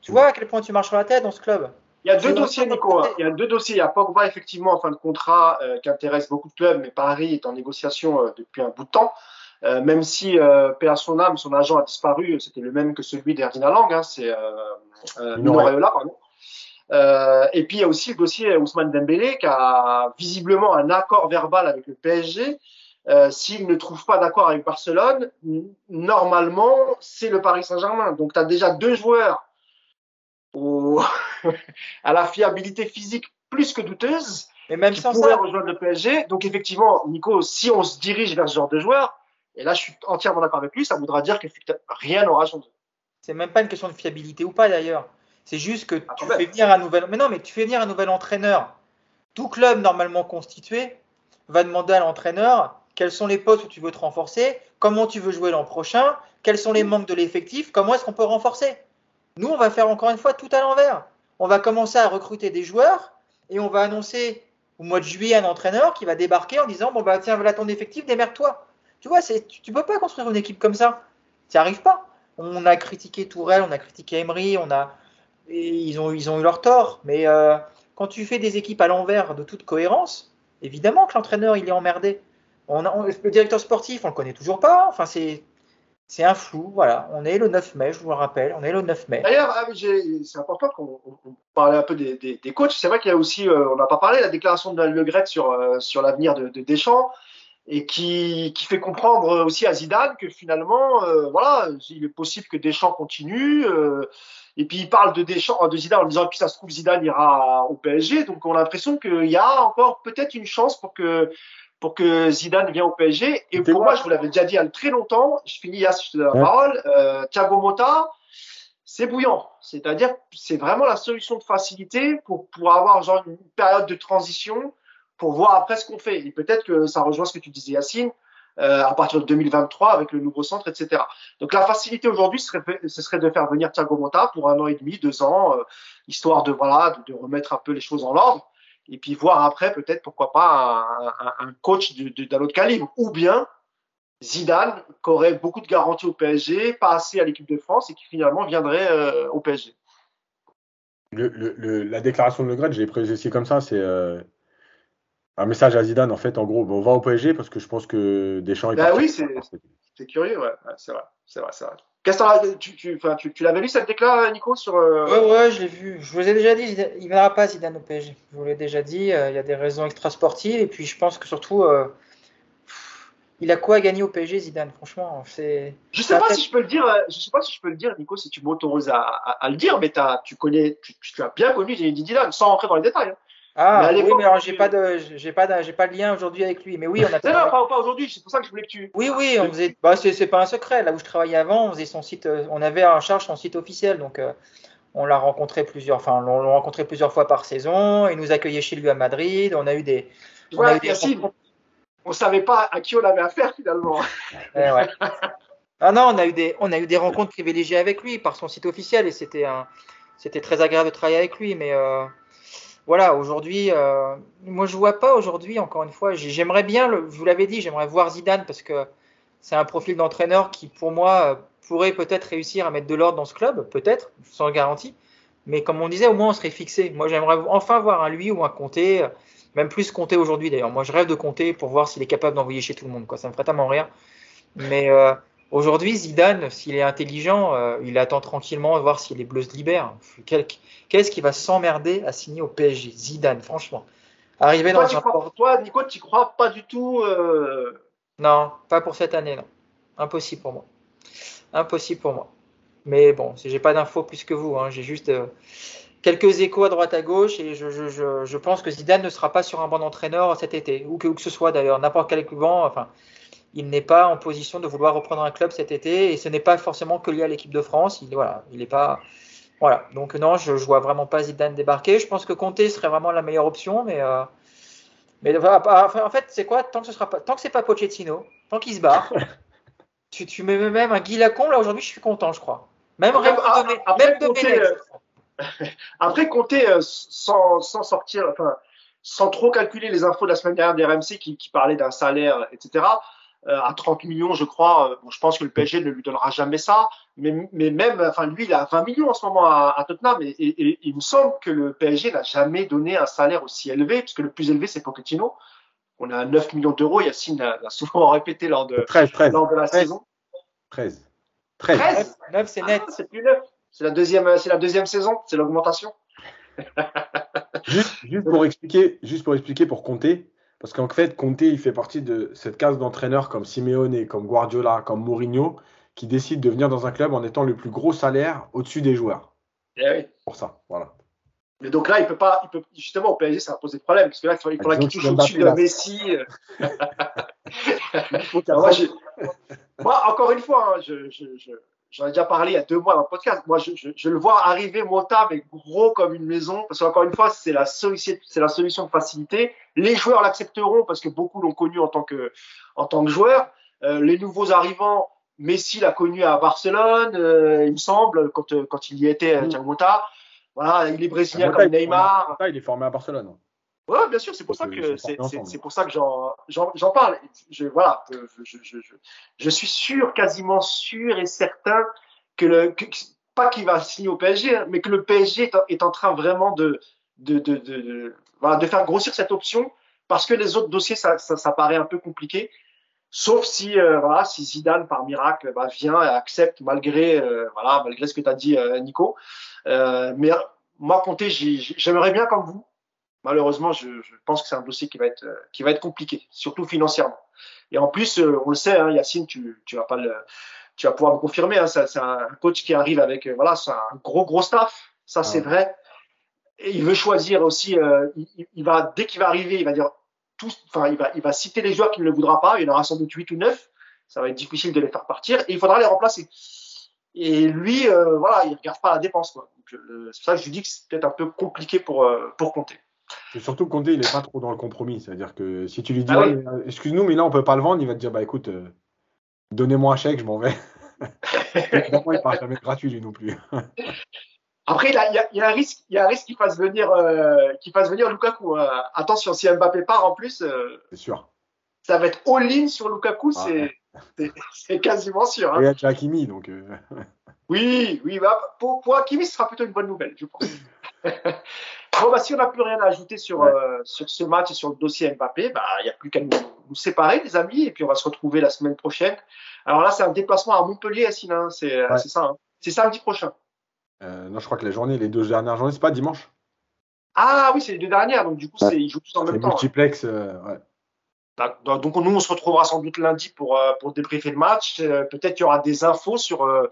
tu vois à quel point tu marches sur la tête dans ce club? Il y a deux dossiers, Nico. Hein. Il y a deux dossiers. Il y a Pogba, effectivement, en fin de contrat, euh, qui intéresse beaucoup de clubs, mais Paris est en négociation euh, depuis un bout de temps. même si, euh, à son âme, son agent a disparu, c'était le même que celui d'Erdina Lang, hein, c'est euh, pardon. et puis, il y a aussi le dossier Ousmane Dembélé, qui a visiblement un accord verbal avec le PSG, euh, s'il ne trouve pas d'accord avec Barcelone, normalement, c'est le Paris Saint-Germain. Donc, tu as déjà deux joueurs [LAUGHS] à la fiabilité physique plus que douteuse. Et même qui sans pourraient rejoindre le PSG. Donc, effectivement, Nico, si on se dirige vers ce genre de joueur, et là, je suis entièrement d'accord avec lui, ça voudra dire que rien n'aura changé. C'est même pas une question de fiabilité ou pas d'ailleurs. C'est juste que ah, tu fais venir un nouvel. Mais non, mais tu fais venir un nouvel entraîneur. Tout club normalement constitué va demander à l'entraîneur quels sont les postes où tu veux te renforcer, comment tu veux jouer l'an prochain, quels sont les manques de l'effectif, comment est-ce qu'on peut renforcer? Nous, on va faire encore une fois tout à l'envers. On va commencer à recruter des joueurs et on va annoncer au mois de juillet un entraîneur qui va débarquer en disant bon bah tiens voilà ton effectif, démerde-toi. Tu vois, tu, ne peux pas construire une équipe comme ça. Tu n'y arrives pas. On a critiqué Tourelle, on a critiqué Emery, on a ils ont ils ont eu leur tort, mais euh, quand tu fais des équipes à l'envers de toute cohérence, évidemment que l'entraîneur il est emmerdé le directeur sportif, on le connaît toujours pas. Enfin, c'est c'est un flou, voilà. On est le 9 mai, je vous le rappelle, on est le 9 mai. D'ailleurs, ah, c'est important qu'on parle un peu des, des, coachs. C'est vrai qu'il y a aussi, euh, on n'a pas parlé, la déclaration de Le Gret sur, euh, sur l'avenir de, de, Deschamps et qui, qui fait comprendre aussi à Zidane que finalement, euh, voilà, il est possible que Deschamps continue. et puis il parle de Deschamps, de Zidane en disant, puis ça se trouve, Zidane ira au PSG. Donc on a l'impression qu'il y a encore peut-être une chance pour que pour que Zidane vienne au PSG. Et pour moi, je vous l'avais déjà dit il y a très longtemps, je finis à je te donne la parole, euh, Thiago Motta, c'est bouillant. C'est-à-dire, c'est vraiment la solution de facilité pour, pour avoir genre une période de transition pour voir après ce qu'on fait. Et peut-être que ça rejoint ce que tu disais, Yacine, euh, à partir de 2023 avec le nouveau centre, etc. Donc la facilité aujourd'hui, ce serait, ce serait de faire venir Thiago Motta pour un an et demi, deux ans, euh, histoire de voilà, de, de, remettre un peu les choses en ordre et puis voir après peut-être pourquoi pas un, coach d'un autre calibre ou bien Zidane qui aurait beaucoup de garanties au PSG, pas assez à l'équipe de France et qui finalement viendrait euh, au PSG. la déclaration de Le Gret, j'ai précisé comme ça, c'est euh, un message à Zidane en fait. En gros, on va au PSG parce que je pense que Deschamps. Bah oui, c'est curieux, ouais, c'est vrai, c'est vrai, c'est vrai. Tu, tu, tu, tu l'avais lu cette déclaration, Nico sur, euh... Ouais, ouais, je l'ai vu. Je vous ai déjà dit, il ne verra pas Zidane au PSG. Je vous l'ai déjà dit, euh, il y a des raisons extrasportives. Et puis, je pense que surtout, euh, il a quoi à gagner au PSG, Zidane Franchement, c'est. Je sais pas si je peux le dire. Euh, je sais pas si je peux le dire, Nico, si tu m'autorises à, à, le dire, mais as, tu connais, tu, as bien connu Zidane, sans rentrer dans les détails. Hein. Ah mais oui, mais alors j'ai pas de j'ai pas de, j'ai pas de lien aujourd'hui avec lui. Mais oui, on a. non, non, pas, aujourd'hui. C'est pour ça que je voulais que tu. Oui, oui, on faisait. Bah, c'est pas un secret. Là où je travaillais avant, on faisait son site. Euh, on avait en charge son site officiel, donc euh, on l'a rencontré plusieurs. Enfin, on l'a rencontré plusieurs fois par saison. Il nous accueillait chez lui à Madrid. On a eu des. On a eu des on savait pas à qui on avait affaire finalement. [LAUGHS] Eh ouais. ah non, on a eu des on a eu des rencontres privilégiées avec lui par son site officiel et c'était un c'était très agréable de travailler avec lui, mais. Euh, voilà, aujourd'hui, euh, moi je vois pas aujourd'hui, encore une fois, j'aimerais bien, le, je vous l'avais dit, j'aimerais voir Zidane parce que c'est un profil d'entraîneur qui, pour moi, pourrait peut-être réussir à mettre de l'ordre dans ce club, peut-être, sans garantie. Mais comme on disait, au moins on serait fixé. Moi, j'aimerais enfin voir un lui ou un Comté, même plus Comté aujourd'hui d'ailleurs. Moi, je rêve de Comté pour voir s'il est capable d'envoyer chez tout le monde. Quoi. Ça me ferait tellement rire. Mais euh, aujourd'hui, Zidane, s'il est intelligent, euh, il attend tranquillement de voir si les Bleus se libèrent. Qu'est-ce qui va s'emmerder à signer au PSG Zidane, franchement. Arriver dans un toi, Nico, tu crois pas du tout euh, Non, pas pour cette année, non. Impossible pour moi. Impossible pour moi. Mais bon, j'ai pas d'infos plus que vous. Hein. J'ai juste euh, quelques échos à droite à gauche et je, je, je, je, pense que Zidane ne sera pas sur un bon entraîneur cet été, ou que, que ce soit d'ailleurs, n'importe quel vent. Enfin, il n'est pas en position de vouloir reprendre un club cet été et ce n'est pas forcément que lié à l'équipe de France. Il voilà, il n'est pas. Voilà. Donc non, je, ne vois vraiment pas Zidane débarquer. Je pense que Conte serait vraiment la meilleure option, mais. Euh, mais en fait, c'est quoi? Tant que ce sera pas, tant que c'est pas Pochettino, tant qu'il se barre, [LAUGHS] tu, tu mets même un Guy Lacombe là aujourd'hui, je suis content, je crois. Même après, après, compter, euh, [LAUGHS] après compter euh, sans, sans, sortir, enfin, sans trop calculer les infos de la semaine dernière d'RMC qui, qui parlait d'un salaire, etc. Euh, à 30 millions, je crois. Bon, je pense que le PSG ne lui donnera jamais ça, mais, mais même, enfin, lui, il a 20 millions en ce moment à, à Tottenham, et, et, il me semble que le PSG n'a jamais donné un salaire aussi élevé, puisque le plus élevé, c'est Pochettino. On a 9 millions d'euros. Yacine l'a souvent [LAUGHS] répété lors de, 13, 13, lors de la saison. 13. 13 9, c'est net. Ah, c'est plus 9. C'est la deuxième, c'est la deuxième saison, c'est l'augmentation. juste, juste, pour expliquer, juste pour expliquer pour compter, parce qu'en fait, Conte, il fait partie de cette case d'entraîneurs comme Simeone, comme Guardiola, comme Mourinho, qui décident de venir dans un club en étant le plus gros salaire au-dessus des joueurs. Eh oui. Pour ça, voilà. Mais donc là, il peut pas, il peut, justement, au PSG, ça va poser problème, parce que là, il faudra qu'il touche au-dessus de Messi. [LAUGHS] [LAUGHS] moi, moi, encore une fois, hein, je, je, je, j'en ai déjà parlé il y a deux mois dans le podcast. Moi, je, je, je le vois arriver Mota, mais gros comme une maison, parce qu'encore une fois, c'est la solution, c'est la solution de facilité. Les joueurs l'accepteront parce que beaucoup l'ont connu en tant que, en tant que joueur. Euh, les nouveaux arrivants, Messi l'a connu à Barcelone, euh, il me semble, quand, quand il y était, mmh. Mota. Voilà, il est brésilien comme Neymar. il est formé à Barcelone. Ouais, bien sûr, c'est pour, ça que c'est pour ça que j'en parle. Je, voilà, je, je, je, suis sûr, quasiment sûr et certain que le pas qu'il va signer au PSG, hein, mais que le PSG est, en train vraiment de de, de, de, voilà, de faire grossir cette option parce que les autres dossiers, ça, ça, ça paraît un peu compliqué. Sauf si, euh, voilà, si Zidane, par miracle, bah, vient et accepte malgré, euh, voilà, malgré ce que tu as dit, euh, Nico. mais moi, Comté, j'aimerais bien comme vous. Malheureusement, je, je pense que c'est un dossier qui va être, qui va être compliqué, surtout financièrement. Et en plus, on le sait, hein, Yacine, tu, tu vas pas le, tu vas pouvoir me confirmer. Hein, c'est un coach qui arrive avec, voilà, c'est un gros gros staff. Ça, c'est vrai. Et il veut choisir aussi. il, il va dès qu'il va arriver, il va dire enfin, il va, il va citer les joueurs qu'il ne voudra pas. Il y en aura sans doute 8 ou 9. Ça va être difficile de les faire partir et il faudra les remplacer. Et lui, euh, voilà, il regarde pas la dépense. Euh, c'est pour ça que je lui dis que c'est peut-être un peu compliqué pour, euh, pour compter. Surtout, Condé, il n'est pas trop dans le compromis. C'est-à-dire que si tu lui dis, ah excuse-nous, mais là, on peut pas le vendre, il va te dire, bah écoute, donnez-moi un chèque, je m'en vais. [LAUGHS] Évidemment, il ne part jamais gratuit, lui non plus. Après, il y a, y a, un risque, il y a un risque qu'il fasse venir, euh, qu'il fasse venir Lukaku. Euh, attention, si Mbappé part en plus, euh, c'est sûr. Ça va être all-in sur Lukaku, ah, c'est quasiment sûr. Hein. Et il y a Hakimi, donc. Euh. Oui, oui, bah, pour, pour Hakimi, ce sera plutôt une bonne nouvelle, je pense. [LAUGHS] bon, bah, si on n'a plus rien à ajouter sur, ouais. sur ce match et sur le dossier Mbappé, bah, il n'y a plus qu'à nous, nous, séparer, les amis, et puis on va se retrouver la semaine prochaine. Alors là, c'est un déplacement à Montpellier, Assine, hein, c'est ouais. ça. Hein. C'est samedi prochain. Euh, non, je crois que la journée, les deux dernières journées, c'est pas dimanche. Ah oui, c'est les deux dernières, donc du coup, ouais. ils jouent tous en même temps. multiplex, euh, ouais. Donc nous, on se retrouvera sans doute lundi pour, euh, pour débriefer le match. Euh, peut-être qu'il y aura des infos sur, euh,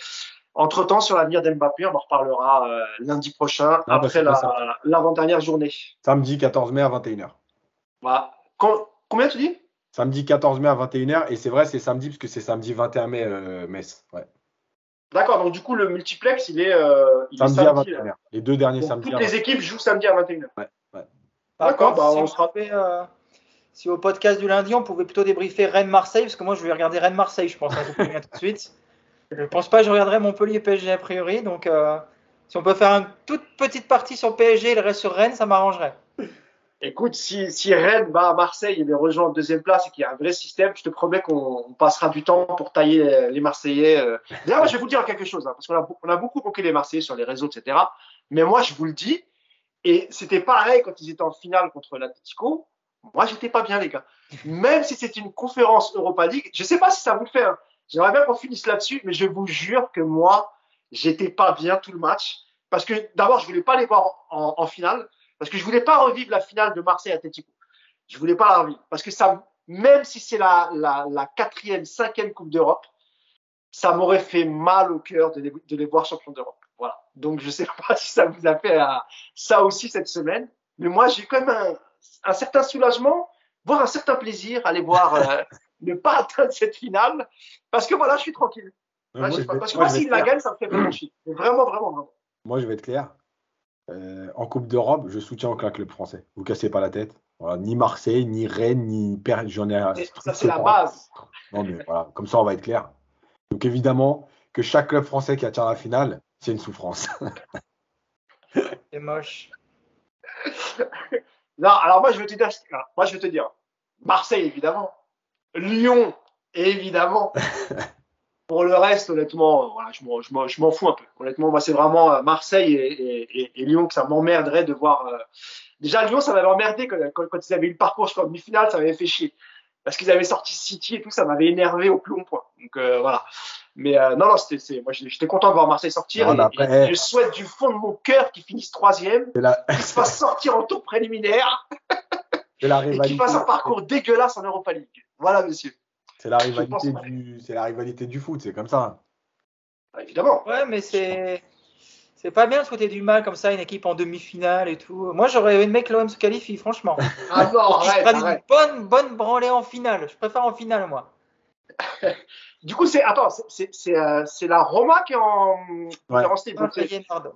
entre-temps sur l'avenir d'Mbappé. On en reparlera euh, lundi prochain, ah, après l'avant-dernière la, journée. Samedi 14 mai à 21h. Voilà. Com combien tu dis? Samedi 14 mai à 21h. Et c'est vrai, c'est samedi, parce que c'est samedi 21 mai, Metz. Ouais. D'accord, donc du coup, le multiplex, il est, euh, il samedi, est samedi à 21h. Les deux derniers donc, samedis. Toutes les équipes jouent samedi à 21h. Ouais, ouais. D'accord, bah, si on, se rappelle. Euh, si au podcast du lundi, on pouvait plutôt débriefer Rennes-Marseille, parce que moi, je vais regarder Rennes-Marseille, je pense, hein, je vous tout de suite. Je ne pense pas je regarderai Montpellier-PSG a priori, donc euh, si on peut faire une toute petite partie sur PSG et le reste sur Rennes, ça m'arrangerait. Écoute, si, Rennes va à Marseille et les rejoint en deuxième place et qu'il y a un vrai système, je te promets qu'on passera du temps pour tailler les Marseillais. euh. D'ailleurs, je vais vous dire quelque chose, hein, parce qu'on a, on a beaucoup moqué les Marseillais sur les réseaux, etc. Mais moi, je vous le dis, et c'était pareil quand ils étaient en finale contre l'Atletico. Moi, j'étais pas bien, les gars. Même si c'est une conférence Europa League, je sais pas si ça vous le fait. Hein. J'aimerais bien qu'on finisse là-dessus, mais je vous jure que moi, j'étais pas bien tout le match. Parce que d'abord, je voulais pas les voir en, en finale. Parce que je voulais pas revivre la finale de Marseille Atletico. Je voulais pas la revivre. Parce que ça, même si c'est la, la, la quatrième, cinquième Coupe d'Europe, ça m'aurait fait mal au cœur de les, de les voir champions d'Europe. Voilà. Donc, je sais pas [LAUGHS] si ça vous a fait euh, ça aussi cette semaine. Mais moi, j'ai quand même un, un certain soulagement, voire un certain plaisir à les voir euh, ne pas atteindre cette finale. Parce que voilà, je suis tranquille. Moi, je pas. parce que moi, être la clair. gagnent, ça me fait vraiment chier. Mais Vraiment, vraiment, vraiment. Moi, je vais être clair. Euh, en Coupe d'Europe, je soutiens aucun club français. Vous cassez pas la tête. Voilà, ni Marseille, ni Rennes, ni Per- J'en ai un Ça, c'est la base. Non, mais voilà, comme ça, on va être clair. Donc, évidemment, que chaque club français qui atteint la finale, c'est une souffrance. [LAUGHS] C'est moche. Non, alors moi, je vais te dire, moi, je vais te dire, Marseille, évidemment. Lyon, évidemment. [LAUGHS] Pour le reste, honnêtement, euh, voilà, je m'en- fous un peu. Honnêtement, moi, c'est vraiment euh, Marseille et, et- et- et Lyon que ça m'emmerderait de voir. euh, Déjà, Lyon, ça m'avait emmerdé quand, quand, quand ils avaient eu le parcours jusqu'en demi-finale, ça m'avait fait chier. Parce qu'ils avaient sorti City et tout, ça m'avait énervé au plus long point. Donc euh, voilà. Mais euh, non, non, c'était, c'est- moi, j'étais content de voir Marseille sortir. Non, et, mais après, et je souhaite du fond de mon cœur qu'ils finissent troisième, la, qu'ils se fassent sortir en tour préliminaire [LAUGHS] et qu'ils fassent un parcours dégueulasse en Europa League. Voilà, monsieur. C'est la pense rivalité du, c'est la rivalité du foot, c'est comme ça. Ah, Évidemment. Ouais, mais c'est. C'est pas bien de souhaiter du mal comme ça, une équipe en demi-finale et tout. Moi, j'aurais aimé que l'OM se qualifie, franchement. [LAUGHS] Ah non, arrête, arrête. une bonne, bonne branlée en finale. Je préfère en finale, moi. [LAUGHS] Du coup, c'est attends, c'est- c'est c'est euh, la Roma qui est en Ouais. C'est- Feyenoord.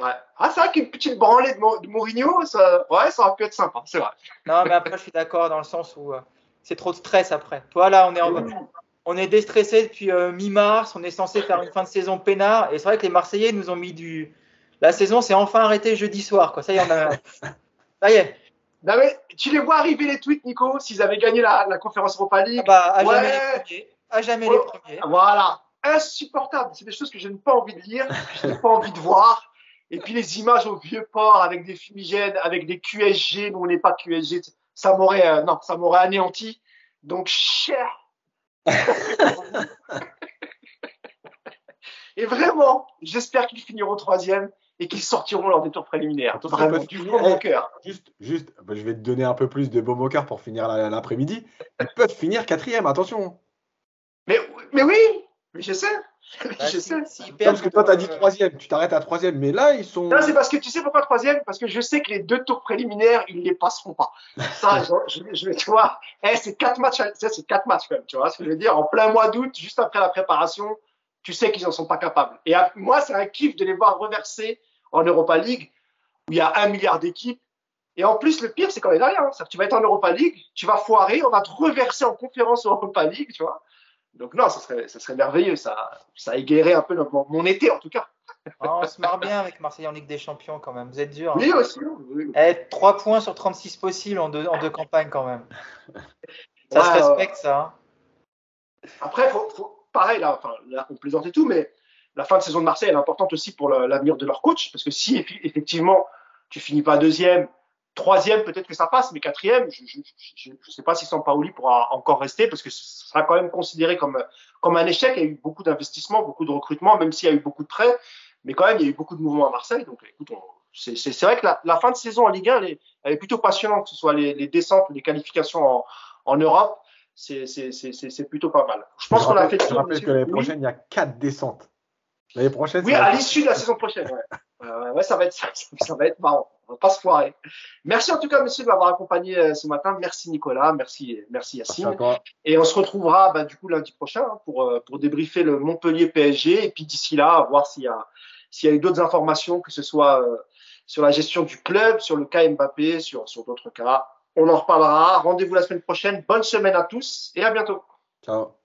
ouais. Ah, c'est vrai qu'une petite branlée de, Mo- de Mourinho, ça, ouais, ça aurait pu être sympa, c'est vrai. Non, mais après, je suis d'accord dans le sens où euh, c'est trop de stress après. Toi, là, on est, en- on est déstressé depuis euh, mi-mars. On est censé faire une fin de saison peinard. Et c'est vrai que les Marseillais nous ont mis du. La saison s'est enfin arrêtée jeudi soir. Quoi. Ça y est, on a. [LAUGHS] Ça y est. Non, mais tu les vois arriver les tweets, Nico, s'ils avaient gagné la, la conférence Europa League. Ah bah, à Ouais. jamais les premiers. À jamais Oh. les premiers. Voilà, insupportable. C'est des choses que je n'ai pas envie de lire, que je n'ai pas envie de voir. Et puis les images au vieux port avec des fumigènes, avec des QSG, nous on n'est pas QSG, ça m'aurait, euh, non, ça m'aurait anéanti. Donc cher. [LAUGHS] et vraiment, j'espère qu'ils finiront troisième et qu'ils sortiront lors des tours préliminaires. Vraiment, du mon eh, cœur. Juste, juste, bah, je vais te donner un peu plus de baume au cœur pour finir la- l'après-midi. Ils peuvent finir quatrième, attention. Mais, mais oui, mais je sais. Bah, je sais. parce que toi, tu as dit troisième, tu t'arrêtes à troisième, mais là, ils sont. Non, c'est parce que tu sais pourquoi troisième? Parce que je sais que les deux tours préliminaires, ils les passeront pas. Ça, [LAUGHS] je, je, je vais, tu vois, eh, c'est quatre matchs, c'est quatre matchs quand même, tu vois ce que je veux dire En plein mois d'août, juste après la préparation, tu sais qu'ils en sont pas capables. Et à- moi, c'est un kiff de les voir reverser en Europa League, où il y a un milliard d'équipes. Et en plus, le pire, c'est qu'on est derrière. Hein. Que tu vas être en Europa League, tu vas foirer, on va te reverser en conférence Europa League, tu vois. Donc non, ça serait, ça serait merveilleux. Ça, ça égayerait un peu mon, mon été, en tout cas. ah, on se marre bien avec Marseille en Ligue des Champions quand même. Vous êtes dur. hein. Oui, aussi. oui. Eh, 3 points sur 36 possibles en deux, en deux campagnes quand même. [LAUGHS] Ça Ouais, se respecte ça. hein. Après, faut, faut, pareil, là, enfin, là, on plaisante et tout, mais la fin de saison de Marseille, elle est importante aussi pour l'avenir de leur coach, parce que si effectivement tu finis pas deuxième, troisième, peut-être que ça passe, mais quatrième, je je sais pas si Sampaoli pourra encore rester, parce que ce sera quand même considéré comme, comme un échec. Il y a eu beaucoup d'investissements, beaucoup de recrutements, même s'il y a eu beaucoup de prêts, mais quand même, il y a eu beaucoup de mouvements à Marseille. Donc, écoute, on- c'est c'est- c'est vrai que la, la fin de saison en Ligue 1, elle est, elle est plutôt passionnante, que ce soit les, les descentes ou les qualifications en, en Europe. C'est c'est- c'est- c'est- c'est plutôt pas mal. Je pense qu'on a fait le Je rappelle que l'année prochaine, il y a quatre descentes. L'année prochaine, Oui, à l'issue de la saison prochaine. Ouais. [LAUGHS] Euh, ouais, ça va être ça, [LAUGHS] ça va être marrant. On va pas se foirer. Merci en tout cas, monsieur, de m'avoir accompagné euh, ce matin. Merci Nicolas, merci, merci Yacine. Et on se retrouvera bah, du coup lundi prochain hein, pour euh, pour débriefer le Montpellier PSG. Et puis d'ici là, voir s'il y a s'il y a eu d'autres informations, que ce soit sur la gestion du club, sur le cas Mbappé, sur sur d'autres cas. On en reparlera. Rendez-vous la semaine prochaine. Bonne semaine à tous et à bientôt. Ciao.